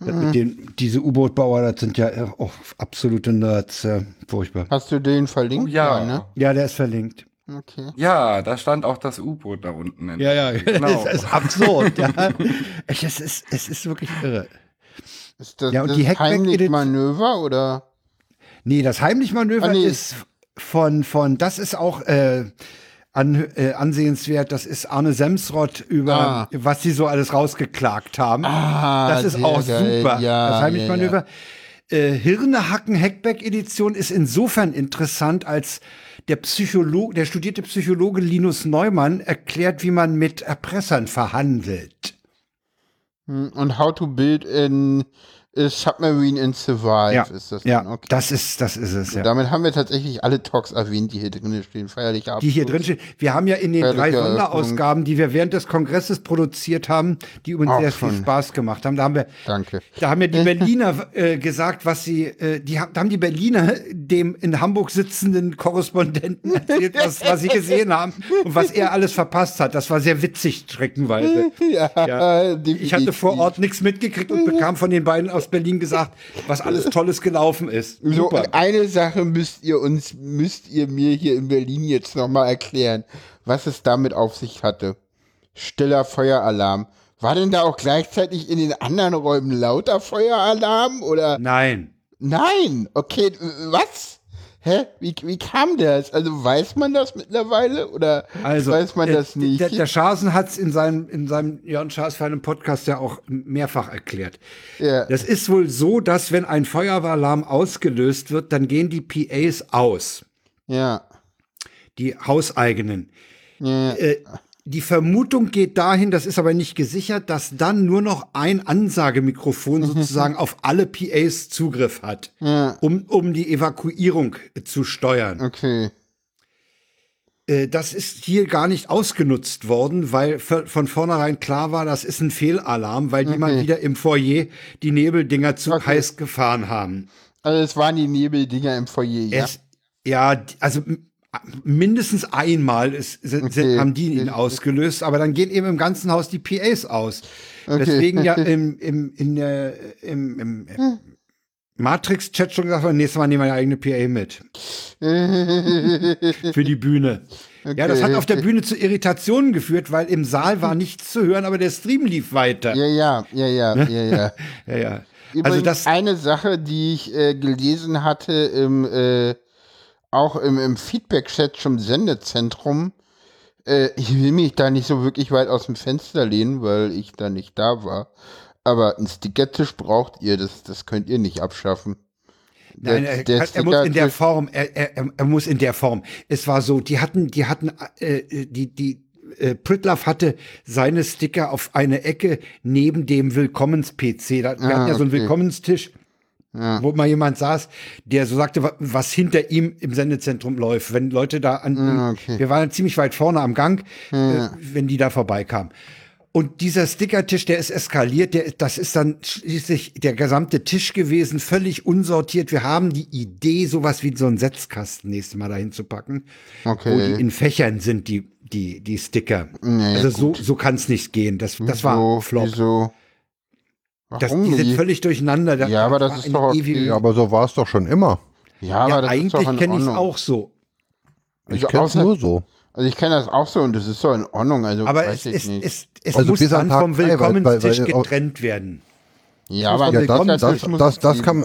Das Mit den, diese U-Boot-Bauer, das sind ja auch absolute Nerds. Ja, furchtbar. Hast du den verlinkt? Oh, ja. ne? Ja, der ist verlinkt. Okay. Ja, da stand auch das U-Boot da unten. in- Ja, ja, (laughs) Genau. es ist absurd. ja. (laughs) Es, ist, es ist wirklich irre. Ist das, Ja, und das die Hackback heimlich Edit- Manöver oder? Nee, das Heimlich-Manöver Ah, nee. ist von, von, das ist auch äh, an, äh, ansehenswert. Das ist Arne Semsrott über, Ah. was sie so alles rausgeklagt haben. Ah, das ist auch geil. super. Ja, das Heimlich-Manöver. ja, Äh, Hirnehacken Hackback-Edition ist insofern interessant, als der Psychologe, der studierte Psychologe Linus Neumann erklärt, wie man mit Erpressern verhandelt. Hm, Und How to Build in Submarine and Survive ist das ja dann. Okay. das ist, das ist es, ja. Damit haben wir tatsächlich alle Talks erwähnt, die hier drin stehen. Feierlicher Abschluss. die hier drin stehen. Wir haben ja in den drei Sonderausgaben, die wir während des Kongresses produziert haben, die Auch sehr viel schon. Spaß gemacht haben. Da haben wir, Danke. da haben ja die (laughs) Berliner äh, gesagt, was sie, äh, die haben, da haben die Berliner dem in Hamburg sitzenden Korrespondenten erzählt, was, was sie gesehen haben und was er alles verpasst hat. Das war sehr witzig, streckenweise. (laughs) Ja, Ja. Ich hatte vor Ort nichts mitgekriegt und bekam von den beiden aus Berlin gesagt, was alles Tolles gelaufen ist. So, Super. und eine Sache müsst ihr uns, müsst ihr mir hier in Berlin jetzt nochmal erklären, was es damit auf sich hatte. Stiller Feueralarm. War denn da auch gleichzeitig in den anderen Räumen lauter Feueralarm oder? Nein. Nein! Okay, was? Hä? Wie, wie kam das? Also weiß man das mittlerweile oder Also, weiß man der- das nicht? Der, der Schasen hat es in seinem, in seinem Jörn Schaas für einen Podcast ja auch mehrfach erklärt. Ja. Das ist wohl so, dass wenn ein Feueralarm ausgelöst wird, dann gehen die PAs aus, ja. die hauseigenen. ja. Äh, die Vermutung geht dahin, das ist aber nicht gesichert, dass dann nur noch ein Ansagemikrofon sozusagen auf alle PAs Zugriff hat, Ja. um, um die Evakuierung äh, zu steuern. Okay. Äh, Das ist hier gar nicht ausgenutzt worden, weil von vornherein klar war, das ist ein Fehlalarm, weil die mal wieder im Foyer die Nebeldinger zu Okay. heiß gefahren haben. Also es waren die Nebeldinger im Foyer, ja? Es, ja, also mindestens einmal ist, sind, Okay. haben die ihn ausgelöst, aber dann gehen eben im ganzen Haus die PAs aus. Okay. Deswegen ja (laughs) im, im, in der, im, im, im Matrix-Chat schon gesagt, worden, nächstes Mal nehmen wir eine eigene PA mit. (laughs) Für die Bühne. Ja, das hat auf der Bühne zu Irritationen geführt, weil im Saal war nichts zu hören, aber der Stream lief weiter. Ja, ja, ja, ja, ja, ja. (laughs) Ja, ja. Übrigens, Also das, eine Sache, die ich äh, gelesen hatte im äh, auch im, im Feedback-Chat zum Sendezentrum, äh, ich will mich da nicht so wirklich weit aus dem Fenster lehnen, weil ich da nicht da war. Aber einen Stickertisch braucht ihr, das, das könnt ihr nicht abschaffen. Der- Nein, er, der er muss in der Form, er, er, er- er muss in der Form. Es war so, die hatten, die hatten, äh, die, die, äh, Pritlove hatte seine Sticker auf eine Ecke neben dem Willkommens-PC. Da, wir Ah, hatten ja so einen okay. Willkommenstisch, wo mal jemand saß, der so sagte, wa- was hinter ihm im Sendezentrum läuft. Wenn Leute da an, Ah, okay. wir waren ziemlich weit vorne am Gang, äh, wenn die da vorbeikamen. Und dieser Stickertisch, der ist eskaliert, der, das ist dann schließlich der gesamte Tisch gewesen, völlig unsortiert. Wir haben die Idee, sowas wie so einen Setzkasten nächstes Mal dahin zu packen, Okay. wo die in Fächern sind, die, die, die Sticker. Nee, also so, gut. so kann es nicht gehen. Das, das war Flop. Wieso? Das, Warum die sind völlig durcheinander. Das Ja, aber das ist doch okay. ewige- Ja, aber so war es doch schon immer. Ja, Ja, aber das ist doch eigentlich kenne ich es auch so. Ich Also kenne es nur so. Also ich kenne das auch so und das ist doch in Ordnung. Also Aber weiß es, ich es, nicht. es, es Also muss dann vom Willkommenstisch getrennt werden. ja, aber das, das, das, es das kann,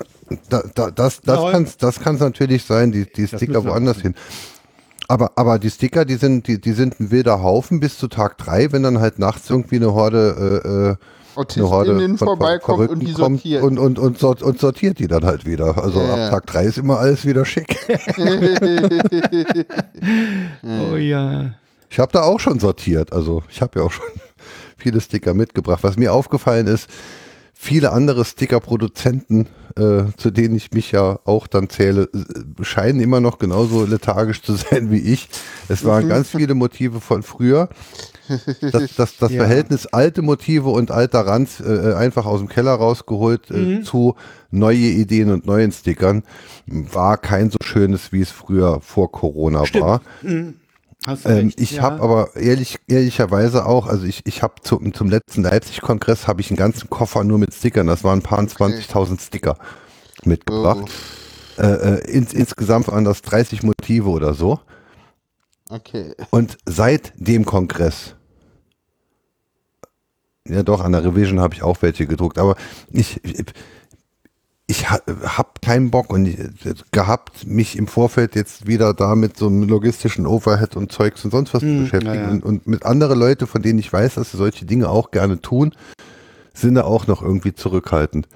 da, da, das, das das kann's natürlich sein, die, die Sticker woanders hin. Aber, aber die Sticker, die sind, die, die sind ein wilder Haufen bis zu Tag drei, wenn dann halt nachts irgendwie eine Horde, äh, äh, eine Horde Autistinnen vorbeikommt und Verrückten die sortiert. und, und, und, und sortiert die dann halt wieder. Also Ja, ab. Tag drei ist immer alles wieder schick. (laughs) (laughs) Oh ja. Ich habe da auch schon sortiert. Also ich habe ja auch schon (laughs) viele Sticker mitgebracht. Was mir aufgefallen ist, viele andere Sticker-Produzenten, äh, zu denen ich mich ja auch dann zähle, äh, scheinen immer noch genauso lethargisch zu sein wie ich. Es waren Mhm. ganz viele Motive von früher. Das, das, das (laughs) Ja. Verhältnis alte Motive und alter Ranz äh, einfach aus dem Keller rausgeholt äh, Mhm. zu neue Ideen und neuen Stickern war kein so schönes, wie es früher vor Corona war. Hast du Ähm, ich ja. habe aber ehrlich, ehrlicherweise auch, also ich, ich habe zum, zum letzten Leipzig-Kongress habe ich einen ganzen Koffer nur mit Stickern, das waren ein paar 20.000 Sticker mitgebracht. Oh, Äh, äh, ins, insgesamt waren das 30 Motive oder so. okay. Und seit dem Kongress, ja doch, an der Revision habe ich auch welche gedruckt, aber ich, ich, ich ha, habe keinen Bock und ich, gehabt, mich im Vorfeld jetzt wieder da mit so einem logistischen Overhead und Zeugs und sonst was zu beschäftigen ja. Und, und mit andere Leute, von denen ich weiß, dass sie solche Dinge auch gerne tun, sind da auch noch irgendwie zurückhaltend.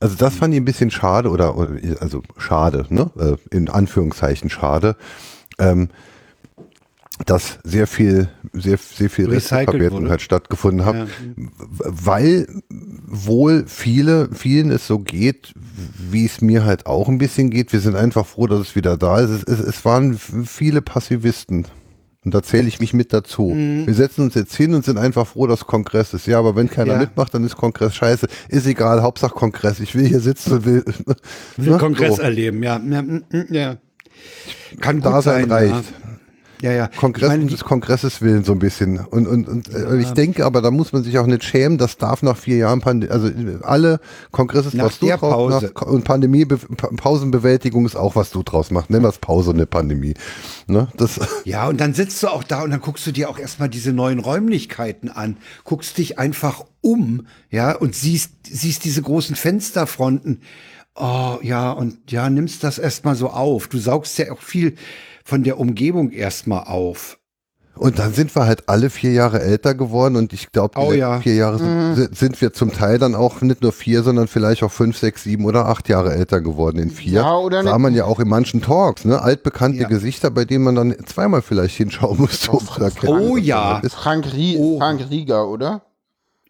Also das fand ich ein bisschen schade oder, oder also schade, ne? Äh, In Anführungszeichen schade. Ähm, dass sehr viel, sehr, sehr viel Restverwertung halt stattgefunden hat, Ja. weil wohl viele, vielen es so geht, wie es mir halt auch ein bisschen geht. Wir sind einfach froh, dass es wieder da ist. Es, es, es waren viele Passivisten. Und da zähle ich mich mit dazu. Mhm. Wir setzen uns jetzt hin und sind einfach froh, dass Kongress ist. Ja, aber wenn keiner Ja. mitmacht, dann ist Kongress scheiße. Ist egal, Hauptsache Kongress. Ich will hier sitzen und will, (laughs) Will ne? Kongress So. erleben, ja. Ja, ja. Kann Dasein sein. reicht. Ja, ja. ja. Kongress Ich des Kongresses willen so ein bisschen. Und, und, und äh, ich denke aber, da muss man sich auch nicht schämen, das darf nach vier Jahren Pandemie, also alle Kongresses, Nach was du draus Pause. und Pandemie, Pa- Pausenbewältigung ist auch, was du draus machst. Nenn das Pause und eine Pandemie. Ne? Das, (laughs) Ja, und dann sitzt du auch da und dann guckst du dir auch erstmal diese neuen Räumlichkeiten an, guckst dich einfach um, ja, und siehst, siehst diese großen Fensterfronten. Oh, ja, und ja, nimmst das erstmal so auf. Du saugst ja auch viel von der Umgebung erstmal auf. und dann sind wir halt alle vier Jahre älter geworden und ich glaube, die Oh ja. vier Jahre sind, sind- sind wir zum Teil dann auch nicht nur vier, sondern vielleicht auch fünf, sechs, sieben oder acht Jahre älter geworden in vier. Ja, oder Sah nicht- man ja auch in manchen Talks, ne? Altbekannte Ja. Gesichter, bei denen man dann zweimal vielleicht hinschauen (laughs) musste, um zu erkennen. Oh das ja. ist. Frank, Rie Oh. Frank Rieger, oder?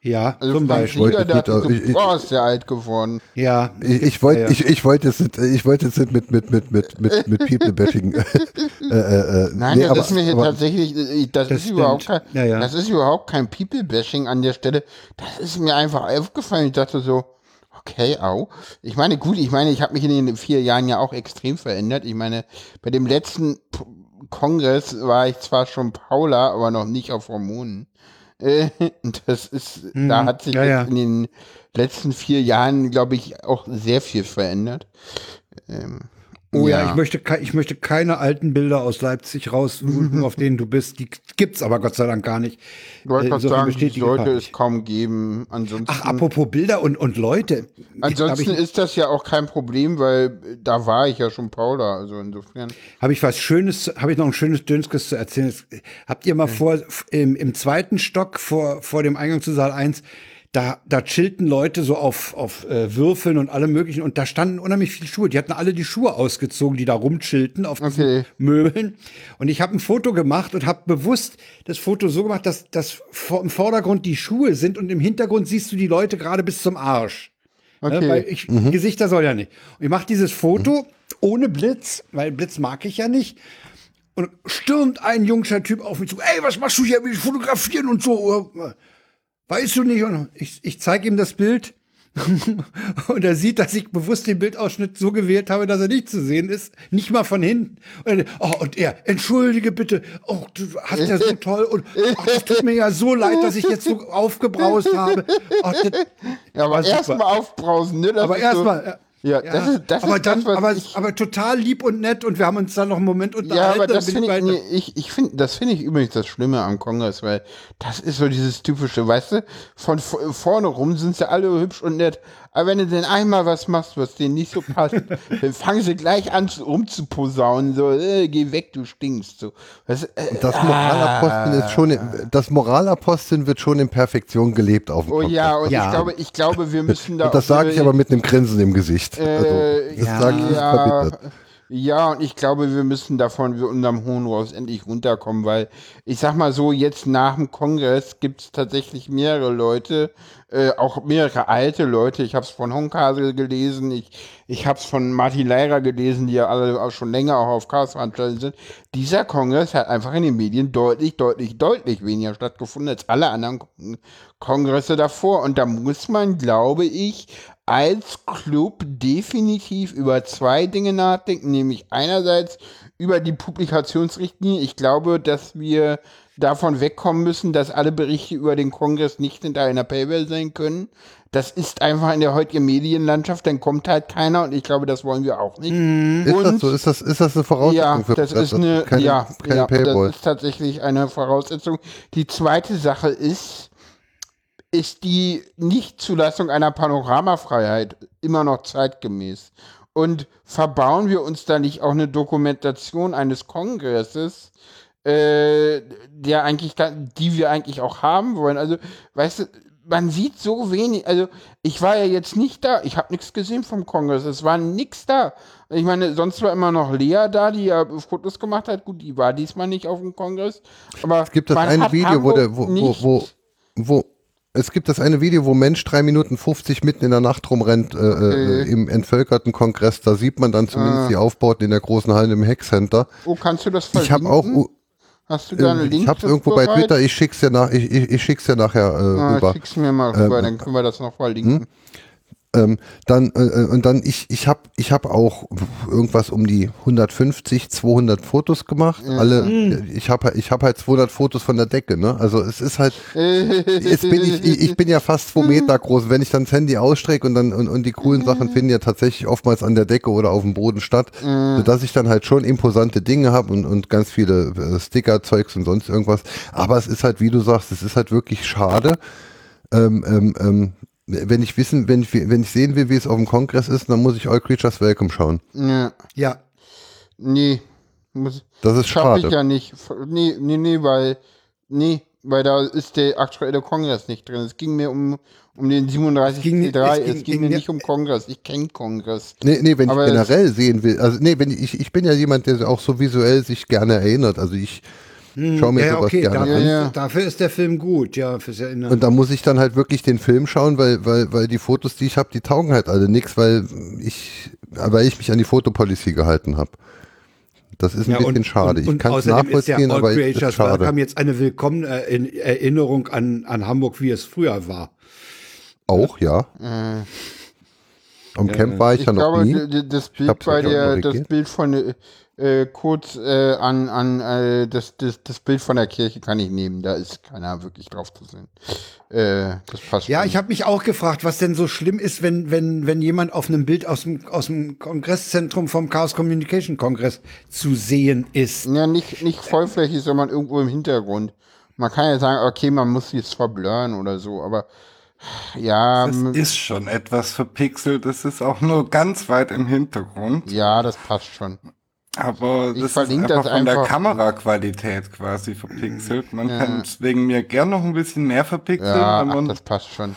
Ja, Also zum Beispiel. Wollte der ich- ich- boah, ist der alt geworden. Ja. Ich, ich wollte Ja, ich, ich wollte jetzt nicht, ich wollte jetzt nicht mit mit mit mit mit mit (laughs) People Bashing. äh, äh, äh, Nein, nee, das aber, ist mir hier aber, tatsächlich, äh, das, Das ist überhaupt kein. Ja, ja. das ist überhaupt kein People-Bashing an der Stelle. Das ist mir einfach aufgefallen. Ich dachte so, okay, au. Ich meine, gut, ich meine, ich habe mich in den vier Jahren ja auch extrem verändert. Ich meine, bei dem letzten Kongress war ich zwar schon Paula, aber noch nicht auf Hormonen. Äh, (laughs) das ist, da hat sich Mhm. ja, ja. in den letzten vier Jahren, glaube ich, auch sehr viel verändert. Ähm, Oh ja, ich möchte, ich möchte keine alten Bilder aus Leipzig raussuchen, (laughs) auf denen du bist. Die gibt's aber Gott sei Dank gar nicht. Ich wollte Äh, gerade sagen, Bestätigung sollte habe es kaum geben. Ansonsten, Ach, apropos Bilder und, und Leute. ansonsten Habe ich, ist das ja auch kein Problem, weil da war ich ja schon Paula. Also insofern. hab ich was Schönes, habe ich noch ein schönes Dönskes zu erzählen. Habt ihr mal vor, f- im, im zweiten Stock vor, vor dem Eingang zu Saal 1, da, da chillten Leute so auf, auf äh, Würfeln und allem möglichen und da standen unheimlich viele Schuhe. Die hatten alle die Schuhe ausgezogen, die da rumchillten auf Okay. Möbeln. Und ich habe ein Foto gemacht und habe bewusst das Foto so gemacht, dass, dass im Vordergrund die Schuhe sind und im Hintergrund siehst du die Leute gerade bis zum Arsch. Okay. Ne, weil ich, Gesichter soll ja nicht. Und ich mache dieses Foto ohne Blitz, weil Blitz mag ich ja nicht. Und stürmt ein jungscher Typ auf mich zu. Ey, was machst du hier? Will ich fotografieren und so? Weißt du nicht? Und ich, ich zeige ihm das Bild. (laughs) und er sieht, dass ich bewusst den Bildausschnitt so gewählt habe, dass er nicht zu sehen ist, nicht mal von hinten. Und, er, oh, und er, entschuldige bitte, oh, du hast ja so toll und oh, das tut mir ja so leid, dass ich jetzt so aufgebraust habe. Oh, das, Ja, aber erstmal aufbrausen, ne? Das aber erstmal, So, ja, ja, ja, das ist, das aber ist dann, das, aber, ich, aber total lieb und nett und wir haben uns dann noch einen Moment Ja, unterhalten. aber dann das finde ich, nee, ich, ich finde, das finde ich übrigens das Schlimme am Kongress, weil das ist so dieses typische, weißt du, von vorne rum sind sie alle hübsch und nett, aber wenn du denn einmal was machst, was denen nicht so passt, (laughs) dann fangen sie gleich an zu- rumzuposaunen, so, äh, geh weg, du stinkst, so. Du, äh, Das Moralaposteln ist schon, das Moralaposteln wird schon in Perfektion gelebt auf dem oh ja, Kongress. und Ja. ich glaube, ich glaube, wir müssen da Und das sage ich aber mit einem Grinsen im Gesicht. Äh, also, das ja. sage ich ja, verbittert. Ja, und ich glaube, wir müssen davon wir unserem hohen Ross endlich runterkommen, weil ich sag mal so, jetzt nach dem Kongress gibt es tatsächlich mehrere Leute, äh, auch mehrere alte Leute. Ich habe es von Honkasel gelesen, ich, ich habe es von Martin Leirer gelesen, die ja alle auch schon länger auch auf Chaos-Veranstaltungen sind. Dieser Kongress hat einfach in den Medien deutlich, deutlich, deutlich weniger stattgefunden als alle anderen Kon- Kongresse davor. Und da muss man, glaube ich, als Club definitiv über zwei Dinge nachdenken, nämlich einerseits über die Publikationsrichtlinie. Ich glaube, dass wir davon wegkommen müssen, dass alle Berichte über den Kongress nicht hinter einer Paywall sein können. Das ist einfach in der heutigen Medienlandschaft, dann kommt halt keiner und ich glaube, das wollen wir auch nicht. Ist das Und- so? Ist das, ist das eine Voraussetzung Ja, für das ist eine, keine, ja, keine ja Paywall. das ist tatsächlich eine Voraussetzung. Die zweite Sache ist, ist die Nichtzulassung einer Panoramafreiheit immer noch zeitgemäß? Und verbauen wir uns da nicht auch eine Dokumentation eines Kongresses, äh, der eigentlich, die wir eigentlich auch haben wollen? Also, weißt du, man sieht so wenig, also ich war ja jetzt nicht da, ich habe nichts gesehen vom Kongress, es war nichts da. Ich meine, sonst war immer noch Lea da, die ja Fotos gemacht hat, gut, die war diesmal nicht auf dem Kongress, aber Es gibt das eine Video, wo, der, wo, wo, wo, wo es gibt das eine Video, wo Mensch drei Minuten 50 mitten in der Nacht rumrennt äh, äh, im entvölkerten Kongress. Da sieht man dann zumindest Ah. die Aufbauten in der großen Halle im Hackcenter. Oh, kannst du das Ich habe verlinken? auch, Hast du da einen äh, Link ich habe es irgendwo bei bereit? Twitter. Ich schick's dir nach. Ich, ich, ich schick's dir nachher äh, Ah, rüber. schick's mir mal rüber, Ähm, dann können wir das noch verlinken. Ähm, dann äh, äh, und dann ich ich habe ich habe auch irgendwas um die 150 200 Fotos gemacht. Alle ich habe ich habe halt 200 Fotos von der Decke ne? Also es ist halt jetzt bin ich ich, bin ja fast zwei Meter groß. Wenn ich dann das Handy ausstrecke und dann und, und die coolen Sachen finden ja tatsächlich oftmals an der Decke oder auf dem Boden statt sodass ich dann halt schon imposante Dinge habe und und ganz viele äh, Sticker Zeugs und sonst irgendwas. Aber es ist halt wie du sagst es ist halt wirklich schade. Ähm, ähm, ähm, wenn ich wissen, wenn ich, wenn ich sehen will, wie es auf dem Kongress ist, dann muss ich All Creatures Welcome schauen. Ja, Ja, nee. Muss, Das ist schaff ich schade. ja nicht. Nee, nee, nee, weil, nee, weil da ist der aktuelle Kongress nicht drin. Es ging mir um, um den 37 ging nicht- C3. es Es ging- ging, ging mir ja- nicht um Kongress. Ich kenne Kongress. Nee, nee, wenn Aber ich es- generell sehen will, also nee, wenn ich, ich bin ja jemand, der auch so visuell sich gerne erinnert. Also ich schaue mir ja, sowas okay, gerne dafür, an. Ja, dafür ist der Film gut, ja, fürs Erinnern. Und da muss ich dann halt wirklich den Film schauen, weil, weil, weil die Fotos, die ich habe, die taugen halt alle nix, weil ich, weil ich mich an die Fotopolicy gehalten habe. Das ist ein ja, bisschen schade. ich kann es nachvollziehen, aber es ist schade. Welcome jetzt eine willkommene Erinner- Erinnerung an, an Hamburg, wie es früher war. Auch, ja. Am Camp war ich, ja noch glaube, nie. das Bild bei der, das. Bild von, äh, kurz äh, an, an äh, das, das, das Bild von der Kirche kann ich nehmen. Da ist keiner wirklich drauf zu sehen. Äh, das passt. Ja, ich habe mich auch gefragt, was denn so schlimm ist, wenn, wenn, wenn jemand auf einem Bild aus dem, aus dem Kongresszentrum vom Chaos Communication Kongress zu sehen ist. Ja, nicht, nicht vollflächig, sondern irgendwo im Hintergrund. Man kann ja sagen, okay, man muss jetzt verblurren oder so, aber ja, Das ist schon etwas verpixelt. Das ist auch nur ganz weit im Hintergrund. ja, das passt schon. Aber Ich das ist verlinke einfach das von der einfach. Kameraqualität quasi verpixelt. Man Ja. kann es wegen mir gern noch ein bisschen mehr verpixeln. Ja, wenn ach, man, das passt schon.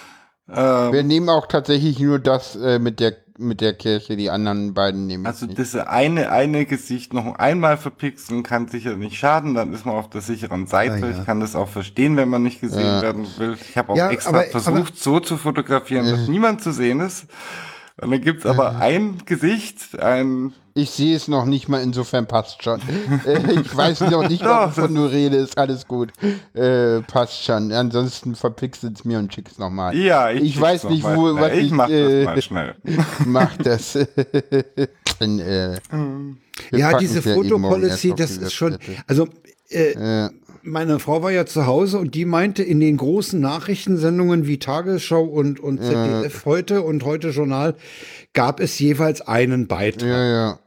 äh, Wir nehmen auch tatsächlich nur das äh, mit der mit der Kirche, die anderen beiden nehmen. also nicht. diese eine, eine Gesicht noch einmal verpixeln kann sicher nicht schaden, dann ist man auf der sicheren Seite. Ah, ja. Ich kann das auch verstehen, wenn man nicht gesehen Ja. werden will. Ich habe auch Ja, extra aber- versucht, so zu fotografieren, dass niemand zu sehen ist. Und dann gibt's aber ein Gesicht, ein Ich sehe es noch nicht mal, insofern passt schon. (laughs) äh, ich weiß noch nicht, was Doch, von du redest, alles gut. Äh, passt schon. Ansonsten verpixelt es mir und schick's nochmal. Ja, ich, ich weiß nicht, wo, was ich, ich mach äh, das mal schnell. (laughs) mach das. (laughs) Dann, äh, Ja, diese ja Fotopolicy, das ist schon, also äh, Äh, meine Frau war ja zu Hause und die meinte, in den großen Nachrichtensendungen wie Tagesschau und, und ZDF heute und heute Journal gab es jeweils einen Beitrag. ja, ja.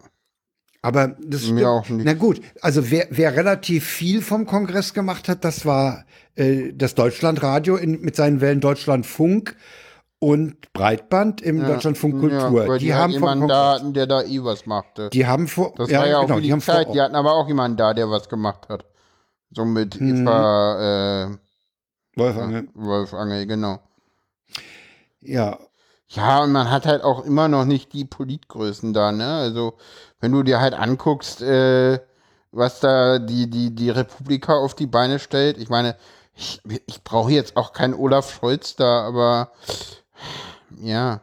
Aber das stimmt. Mir auch nicht. Na gut, also wer, wer relativ viel vom Kongress gemacht hat, das war äh, das Deutschlandradio in, mit seinen Wellen Deutschlandfunk und Breitband im Deutschlandfunk Kultur. Ja, die, die, haben vom jemanden da hatten, der da eh was machte. die haben vor, das war ja auch genau, die die Zeit. Die hatten aber auch jemanden da, der was gemacht hat. So mit Mhm. Eva äh, Wolfgang, Wolfangel, genau. ja, Ja, und man hat halt auch immer noch nicht die Politgrößen da, ne? Also, wenn du dir halt anguckst, äh, was da die, die, die Republika auf die Beine stellt, ich meine, ich, ich brauche jetzt auch keinen Olaf Scholz da, aber ja,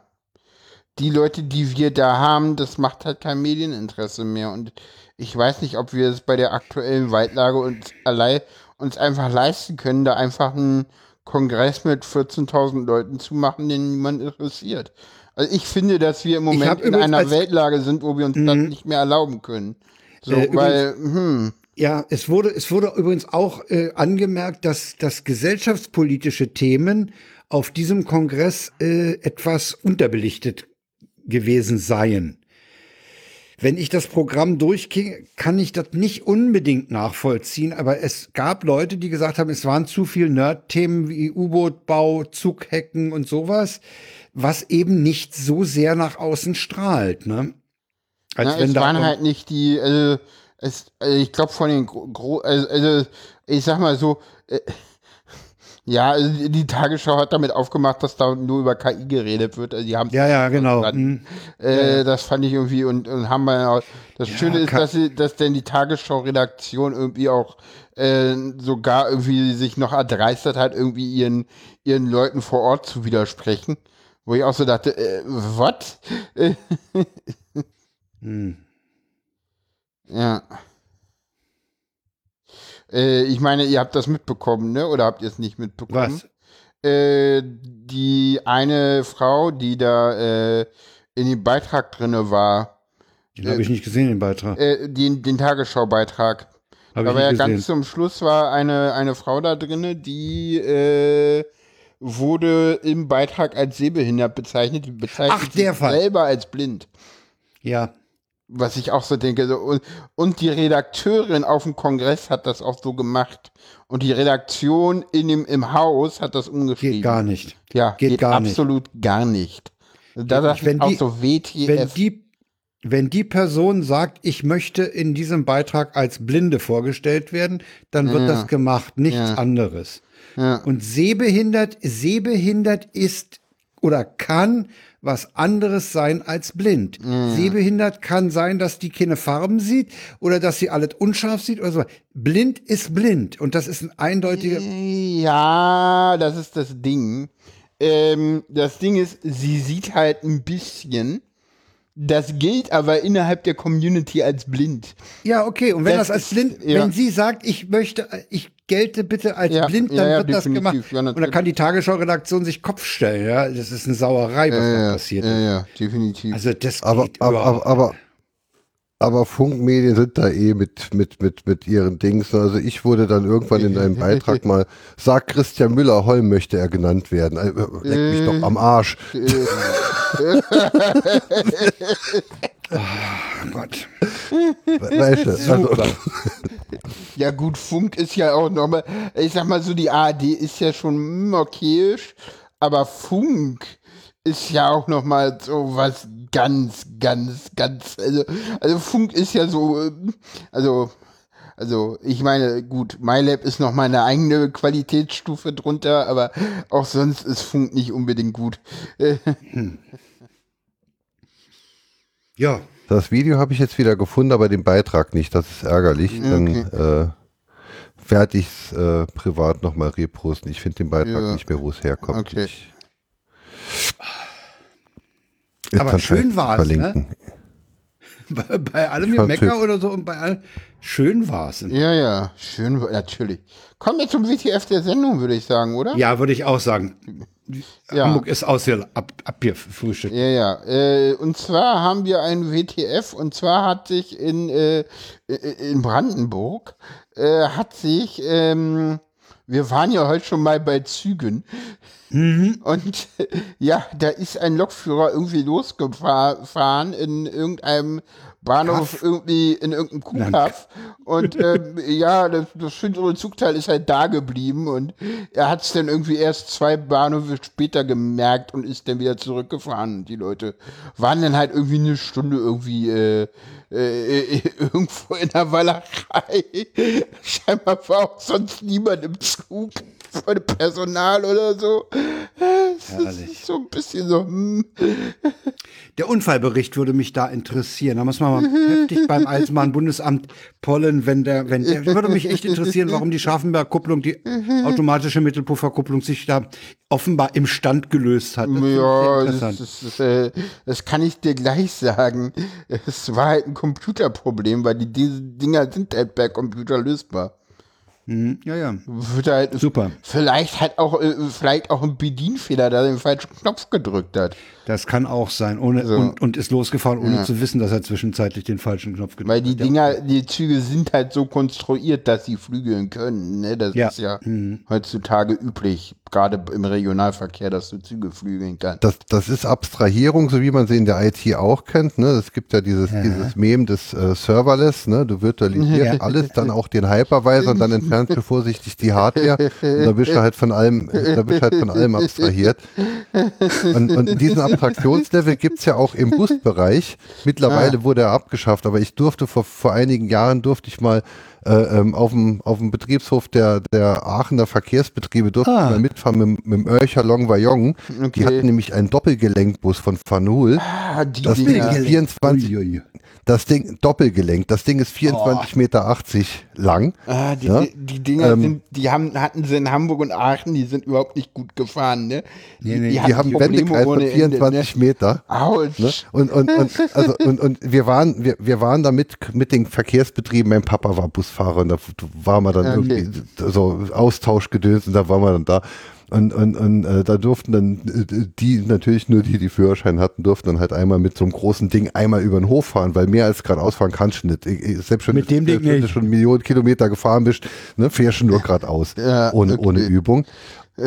die Leute, die wir da haben, das macht halt kein Medieninteresse mehr. Und ich weiß nicht, ob wir es bei der aktuellen Waldlage uns allein uns einfach leisten können, da einfach einen Kongress mit 14.000 Leuten zu machen, den niemand interessiert. Also ich finde, dass wir im Moment in einer Weltlage sind, wo wir uns das nicht mehr erlauben können. So, Äh, weil, hm, Ja, es wurde, es wurde übrigens auch äh, angemerkt, dass, dass gesellschaftspolitische Themen auf diesem Kongress äh, etwas unterbelichtet gewesen seien. Wenn ich das Programm durchgehe, kann ich das nicht unbedingt nachvollziehen, aber es gab Leute, die gesagt haben, es waren zu viel Nerd-Themen wie U-Boot-Bau, Zughecken und sowas, was eben nicht so sehr nach außen strahlt, ne? Als Na, es da waren halt nicht die, also, es, also ich glaube von den gro also, also ich sag mal so, äh, ja, also die Tagesschau hat damit aufgemacht, dass da nur über KI geredet wird. Also die haben Ja, ja, genau. Hm. äh, Das fand ich irgendwie und, und haben wir auch, das Schöne ist, dass sie, dass denn die Tagesschau-Redaktion irgendwie auch äh, sogar irgendwie sich noch erdreistet hat, irgendwie ihren, ihren Leuten vor Ort zu widersprechen. Wo ich auch so dachte, äh, was? (laughs) Hm. Ja. Äh, ich meine, ihr habt das mitbekommen, ne? Oder habt ihr es nicht mitbekommen? Was? Äh, die eine Frau, die da äh, in dem Beitrag drinne war, Den habe ich nicht gesehen, den Beitrag. äh, den, den Tagesschau-Beitrag. Aber ja ganz zum Schluss war eine, eine Frau da drinne, die äh, wurde im Beitrag als sehbehindert bezeichnet. Bezeichnet Ach, der Fall. selber als blind. Ja. Was ich auch so denke. So, und, und die Redakteurin auf dem Kongress hat das auch so gemacht. Und die Redaktion in dem, im Haus hat das umgeschrieben. Geht gar nicht. Ja, geht gar nicht. absolut gar nicht. Da Geht nicht. Wenn auch die- so WTF. Wenn die, wenn die Person sagt, ich möchte in diesem Beitrag als Blinde vorgestellt werden, dann wird das gemacht, nichts Ja. anderes. Ja. Und sehbehindert, sehbehindert ist oder kann was anderes sein als blind. Sehbehindert kann sein, dass die keine Farben sieht oder dass sie alles unscharf sieht oder so. Blind ist blind und das ist ein eindeutiger. Ja, das ist das Ding. Ähm, das Ding ist, sie sieht halt ein bisschen. Das gilt aber innerhalb der Community als blind. Ja, okay. Und wenn Das das, als ist- blind, ja. wenn sie sagt, ich möchte, ich gelte bitte als Ja, blind, dann ja, ja, wird das gemacht. Und dann kann die Tagesschau-Redaktion sich Kopf stellen. Ja, das ist eine Sauerei, was da passiert. ja, ja, definitiv. Also das Aber, geht aber, aber, aber, aber Funkmedien sind da eh mit, mit, mit, mit ihren Dings. Also ich wurde dann irgendwann in einem (laughs) Beitrag mal, sagt Christian Müller, Holm möchte er genannt werden. Äh, Leck mich doch am Arsch. Oh Gott. Weißt du, also, ja gut, Funk ist ja auch nochmal, ich sag mal so, die ARD ist ja schon okayisch, aber Funk ist ja auch nochmal so was ganz, ganz, ganz, also, also Funk ist ja so, also, also ich meine, gut, MyLab ist noch mal eine eigene Qualitätsstufe drunter, aber auch sonst ist Funk nicht unbedingt gut. Äh, (laughs) Ja, das Video habe ich jetzt wieder gefunden, aber den Beitrag nicht. Das ist ärgerlich. Dann äh, werde ich es äh, privat nochmal reposten. Ich finde den Beitrag Ja. nicht mehr, wo es herkommt. Okay. Ich, Aber schön vielleicht war's, ne? verlinken. (laughs) Bei, bei allem Mecker oder so und bei allem. Schön war's. Ja, ja, schön, natürlich. Kommen wir zum WTF der Sendung, würde ich sagen, oder? Ja, würde ich auch sagen. Ja. Hamburg ist aus hier ab, abgefrühstückt. Ja, ja. Äh, und zwar haben wir einen WTF und zwar hat sich in, äh, in Brandenburg äh, hat sich, ähm, wir waren ja heute schon mal bei Zügen. Und äh, ja, da ist ein Lokführer irgendwie losgefahren in irgendeinem Bahnhof, irgendwie in irgendeinem Kuhkaff. Und ähm, (laughs) ja, das, das schönere Zugteil ist halt da geblieben und er hat es dann irgendwie erst zwei Bahnhöfe später gemerkt und ist dann wieder zurückgefahren. Und die Leute waren dann halt irgendwie eine Stunde irgendwie äh, äh, (laughs) irgendwo in der Wallerei. (laughs) Scheinbar war auch sonst niemand im Zug von Personal oder so. Herrlich. ist so ein bisschen so, hm. Der Unfallbericht würde mich da interessieren. Da muss man mal heftig beim Eisenbahnbundesamt pollen, wenn der, wenn der, würde mich echt interessieren, warum die Scharfenberg-Kupplung, die automatische Mittelpufferkupplung sich da offenbar im Stand gelöst hat. Das Ja, das, ist, äh, das kann ich dir gleich sagen. Es war halt ein Computerproblem, weil die, diese Dinger sind halt per Computer lösbar. Mhm. ja, ja. Wird halt Super. Vielleicht hat auch, äh, vielleicht auch ein Bedienfehler, da er den falschen Knopf gedrückt hat. Das kann auch sein. Ohne, So. und, und ist losgefahren, ohne zu wissen, dass er zwischenzeitlich den falschen Knopf gedrückt Weil die hat. Ja. Dinger, die Züge sind halt so konstruiert, dass sie flügeln können. Ne? Das Ja. ist ja heutzutage üblich, gerade im Regionalverkehr, dass du Züge flügeln kannst. Das, das ist Abstrahierung, so wie man sie in der IT auch kennt. Ne? Es gibt ja dieses, dieses Mem des äh, Serverless. Ne? Du virtualisierst Ja. (laughs) alles, dann auch den Hypervisor und dann entfernst du vorsichtig die Hardware. Und dann bist du halt von allem, (laughs) dann bist du halt von allem abstrahiert. Und, und diesen Abstraktionslevel gibt's ja auch im Busbereich. Mittlerweile wurde er abgeschafft, aber ich durfte vor, vor einigen Jahren durfte ich mal äh, ähm, auf dem auf dem Betriebshof der der Aachener Verkehrsbetriebe durfte Ah. mal mitfahren mit, mit dem Örcher Longwayong. Die Okay. hatten nämlich einen Doppelgelenkbus von Fanul. Ah, die Das Ding Dinger. ist 24, Uiui. Das Ding Doppelgelenk, das Ding ist 24,80 Meter lang. Ah, die, Ja? die, die Dinger Ähm, sind, die haben, hatten sie in Hamburg und Aachen, die sind überhaupt nicht gut gefahren, ne? Nee, Die hatten haben Wendekreis von ohne Ende, 24 Meter. Ne? Autsch. Ne? Und, und, und, also, und, und wir waren, wir, wir waren da mit, mit den Verkehrsbetrieben, mein Papa war Busfahrer und da waren wir dann Okay. irgendwie so Austauschgedöns und da waren wir dann da. Und, und, und äh, da durften dann äh, die, natürlich nur die, die Führerschein hatten, durften dann halt einmal mit so einem großen Ding einmal über den Hof fahren, weil mehr als geradeaus fahren kannst du nicht. Ich- ich- Selbst schon, Mit dem Ding wenn du schon Millionen Kilometer gefahren bist, ne, fährst du nur geradeaus, Ja, ohne, okay. ohne Übung.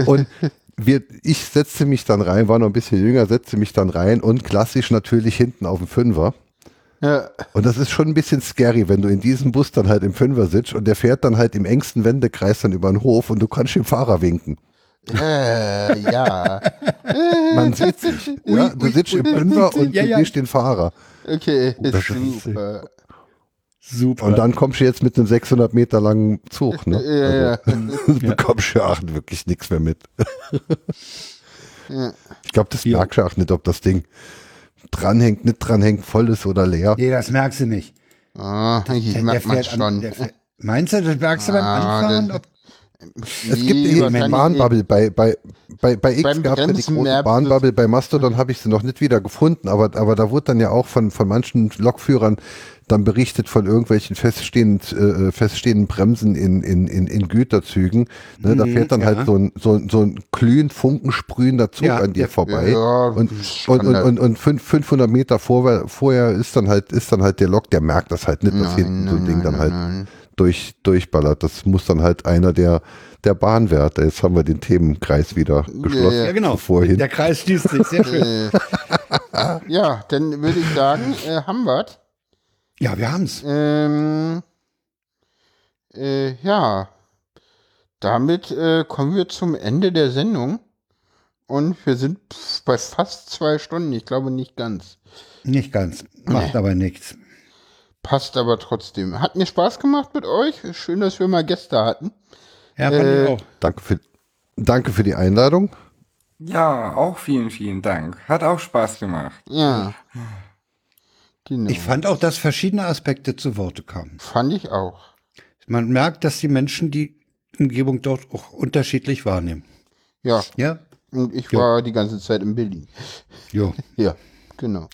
Und wir, ich setzte mich dann rein, war noch ein bisschen jünger, setzte mich dann rein und klassisch natürlich hinten auf dem Fünfer. Ja. Und das ist schon ein bisschen scary, wenn du in diesem Bus dann halt im Fünfer sitzt und der fährt dann halt im engsten Wendekreis dann über den Hof und du kannst dem Fahrer winken. Äh, ja. (laughs) Man sieht sich. Ja, du sitzt im Fünfer und Ja, du ja. den Fahrer. Okay, Oh, ist super. Super. Und dann kommst du jetzt mit einem 600 Meter langen Zug. Ne? Ja, ja. Also, (laughs) (laughs) du bekommst ja auch wirklich nichts mehr mit. Ich glaube, das Ja. merkst du auch nicht, ob das Ding dranhängt, nicht dranhängt, voll ist oder leer. nee, das merkst du nicht. Ah, ich Der- merk der mal fährt an- schon. der fährt- Meinst du, das merkst du beim Ah, Anfahren? das- Ob, Es gibt eben wahrscheinlich Bahnbubble bei, bei, bei, bei X gab es ja die große Bahnbubble, bei Mastodon habe ich sie noch nicht wieder gefunden, aber, aber da wurde dann ja auch von, von manchen Lokführern dann berichtet von irgendwelchen feststehenden, äh, feststehenden Bremsen in, in, in, in Güterzügen. Ne, da fährt dann ja. halt so ein, so, ein- so ein glühend funkensprühender Zug Ja, an dir vorbei. Ja, und, und, und, und, und fünf- 500 Meter vorher, vorher ist dann halt, ist dann halt der Lok, der merkt das halt nicht, dass hinten so ein Ding dann halt durch, durchballert. Das muss dann halt einer der, der Bahnwärter. Jetzt haben wir den Themenkreis wieder geschlossen. ja. ja, genau. Vorhin. Der Kreis schließt sich. Sehr schön. (laughs) Ja, dann würde ich sagen, äh, haben wir's. Ja, wir haben's. Ähm, äh, ja, damit äh, kommen wir zum Ende der Sendung. Und wir sind bei fast zwei Stunden. Ich glaube nicht ganz. Nicht ganz. Macht aber nichts. Passt aber trotzdem. Hat mir Spaß gemacht mit euch. Schön, dass wir mal Gäste hatten. Ja, fand Äh, ich auch. Danke für, danke für die Einladung. Ja, auch vielen, vielen Dank. Hat auch Spaß gemacht. Ja. Genau. Ich fand auch, dass verschiedene Aspekte zu Worte kamen. Fand ich auch. Man merkt, dass die Menschen die Umgebung dort auch unterschiedlich wahrnehmen. Ja. Ja? Und ich Ja. war die ganze Zeit in Berlin. Jo. (laughs) Ja. genau.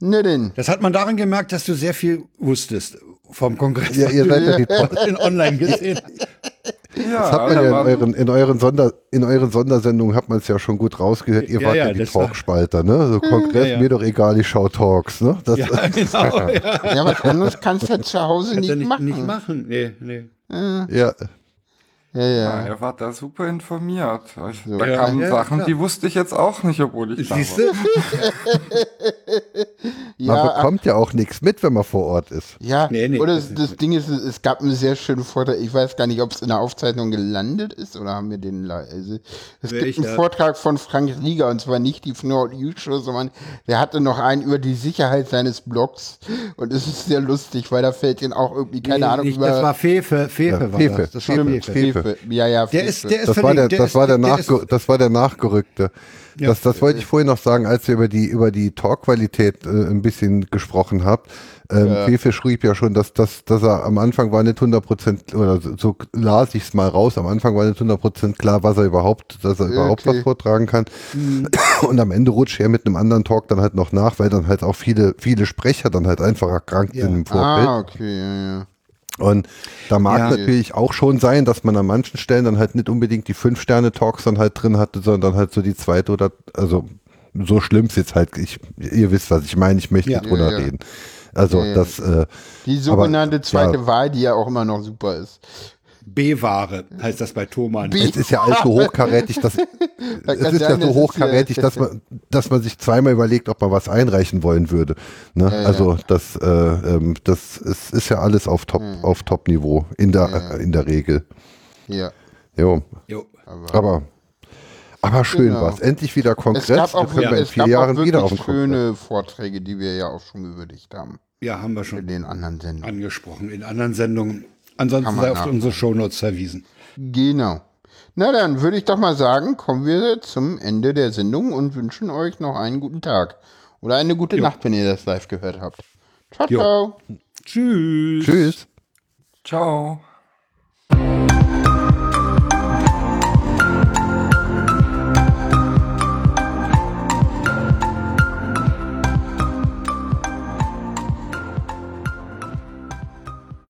Ne denn. Das hat man daran gemerkt, dass du sehr viel wusstest vom Kongress. Ja, ihr seid ja die (laughs) in online gesehen. Ja, Das hat man da ja in euren, in euren, Sonder, in euren Sondersendungen hat man es ja schon gut rausgehört. Ihr Ja, wart ja, ja, die Talkspalter, ne? So Kongress, Ja, ja. mir doch egal, ich schau Talks, ne? Das, Ja, (laughs) genau. Ja. Ja, was anderes kannst du ja zu Hause nicht, nicht, machen. nicht machen. Nee, nee. ja, Ja, Ja, ja. ihr wart da super informiert. Ich, da Ja, kamen ja, Sachen, klar. die wusste ich jetzt auch nicht, obwohl ich da Siehst war. du? (laughs) man ja, bekommt ja auch nichts mit, wenn man vor Ort ist. Ja, Nee, nee, oder das das, ist das Ding ist, es gab einen sehr schönen Vortrag. Ich weiß gar nicht, ob es in der Aufzeichnung gelandet ist oder haben wir den. Also, es gibt einen Vortrag von Frank Rieger und zwar nicht die Fnord Show, sondern der hatte noch einen über die Sicherheit seines Blogs und es ist sehr lustig, weil da fällt ihn auch irgendwie keine Nee, Ahnung nicht, über. das war Fefe. Fefe Ja, war Fefe. das. Das war Stimmt, Fefe. Fefe. Ja, ja, Der ist, der ist Das war der, das war der, ist- Nachge das war der Nachgerückte. Ja. Das, das wollte ich vorhin noch sagen, als ihr über die, über die Talkqualität äh, ein bisschen gesprochen habt. Ähm, Fefe schrieb ja schon, dass, dass, dass er am Anfang war nicht 100% oder so, so las ich es mal raus, am Anfang war nicht 100% klar, was er überhaupt, dass er überhaupt Okay. was vortragen kann. Und am Ende rutscht er mit einem anderen Talk dann halt noch nach, weil dann halt auch viele, viele Sprecher dann halt einfach erkrankt Ja. sind im Vorfeld. ah, okay, ja, ja. Und da mag Ja. natürlich auch schon sein, dass man an manchen Stellen dann halt nicht unbedingt die Fünf-Sterne-Talks dann halt drin hatte, sondern halt so die zweite oder, also so schlimm ist jetzt halt, ich, ihr wisst, was ich meine, ich möchte Ja. drüber Ja, reden. Also das, äh, Die sogenannte Aber, zweite. Wahl, die ja auch immer noch super ist. B-Ware heißt das bei Thomann. Es ist ja (laughs) alles so hochkarätig, dass, es ist ja so das ist hochkarätig, ja- dass man, dass man sich zweimal überlegt, ob man was einreichen wollen würde. Ne? Also das, äh, ähm, das ist, ist ja alles auf Top, Hm. auf Top-Niveau in der, in der Regel. Ja. Jo. Jo. Aber, aber schön Genau. war's. Endlich wieder Es Kongress. gab Da auch, können wir in es vier gab Jahren wieder auf den Kongress. schöne Vorträge, die wir ja auch schon gewürdigt haben Ja, haben wir in schon den anderen Sendungen. angesprochen in anderen Sendungen. Ansonsten sei auf unsere Shownotes verwiesen. Genau. Na dann würde ich doch mal sagen, kommen wir zum Ende der Sendung und wünschen euch noch einen guten Tag. Oder eine gute Nacht, wenn ihr das live gehört habt. Ciao, Jo. ciao. Tschüss. Tschüss. Ciao.